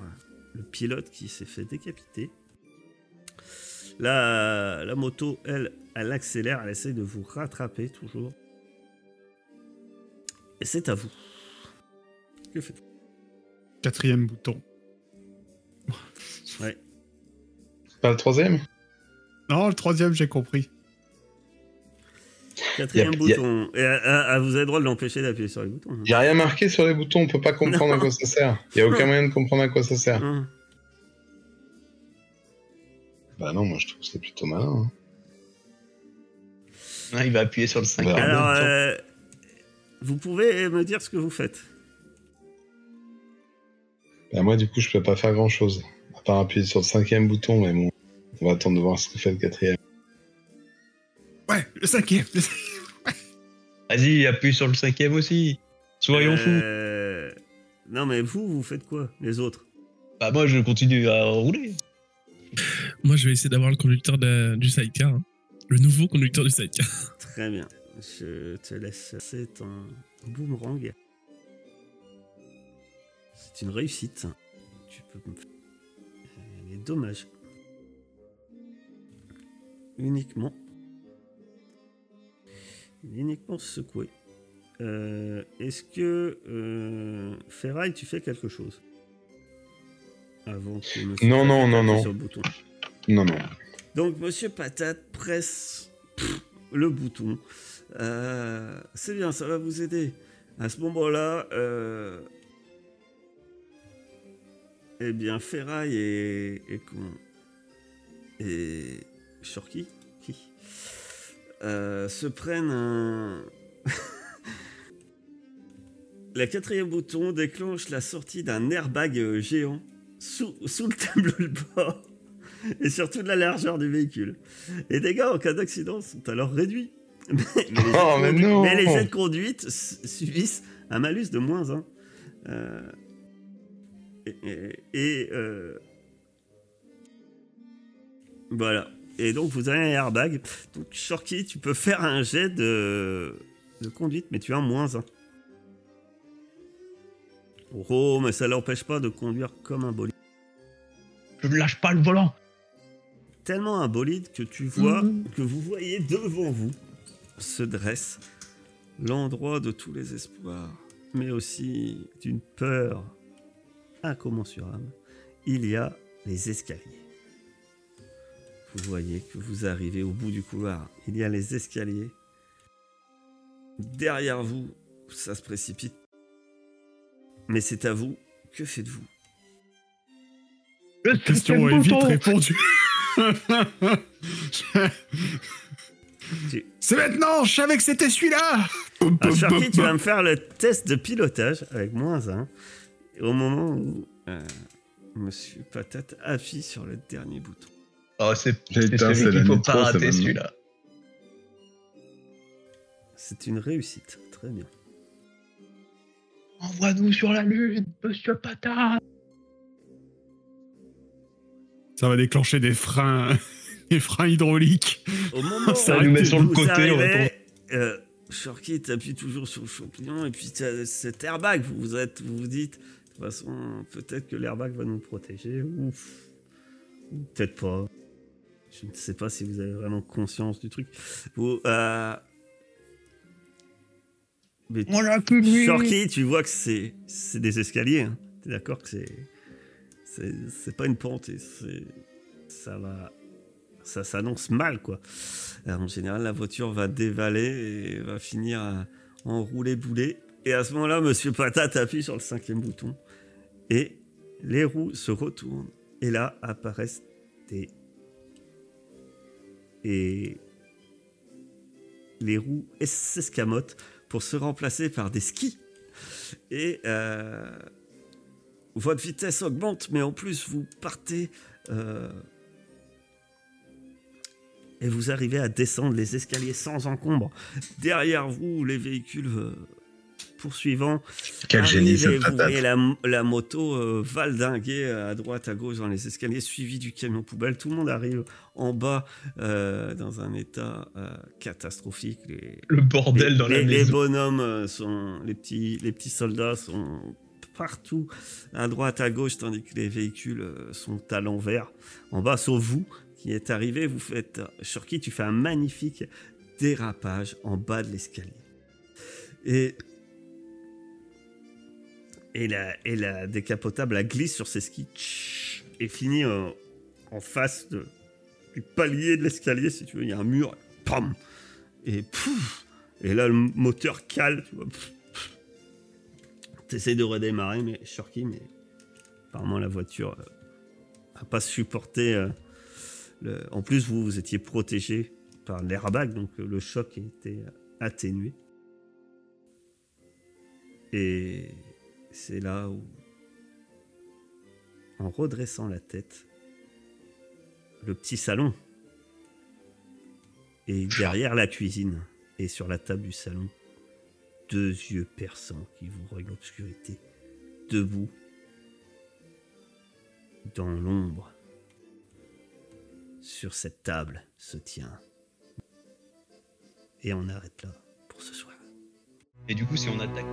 le pilote qui s'est fait décapiter. La, la moto, elle, elle accélère, elle essaie de vous rattraper toujours. Et c'est à vous. Que faites-vous? Quatrième bouton. Ouais. Pas le troisième? Non, le troisième, j'ai compris. Quatrième a- a- bouton. Et ah, ah, vous avez le droit de l'empêcher d'appuyer sur les boutons. hein. Il a rien marqué sur les boutons, on peut pas comprendre à quoi ça sert. Il y a aucun moyen de comprendre à quoi ça sert. Hein. Bah non, moi je trouve que c'est plutôt malin. hein. Il va appuyer sur le 5. Bah, Alors, euh, vous pouvez me dire ce que vous faites. Bah, moi du coup je peux pas faire grand chose. À part appuyer sur le cinquième bouton, mais bon, on va attendre de voir ce que fait le quatrième. Ouais, le cinquième. Vas-y, appuie sur le cinquième aussi. Soyons fous. Euh, Non, mais vous, vous faites quoi, les autres? Bah moi je continue à rouler. Moi, je vais essayer d'avoir le conducteur de- du sidecar. hein. Le nouveau conducteur du sidecar. Très bien. Je te laisse. C'est un boomerang. C'est une réussite. Tu peux. me faire- Les dommages. Uniquement. Uniquement secoué. Euh, Est-ce que euh, Ferraille, tu fais quelque chose avant que Monsieur Non, non, Patate non, non. sur le bouton? Non, non. Donc, Monsieur Patate presse pff, le bouton. Euh, c'est bien, ça va vous aider. À ce moment-là, eh bien, Ferraille et, et et Shorky euh, se prennent un. La quatrième bouton déclenche la sortie d'un airbag euh, géant sous, sous le tableau de bord et sur toute la largeur du véhicule. Les dégâts en cas d'accident sont alors réduits. Mais, mais les, Oh, de mais conduite- non mais les jets de conduite s- subissent un malus de moins 1. et et- et, euh, voilà. Et donc vous avez un airbag. Donc Shorky, tu peux faire un jet de, de conduite, mais tu as un moins 1. Oh, mais ça l'empêche pas de conduire comme un bolide. Je ne lâche pas le volant. Tellement un bolide que tu vois, Mhm. que vous voyez devant vous se dresse l'endroit de tous les espoirs, mais aussi d'une peur incommensurable. Il y a les escaliers. Vous voyez que vous arrivez au bout du couloir. Il y a les escaliers. Derrière vous, ça se précipite. Mais c'est à vous. Que faites-vous? Le Question est vite répondue. Tu- C'est maintenant, je savais que c'était celui-là Ah, Sharky, tu vas me faire le test de pilotage avec moins 1. Au moment où euh, Monsieur Patate appuie sur le dernier bouton. Oh, c'est celui qu'il faut pas rater celui-là. C'est une réussite. Très bien. Envoie-nous sur la lune, monsieur Patate. Ça va déclencher des freins, des freins hydrauliques. Au moment Ça où nous met sur le côté, on arrivez, euh, Sharky t'appuie toujours sur le champignon et puis t'as cet airbag. Vous vous, êtes, vous vous dites, de toute façon, peut-être que l'airbag va nous protéger ou, ou peut-être pas. Je ne sais pas si vous avez vraiment conscience du truc. Vous, euh, mais On l'a plus lui. Sharky, tu vois que c'est c'est des escaliers. Hein. T'es d'accord que c'est c'est c'est pas une pente et c'est ça va ça s'annonce mal quoi. Alors, en général, la voiture va dévaler et va finir à enrouler bouler. Et à ce moment-là, Monsieur Patate appuie sur le cinquième bouton et les roues se retournent et là apparaissent des et les roues s'escamotent pour se remplacer par des skis. Et euh, votre vitesse augmente, mais en plus vous partez euh, et vous arrivez à descendre les escaliers sans encombre. Derrière vous, les véhicules poursuivants Quel génie, et cette vous voyez la, la moto euh, valdinguer à droite, à gauche dans les escaliers, suivi du camion poubelle. Tout le monde arrive en bas euh, dans un état euh, catastrophique. Les, Le bordel les, dans la les- les maison. bonhommes euh, sont les petits les petits soldats sont partout à droite à gauche tandis que les véhicules sont à l'envers en bas sauf vous qui êtes arrivé vous faites Shurky tu fais un magnifique dérapage en bas de l'escalier et et la, et la décapotable elle glisse sur ses skis et finit euh, en face du palier de l'escalier si tu veux il y a un mur pam et pouf et là, le moteur cale, tu vois. T'essayes de redémarrer, mais Shurky, mais apparemment la voiture euh, a pas supporté. euh, le... En plus, vous, vous étiez protégé par l'airbag, donc euh, le choc était atténué. Et c'est là où, en redressant la tête, le petit salon et derrière la cuisine et sur la table du salon, deux yeux perçants qui vous voient l'obscurité, debout, dans l'ombre. Sur cette table se tient. Et on arrête là pour ce soir. Et du coup, si on attaque